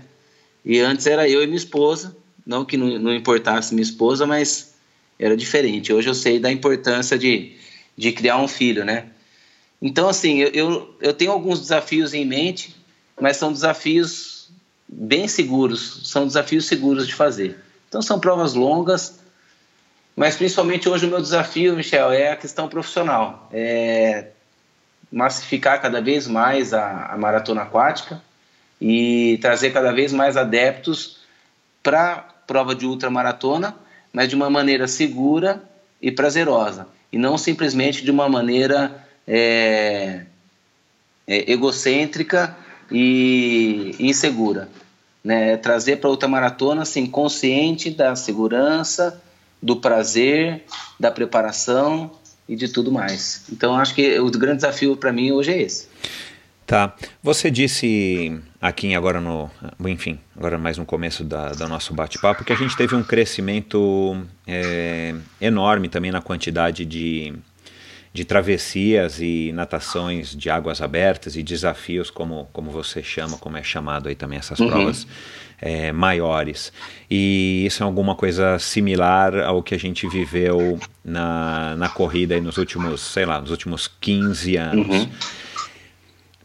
[SPEAKER 1] E antes era eu e minha esposa, não que não, não importasse minha esposa, mas era diferente. Hoje eu sei da importância de, de criar um filho, né? Então, assim, eu, eu, eu tenho alguns desafios em mente, mas são desafios bem seguros, são desafios seguros de fazer. Então são provas longas, mas principalmente hoje o meu desafio, Michel, é a questão profissional, é massificar cada vez mais a, a maratona aquática e trazer cada vez mais adeptos para prova de ultramaratona, mas de uma maneira segura e prazerosa, e não simplesmente de uma maneira é, é, egocêntrica e insegura. Né? Trazer para outra maratona assim, consciente da segurança, do prazer, da preparação e de tudo mais. Então acho que o grande desafio para mim hoje é esse.
[SPEAKER 2] Tá. Você disse aqui agora no, enfim, agora mais no começo da, do nosso bate-papo que a gente teve um crescimento é, enorme também na quantidade de de travessias e natações de águas abertas e desafios, como, como você chama, como é chamado aí também essas uhum. provas é, maiores. E isso é alguma coisa similar ao que a gente viveu na, na corrida aí nos últimos, sei lá, nos últimos 15 anos. Uhum.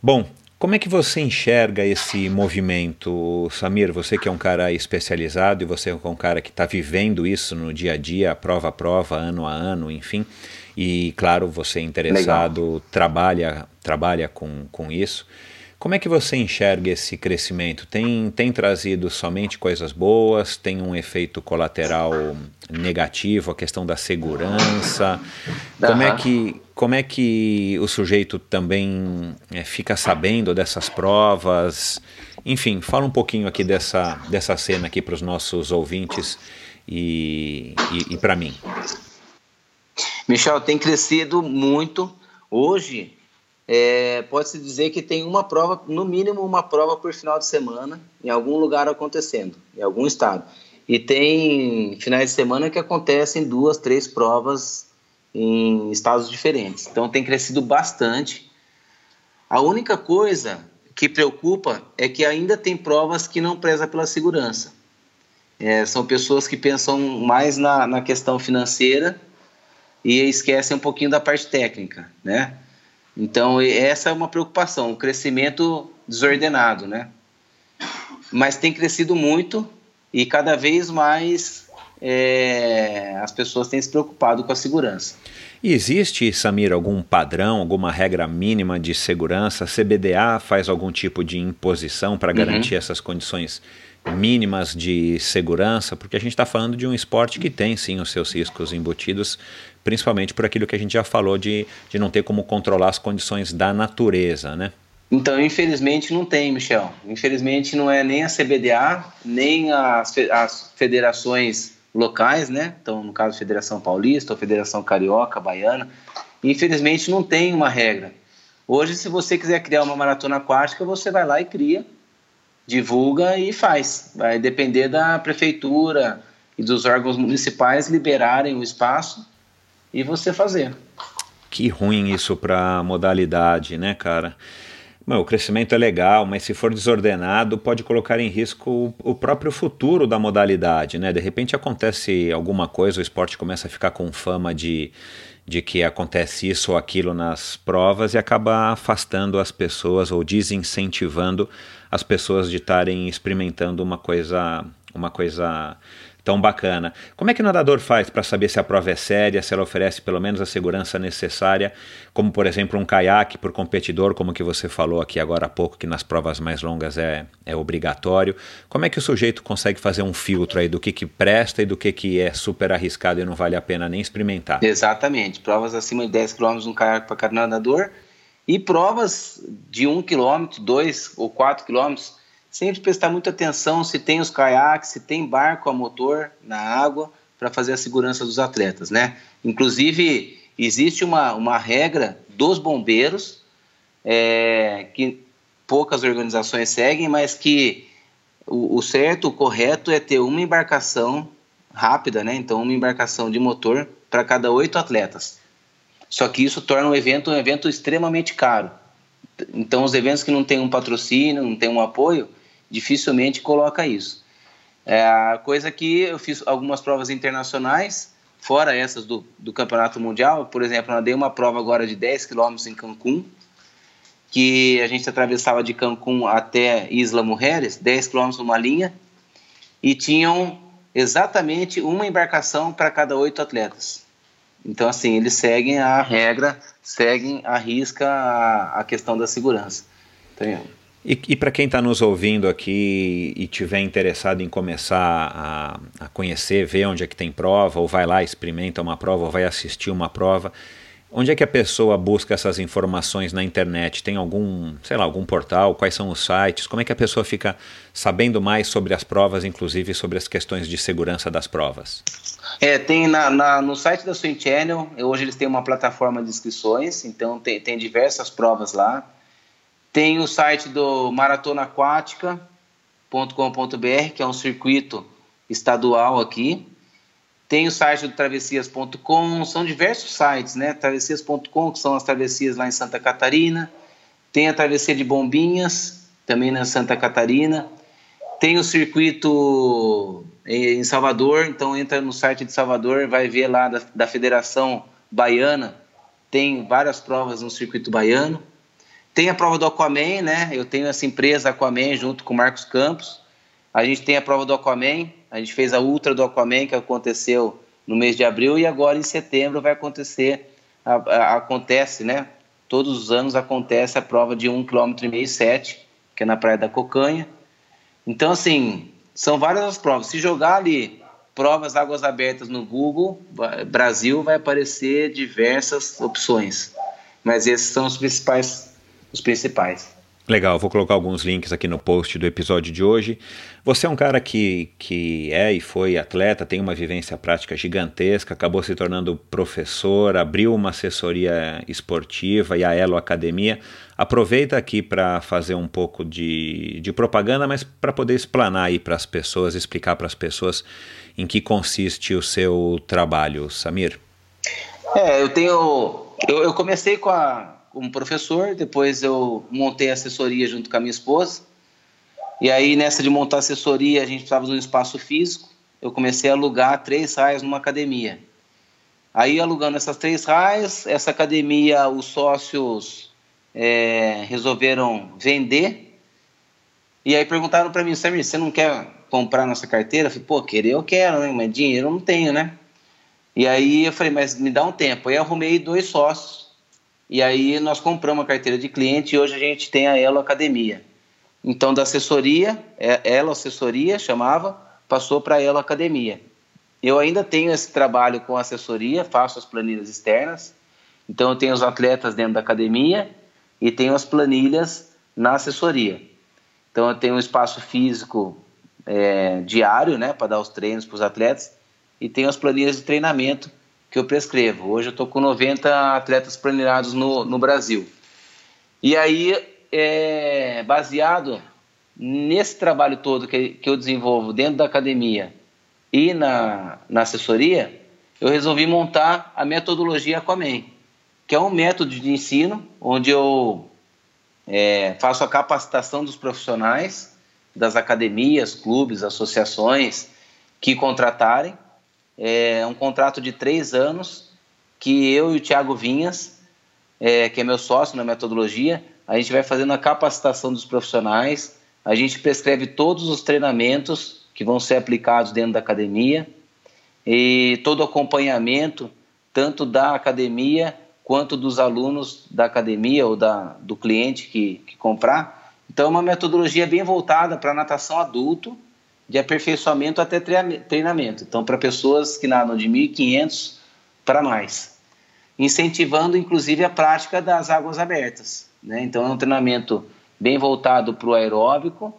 [SPEAKER 2] Bom, como é que você enxerga esse movimento, Samir? Você que é um cara especializado e você é um cara que está vivendo isso no dia a dia, prova a prova, ano a ano, enfim. E, claro, você é interessado, Legal. trabalha, trabalha com, com isso. Como é que você enxerga esse crescimento? Tem, tem trazido somente coisas boas? Tem um efeito colateral negativo? A questão da segurança? Uhum. Como, é que, como é que o sujeito também é, fica sabendo dessas provas? Enfim, fala um pouquinho aqui dessa, dessa cena aqui para os nossos ouvintes e, e, e para mim.
[SPEAKER 1] Michel, tem crescido muito. Hoje, é, pode-se dizer que tem uma prova, no mínimo uma prova por final de semana, em algum lugar acontecendo, em algum estado. E tem finais de semana que acontecem duas, três provas em estados diferentes. Então tem crescido bastante. A única coisa que preocupa é que ainda tem provas que não preza pela segurança. É, são pessoas que pensam mais na, na questão financeira e esquecem um pouquinho da parte técnica, né? Então, essa é uma preocupação, o crescimento desordenado, né? Mas tem crescido muito e cada vez mais é, as pessoas têm se preocupado com a segurança.
[SPEAKER 2] E existe, Samir, algum padrão, alguma regra mínima de segurança? A CBDA faz algum tipo de imposição para garantir uhum. essas condições mínimas de segurança? Porque a gente está falando de um esporte que tem sim os seus riscos embutidos, principalmente por aquilo que a gente já falou de, de não ter como controlar as condições da natureza, né?
[SPEAKER 1] Então, infelizmente não tem, Michel. Infelizmente não é nem a CBDA, nem as, as federações locais, né? Então, no caso, Federação Paulista ou Federação Carioca, Baiana. Infelizmente não tem uma regra. Hoje, se você quiser criar uma maratona aquática, você vai lá e cria, divulga e faz. Vai depender da prefeitura, e dos órgãos municipais liberarem o espaço e você fazer.
[SPEAKER 2] Que ruim isso para modalidade, né, cara? O crescimento é legal, mas se for desordenado, pode colocar em risco o, próprio futuro da modalidade, né? De repente acontece alguma coisa, o esporte começa a ficar com fama de, de que acontece isso ou aquilo nas provas e acaba afastando as pessoas ou desincentivando as pessoas de estarem experimentando uma coisa, uma coisa tão bacana. Como é que o nadador faz para saber se a prova é séria, se ela oferece pelo menos a segurança necessária, como por exemplo um caiaque por competidor, como que você falou aqui agora há pouco, que nas provas mais longas é, é obrigatório. Como é que o sujeito consegue fazer um filtro aí do que, que presta e do que, que é super arriscado e não vale a pena nem experimentar?
[SPEAKER 1] Exatamente. Provas acima de 10 km um caiaque para cada nadador e provas de 1 km, 2 ou 4 km sempre prestar muita atenção se tem os caiaques, se tem barco a motor na água para fazer a segurança dos atletas, né? Inclusive existe uma, uma regra dos bombeiros é, que poucas organizações seguem, mas que o, o, certo, o correto é ter uma embarcação rápida, né? Então uma embarcação de motor para cada oito atletas. Só que isso torna o evento um evento extremamente caro. Então os eventos que não têm um patrocínio, não têm um apoio, dificilmente coloca isso. É coisa que eu fiz algumas provas internacionais, fora essas do, do Campeonato Mundial, por exemplo, eu dei uma prova agora de 10 quilômetros em Cancún, que a gente atravessava de Cancún até Isla Mujeres, 10 quilômetros numa linha, e tinham exatamente uma embarcação para cada oito atletas. Então, assim, eles seguem a regra, seguem a risca a, a questão da segurança. Então,
[SPEAKER 2] e, e para quem está nos ouvindo aqui e tiver interessado em começar a, a, conhecer, ver onde é que tem prova, ou vai lá, experimenta uma prova, ou vai assistir uma prova, onde é que a pessoa busca essas informações na internet? Tem algum, sei lá, algum portal? Quais são os sites? Como é que a pessoa fica sabendo mais sobre as provas, inclusive sobre as questões de segurança das provas?
[SPEAKER 1] É, tem na, na, no site da Swim Channel, hoje eles têm uma plataforma de inscrições, então tem, tem diversas provas lá. Tem o site do maratonaquática.com.br, que é um circuito estadual aqui. Tem o site do travessias.com, são diversos sites, né? Travessias.com, que são as travessias lá em Santa Catarina. Tem a travessia de Bombinhas, também na Santa Catarina. Tem o circuito em Salvador, então entra no site de Salvador, vai ver lá da, da Federação Baiana, tem várias provas no circuito baiano. Tem a prova do Aquaman, né? Eu tenho essa empresa Aquaman junto com o Marcos Campos. A gente tem a prova do Aquaman, a gente fez a Ultra do Aquaman que aconteceu no mês de abril e agora em setembro vai acontecer, a, a, acontece, né? Todos os anos acontece a prova de 1,5 km 7, que é na Praia da Cocanha. Então, assim, são várias as provas. Se jogar ali provas águas abertas no Google, Brasil, vai aparecer diversas opções. Mas esses são os principais os principais.
[SPEAKER 2] Legal, vou colocar alguns links aqui no post do episódio de hoje. Você é um cara que, que é e foi atleta, tem uma vivência prática gigantesca, acabou se tornando professor, abriu uma assessoria esportiva e a Elo Academia. Aproveita aqui para fazer um pouco de, de propaganda, mas para poder explanar aí para as pessoas, explicar para as pessoas em que consiste o seu trabalho, Samir.
[SPEAKER 1] É, eu tenho. Eu, eu comecei com a, como professor, depois eu montei assessoria junto com a minha esposa. E aí, nessa de montar assessoria, a gente precisava de um espaço físico. Eu comecei a alugar três raias numa academia. Aí, alugando essas três raias, essa academia, os sócios é, resolveram vender. E aí perguntaram para mim, Samir, você não quer comprar nossa carteira? Eu falei, pô, querer eu quero, né? Mas dinheiro eu não tenho, né? E aí eu falei, mas me dá um tempo. Aí arrumei dois sócios e aí nós compramos a carteira de cliente e hoje a gente tem a Elo Academia. Então, da assessoria, é, Elo Assessoria chamava, passou para a Elo Academia. Eu ainda tenho esse trabalho com assessoria, faço as planilhas externas. Então, eu tenho os atletas dentro da academia e tenho as planilhas na assessoria. Então, eu tenho um espaço físico é, diário, né, para dar os treinos para os atletas, e tenho as planilhas de treinamento que eu prescrevo. Hoje eu estou com 90 atletas planilhados no, no Brasil. E aí, é, baseado nesse trabalho todo que, que eu desenvolvo dentro da academia e na, na assessoria, eu resolvi montar a metodologia Aquaman, que é um método de ensino onde eu é, faço a capacitação dos profissionais das academias, clubes, associações que contratarem. É um contrato de três anos que eu e o Thiago Vinhas, é, que é meu sócio na metodologia, a gente vai fazendo a capacitação dos profissionais, a gente prescreve todos os treinamentos que vão ser aplicados dentro da academia e todo o acompanhamento, tanto da academia quanto dos alunos da academia ou da, do cliente que, que comprar. Então, é uma metodologia bem voltada para natação adulto, de aperfeiçoamento até treinamento. Então, para pessoas que nadam de 1.500 para mais. Incentivando, inclusive, a prática das águas abertas. Né? Então, é um treinamento bem voltado para o aeróbico,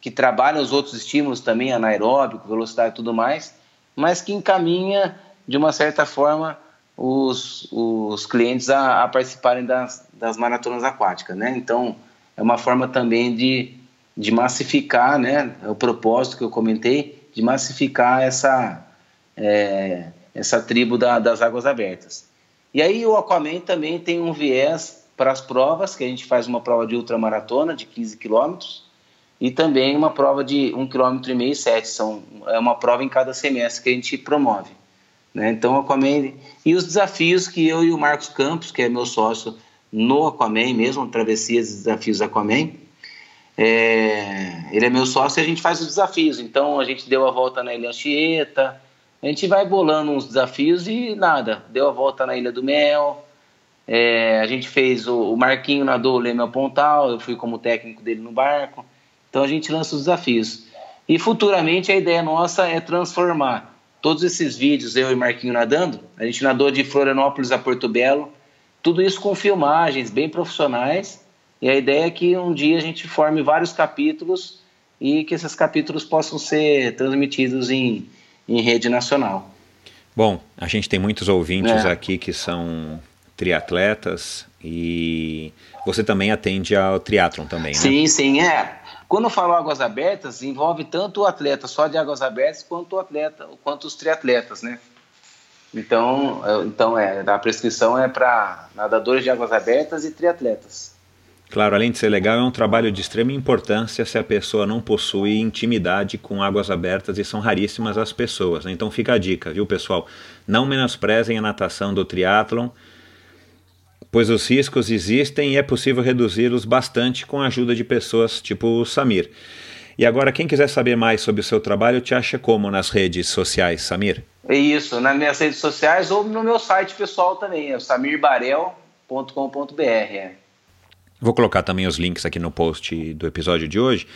[SPEAKER 1] que trabalha os outros estímulos também, anaeróbico, velocidade e tudo mais, mas que encaminha, de uma certa forma, os, os clientes a, a participarem das, das maratonas aquáticas, né? Então, é uma forma também de, de massificar, né? O propósito que eu comentei, de massificar essa, é, essa tribo da, das águas abertas. E aí o Aquaman também tem um viés para as provas, que a gente faz uma prova de ultramaratona de 15 quilômetros, e também uma prova de 1,5 km e 7 são é uma prova em cada semestre que a gente promove. Né? Então, Aquaman e os desafios que eu e o Marcos Campos, que é meu sócio no Aquaman mesmo, Travessias e Desafios Aquaman, é, ele é meu sócio e a gente faz os desafios. Então, a gente deu a volta na Ilha Anchieta, a gente vai bolando uns desafios e nada, deu a volta na Ilha do Mel, é, a gente fez o, o Marquinho nadou o Leme ao Pontal, eu fui como técnico dele no barco. Então a gente lança os desafios. E futuramente a ideia nossa é transformar todos esses vídeos, eu e Marquinho nadando, a gente nadou de Florianópolis a Porto Belo, tudo isso com filmagens bem profissionais. E a ideia é que um dia a gente forme vários capítulos e que esses capítulos possam ser transmitidos em, em rede nacional.
[SPEAKER 2] Bom, a gente tem muitos ouvintes é. aqui que são triatletas e você também atende ao triatlon também, né?
[SPEAKER 1] Sim, sim, é. Quando eu falo águas abertas, envolve tanto o atleta só de águas abertas quanto o atleta, quanto os triatletas, né? Então, é, então é, a prescrição é para nadadores de águas abertas e triatletas.
[SPEAKER 2] Claro, além de ser legal, é um trabalho de extrema importância se a pessoa não possui intimidade com águas abertas e são raríssimas as pessoas. Né? Então fica a dica, viu pessoal? Não menosprezem a natação do triatlon pois os riscos existem e é possível reduzi-los bastante com a ajuda de pessoas tipo o Samir. E agora, quem quiser saber mais sobre o seu trabalho, te acha como nas redes sociais, Samir?
[SPEAKER 1] É isso, nas minhas redes sociais ou no meu site pessoal também, é samirbarel.com.br.
[SPEAKER 2] Vou colocar também os links aqui no post do episódio de hoje.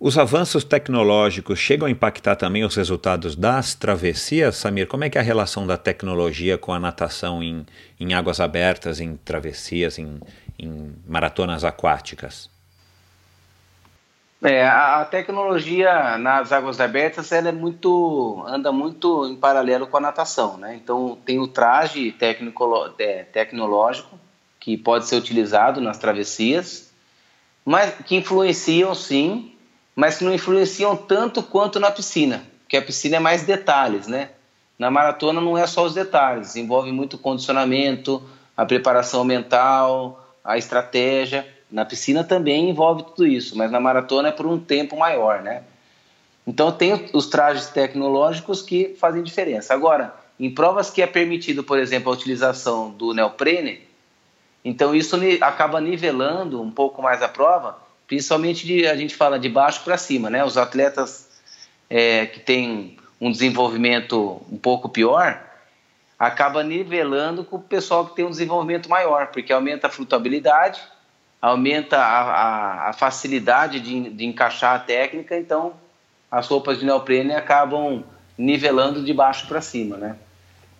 [SPEAKER 2] Os avanços tecnológicos chegam a impactar também os resultados das travessias, Samir? Como é que é a relação da tecnologia com a natação em, em águas abertas, em travessias, em, em maratonas aquáticas?
[SPEAKER 1] É, a tecnologia nas águas abertas ela é muito anda muito em paralelo com a natação, né? Então tem o traje técnico, é, tecnológico que pode ser utilizado nas travessias, mas que influenciam sim mas que não influenciam tanto quanto na piscina, porque a piscina é mais detalhes, né? Na maratona não é só os detalhes, envolve muito condicionamento, a preparação mental, a estratégia. Na piscina também envolve tudo isso, mas na maratona é por um tempo maior, né? Então tem os trajes tecnológicos que fazem diferença. Agora, em provas que é permitido, por exemplo, a utilização do neoprene, então isso acaba nivelando um pouco mais a prova, principalmente de, a gente fala de baixo para cima, né? Os atletas é, que têm um desenvolvimento um pouco pior acaba nivelando com o pessoal que tem um desenvolvimento maior, porque aumenta a flutuabilidade, aumenta a, a, a facilidade de, de encaixar a técnica, então as roupas de neoprene acabam nivelando de baixo para cima, né?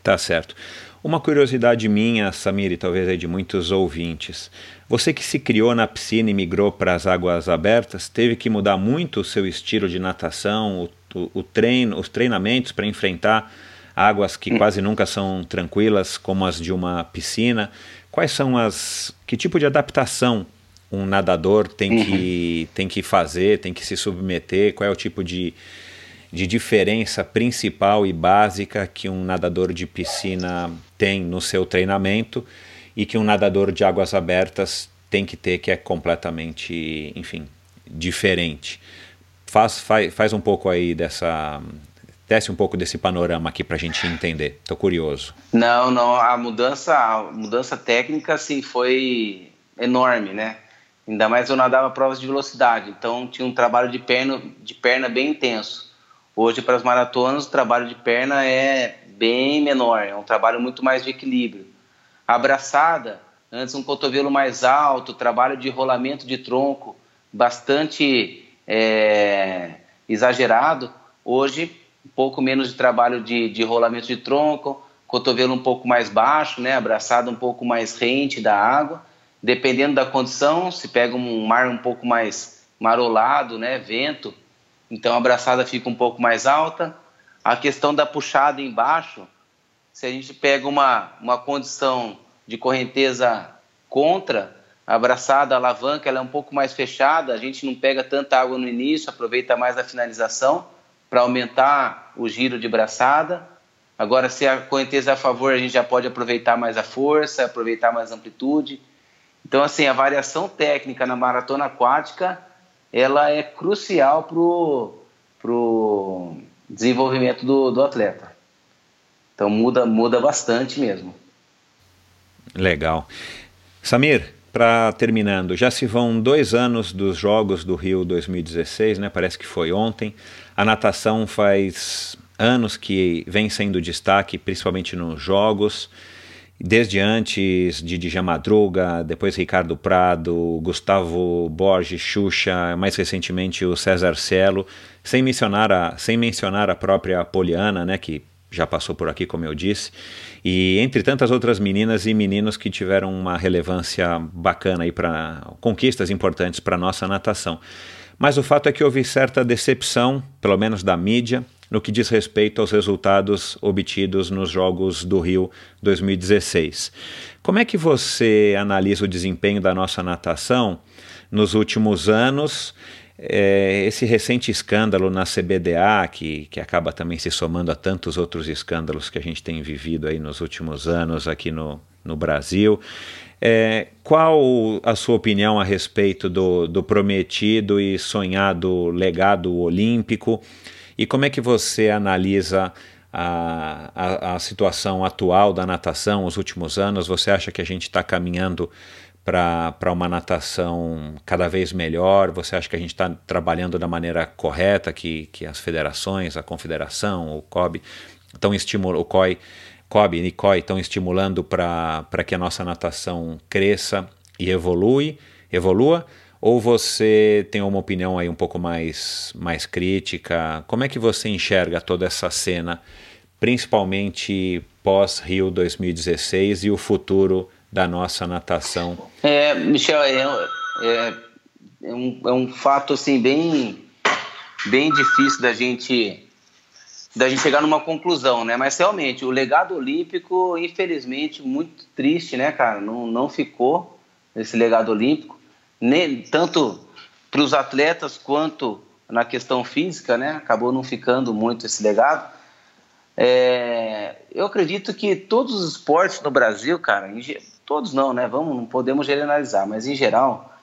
[SPEAKER 2] Tá certo. Uma curiosidade minha, Samir, e talvez aí de muitos ouvintes. Você que se criou na piscina e migrou para as águas abertas, teve que mudar muito o seu estilo de natação, o, o, treino, os treinamentos para enfrentar águas que hum. quase nunca são tranquilas, como as de uma piscina. Quais são as. Que tipo de adaptação um nadador tem que, uhum. tem que fazer, tem que se submeter? Qual é o tipo de de diferença principal e básica que um nadador de piscina tem no seu treinamento e que um nadador de águas abertas tem que ter, que é completamente, enfim, diferente. Faz, faz, faz um pouco aí dessa. Desce um pouco desse panorama aqui para a gente entender. Estou curioso.
[SPEAKER 1] Não, não. A mudança, a mudança técnica, assim, foi enorme, né? Ainda mais eu nadava provas de velocidade, então tinha um trabalho de perna, de perna bem intenso. Hoje, para as maratonas, o trabalho de perna é bem menor, é um trabalho muito mais de equilíbrio. Abraçada, antes um cotovelo mais alto, trabalho de rolamento de tronco bastante é, exagerado. Hoje, um pouco menos de trabalho de, de rolamento de tronco, cotovelo um pouco mais baixo, né, abraçada um pouco mais rente da água Dependendo da condição, se pega um mar um pouco mais marolado, né, vento, então a braçada fica um pouco mais alta. A questão da puxada embaixo, se a gente pega uma, uma condição de correnteza contra, a braçada, a alavanca, ela é um pouco mais fechada, a gente não pega tanta água no início, aproveita mais a finalização para aumentar o giro de braçada. Agora, se a correnteza é a favor, a gente já pode aproveitar mais a força, aproveitar mais a amplitude. Então, assim, a variação técnica na maratona aquática, ela é crucial para o pro desenvolvimento do, do atleta. Então, muda, muda bastante mesmo.
[SPEAKER 2] Legal. Samir, para terminando, já se vão dois anos dos Jogos do Rio 2016, né? Parece que foi ontem. A natação faz anos que vem sendo destaque, principalmente nos Jogos desde antes de Dija Madruga, depois Ricardo Prado, Gustavo Borges, Xuxa, mais recentemente o César Cielo, sem mencionar a, sem mencionar a própria Poliana, né, que já passou por aqui, como eu disse, e entre tantas outras meninas e meninos que tiveram uma relevância bacana aí para conquistas importantes para nossa natação. Mas o fato é que houve certa decepção, pelo menos da mídia, no que diz respeito aos resultados obtidos nos Jogos do Rio 2016. Como é que você analisa o desempenho da nossa natação nos últimos anos? É, esse recente escândalo na CBDA, que, que acaba também se somando a tantos outros escândalos que a gente tem vivido aí nos últimos anos aqui no, no Brasil. É, qual a sua opinião a respeito do, do prometido e sonhado legado olímpico? E como é que você analisa a, a, a situação atual da natação, os últimos anos? Você acha que a gente está caminhando para uma natação cada vez melhor? Você acha que a gente está trabalhando da maneira correta, que, que as federações, a confederação, o COB, estão estimulando, o COI, COB e COI estão estimulando para que a nossa natação cresça e evolui, evolua? Ou você tem uma opinião aí um pouco mais, mais crítica? Como é que você enxerga toda essa cena, principalmente pós-Rio 2016 e o futuro da nossa natação?
[SPEAKER 1] É, Michel, é, é, é, um, é um fato assim bem, bem difícil da gente da gente chegar numa conclusão, né? Mas realmente o legado olímpico, infelizmente, muito triste, né, cara? Não, não ficou esse legado olímpico nem, tanto para os atletas quanto na questão física, né? Acabou não ficando muito esse legado. É, eu acredito que todos os esportes no Brasil, cara, em, todos não, né? Vamos, não podemos generalizar, mas em geral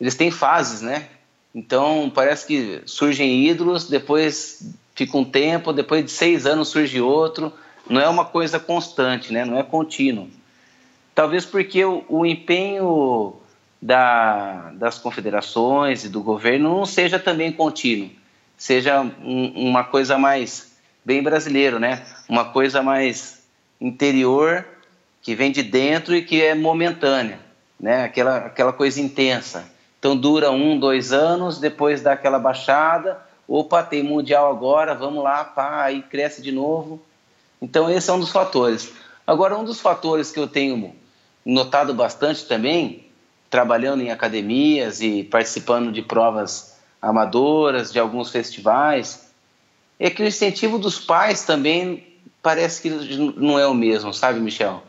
[SPEAKER 1] eles têm fases, né? Então parece que surgem ídolos, depois fica um tempo, depois de seis anos surge outro. Não é uma coisa constante, né? Não é contínuo. Talvez porque o, o empenho da, das confederações e do governo não seja também contínuo, seja um, uma coisa mais bem brasileiro, né? Uma coisa mais interior que vem de dentro e que é momentânea, né? Aquela aquela coisa intensa. Então dura um, dois anos, depois dá aquela baixada. Opa, tem mundial agora, vamos lá, pá, aí cresce de novo. Então esse é um dos fatores. Agora um dos fatores que eu tenho notado bastante também trabalhando em academias e participando de provas amadoras, de alguns festivais, é que o incentivo dos pais também parece que não é o mesmo, sabe, Michel?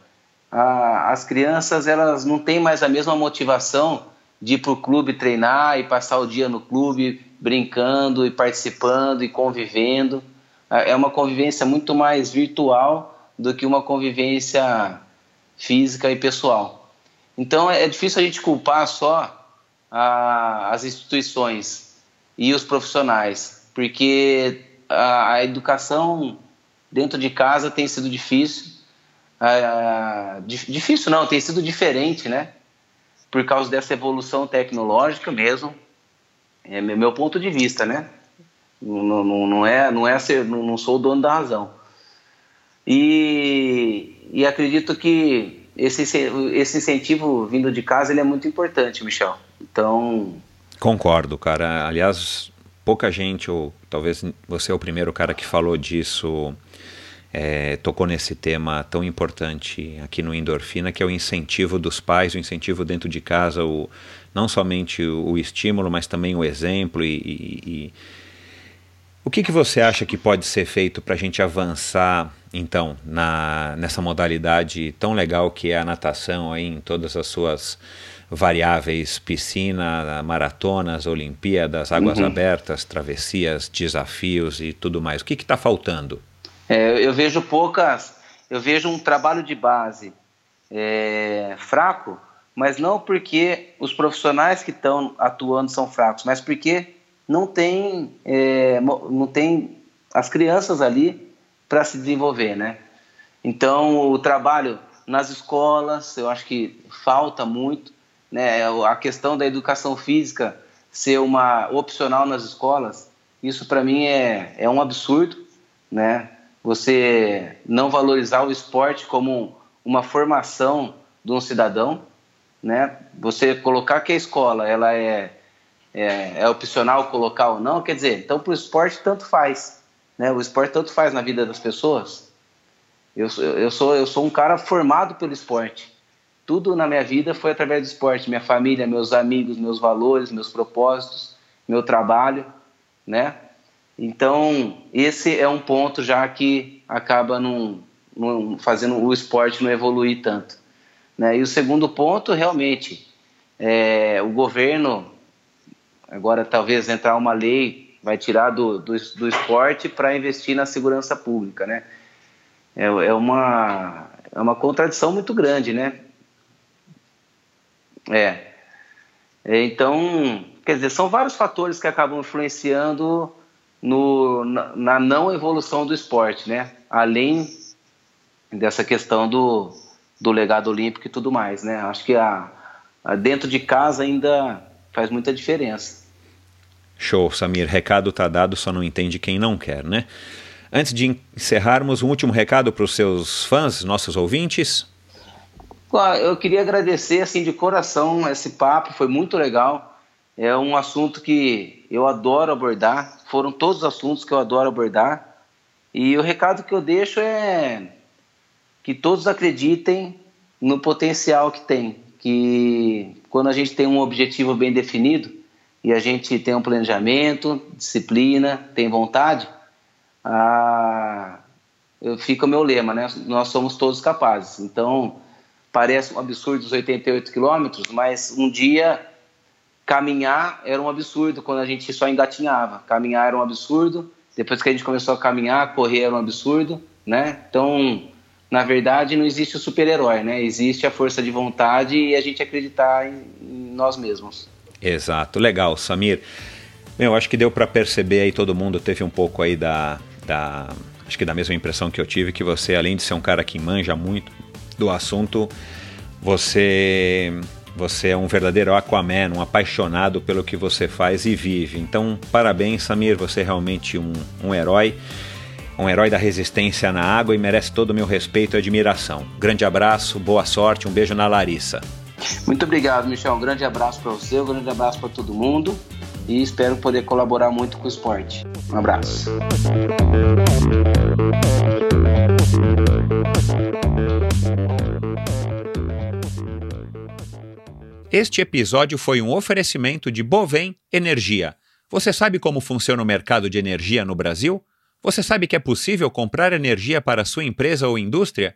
[SPEAKER 1] as crianças elas não têm mais a mesma motivação de ir para o clube treinar e passar o dia no clube brincando e participando e convivendo. É uma convivência muito mais virtual do que uma convivência física e pessoal. Então é difícil a gente culpar só a, as instituições e os profissionais, porque a, a educação dentro de casa tem sido difícil. Ah, difícil não, tem sido diferente, né? Por causa dessa evolução tecnológica mesmo. É meu ponto de vista, né? Não, não, não é, não é ser, não, não sou o dono da razão. E, e acredito que esse, esse incentivo vindo de casa ele é muito importante, Michel. Então.
[SPEAKER 2] Concordo, cara. Aliás, pouca gente, ou talvez você é o primeiro cara que falou disso, é, tocou nesse tema tão importante aqui no Endorfina, que é o incentivo dos pais, o incentivo dentro de casa, o, não somente o, o estímulo, mas também o exemplo e, e, e o que, que você acha que pode ser feito para a gente avançar, então, na, nessa modalidade tão legal que é a natação aí, em todas as suas variáveis, piscina, maratonas, Olimpíadas, águas uhum. abertas, travessias, desafios e tudo mais. O que está faltando?
[SPEAKER 1] É, eu vejo poucas, eu vejo um trabalho de base é, fraco, mas não porque os profissionais que estão atuando são fracos, mas porque não tem, é, não tem as crianças ali para se desenvolver, né? Então o trabalho nas escolas, eu acho que falta muito né, a questão da educação física ser uma opcional nas escolas, isso para mim é, é um absurdo, né? Você não valorizar o esporte como uma formação de um cidadão, né? Você colocar que a escola ela é, é, é opcional colocar ou não, quer dizer, então para o esporte tanto faz, né? O esporte tanto faz na vida das pessoas. Eu, eu, sou, eu sou um cara formado pelo esporte tudo na minha vida foi através do esporte, minha família, meus amigos, meus valores, meus propósitos, meu trabalho, né? Então, esse é um ponto já que acaba num, num, fazendo o esporte não evoluir tanto. Né? E o segundo ponto, realmente, é, o governo, agora talvez entrar uma lei, vai tirar do, do, do esporte para investir na segurança pública, né? É, é, uma, é uma contradição muito grande, né? É. é. Então, quer dizer, são vários fatores que acabam influenciando no, na, na não evolução do esporte, né? Além dessa questão do, do legado olímpico e tudo mais, né? Acho que a, a dentro de casa ainda faz muita diferença.
[SPEAKER 2] Show, Samir. Recado tá dado, só não entende quem não quer, né? Antes de encerrarmos, um último recado para os seus fãs, nossos ouvintes.
[SPEAKER 1] Eu queria agradecer assim de coração esse papo, foi muito legal. É um assunto que eu adoro abordar. Foram todos os assuntos que eu adoro abordar. E o recado que eu deixo é que todos acreditem no potencial que tem, que quando a gente tem um objetivo bem definido e a gente tem um planejamento, disciplina, tem vontade, ah, fica o meu lema, né? Nós somos todos capazes. Então, parece um absurdo os 88 quilômetros, mas um dia caminhar era um absurdo quando a gente só engatinhava. Caminhar era um absurdo, depois que a gente começou a caminhar, correr era um absurdo, né? Então, na verdade, não existe o super-herói, né? Existe a força de vontade e a gente acreditar em, nós mesmos.
[SPEAKER 2] Exato, legal, Samir. Meu, acho que deu para perceber aí, todo mundo teve um pouco aí da, da, acho que da mesma impressão que eu tive, que você, além de ser um cara que manja muito, do assunto, você você é um verdadeiro Aquaman, um apaixonado pelo que você faz e vive. Então, parabéns, Samir, você é realmente um, um herói, um herói da resistência na água e merece todo o meu respeito e admiração. Grande abraço, boa sorte, um beijo na Larissa.
[SPEAKER 1] Muito obrigado, Michel. Um grande abraço para você, um grande abraço para todo mundo e espero poder colaborar muito com o esporte. Um abraço.
[SPEAKER 2] Este episódio foi um oferecimento de Bovem Energia. Você sabe como funciona o mercado de energia no Brasil? Você sabe que é possível comprar energia para sua empresa ou indústria?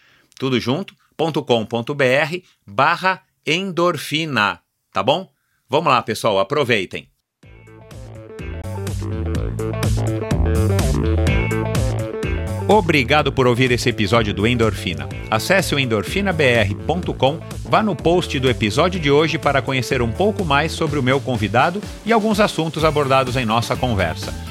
[SPEAKER 2] tudo junto, .com.br barra endorfina, tá bom? Vamos lá, pessoal, aproveitem. Obrigado por ouvir esse episódio do Endorfina. Acesse o endorfinabr.com, vá no post do episódio de hoje para conhecer um pouco mais sobre o meu convidado e alguns assuntos abordados em nossa conversa.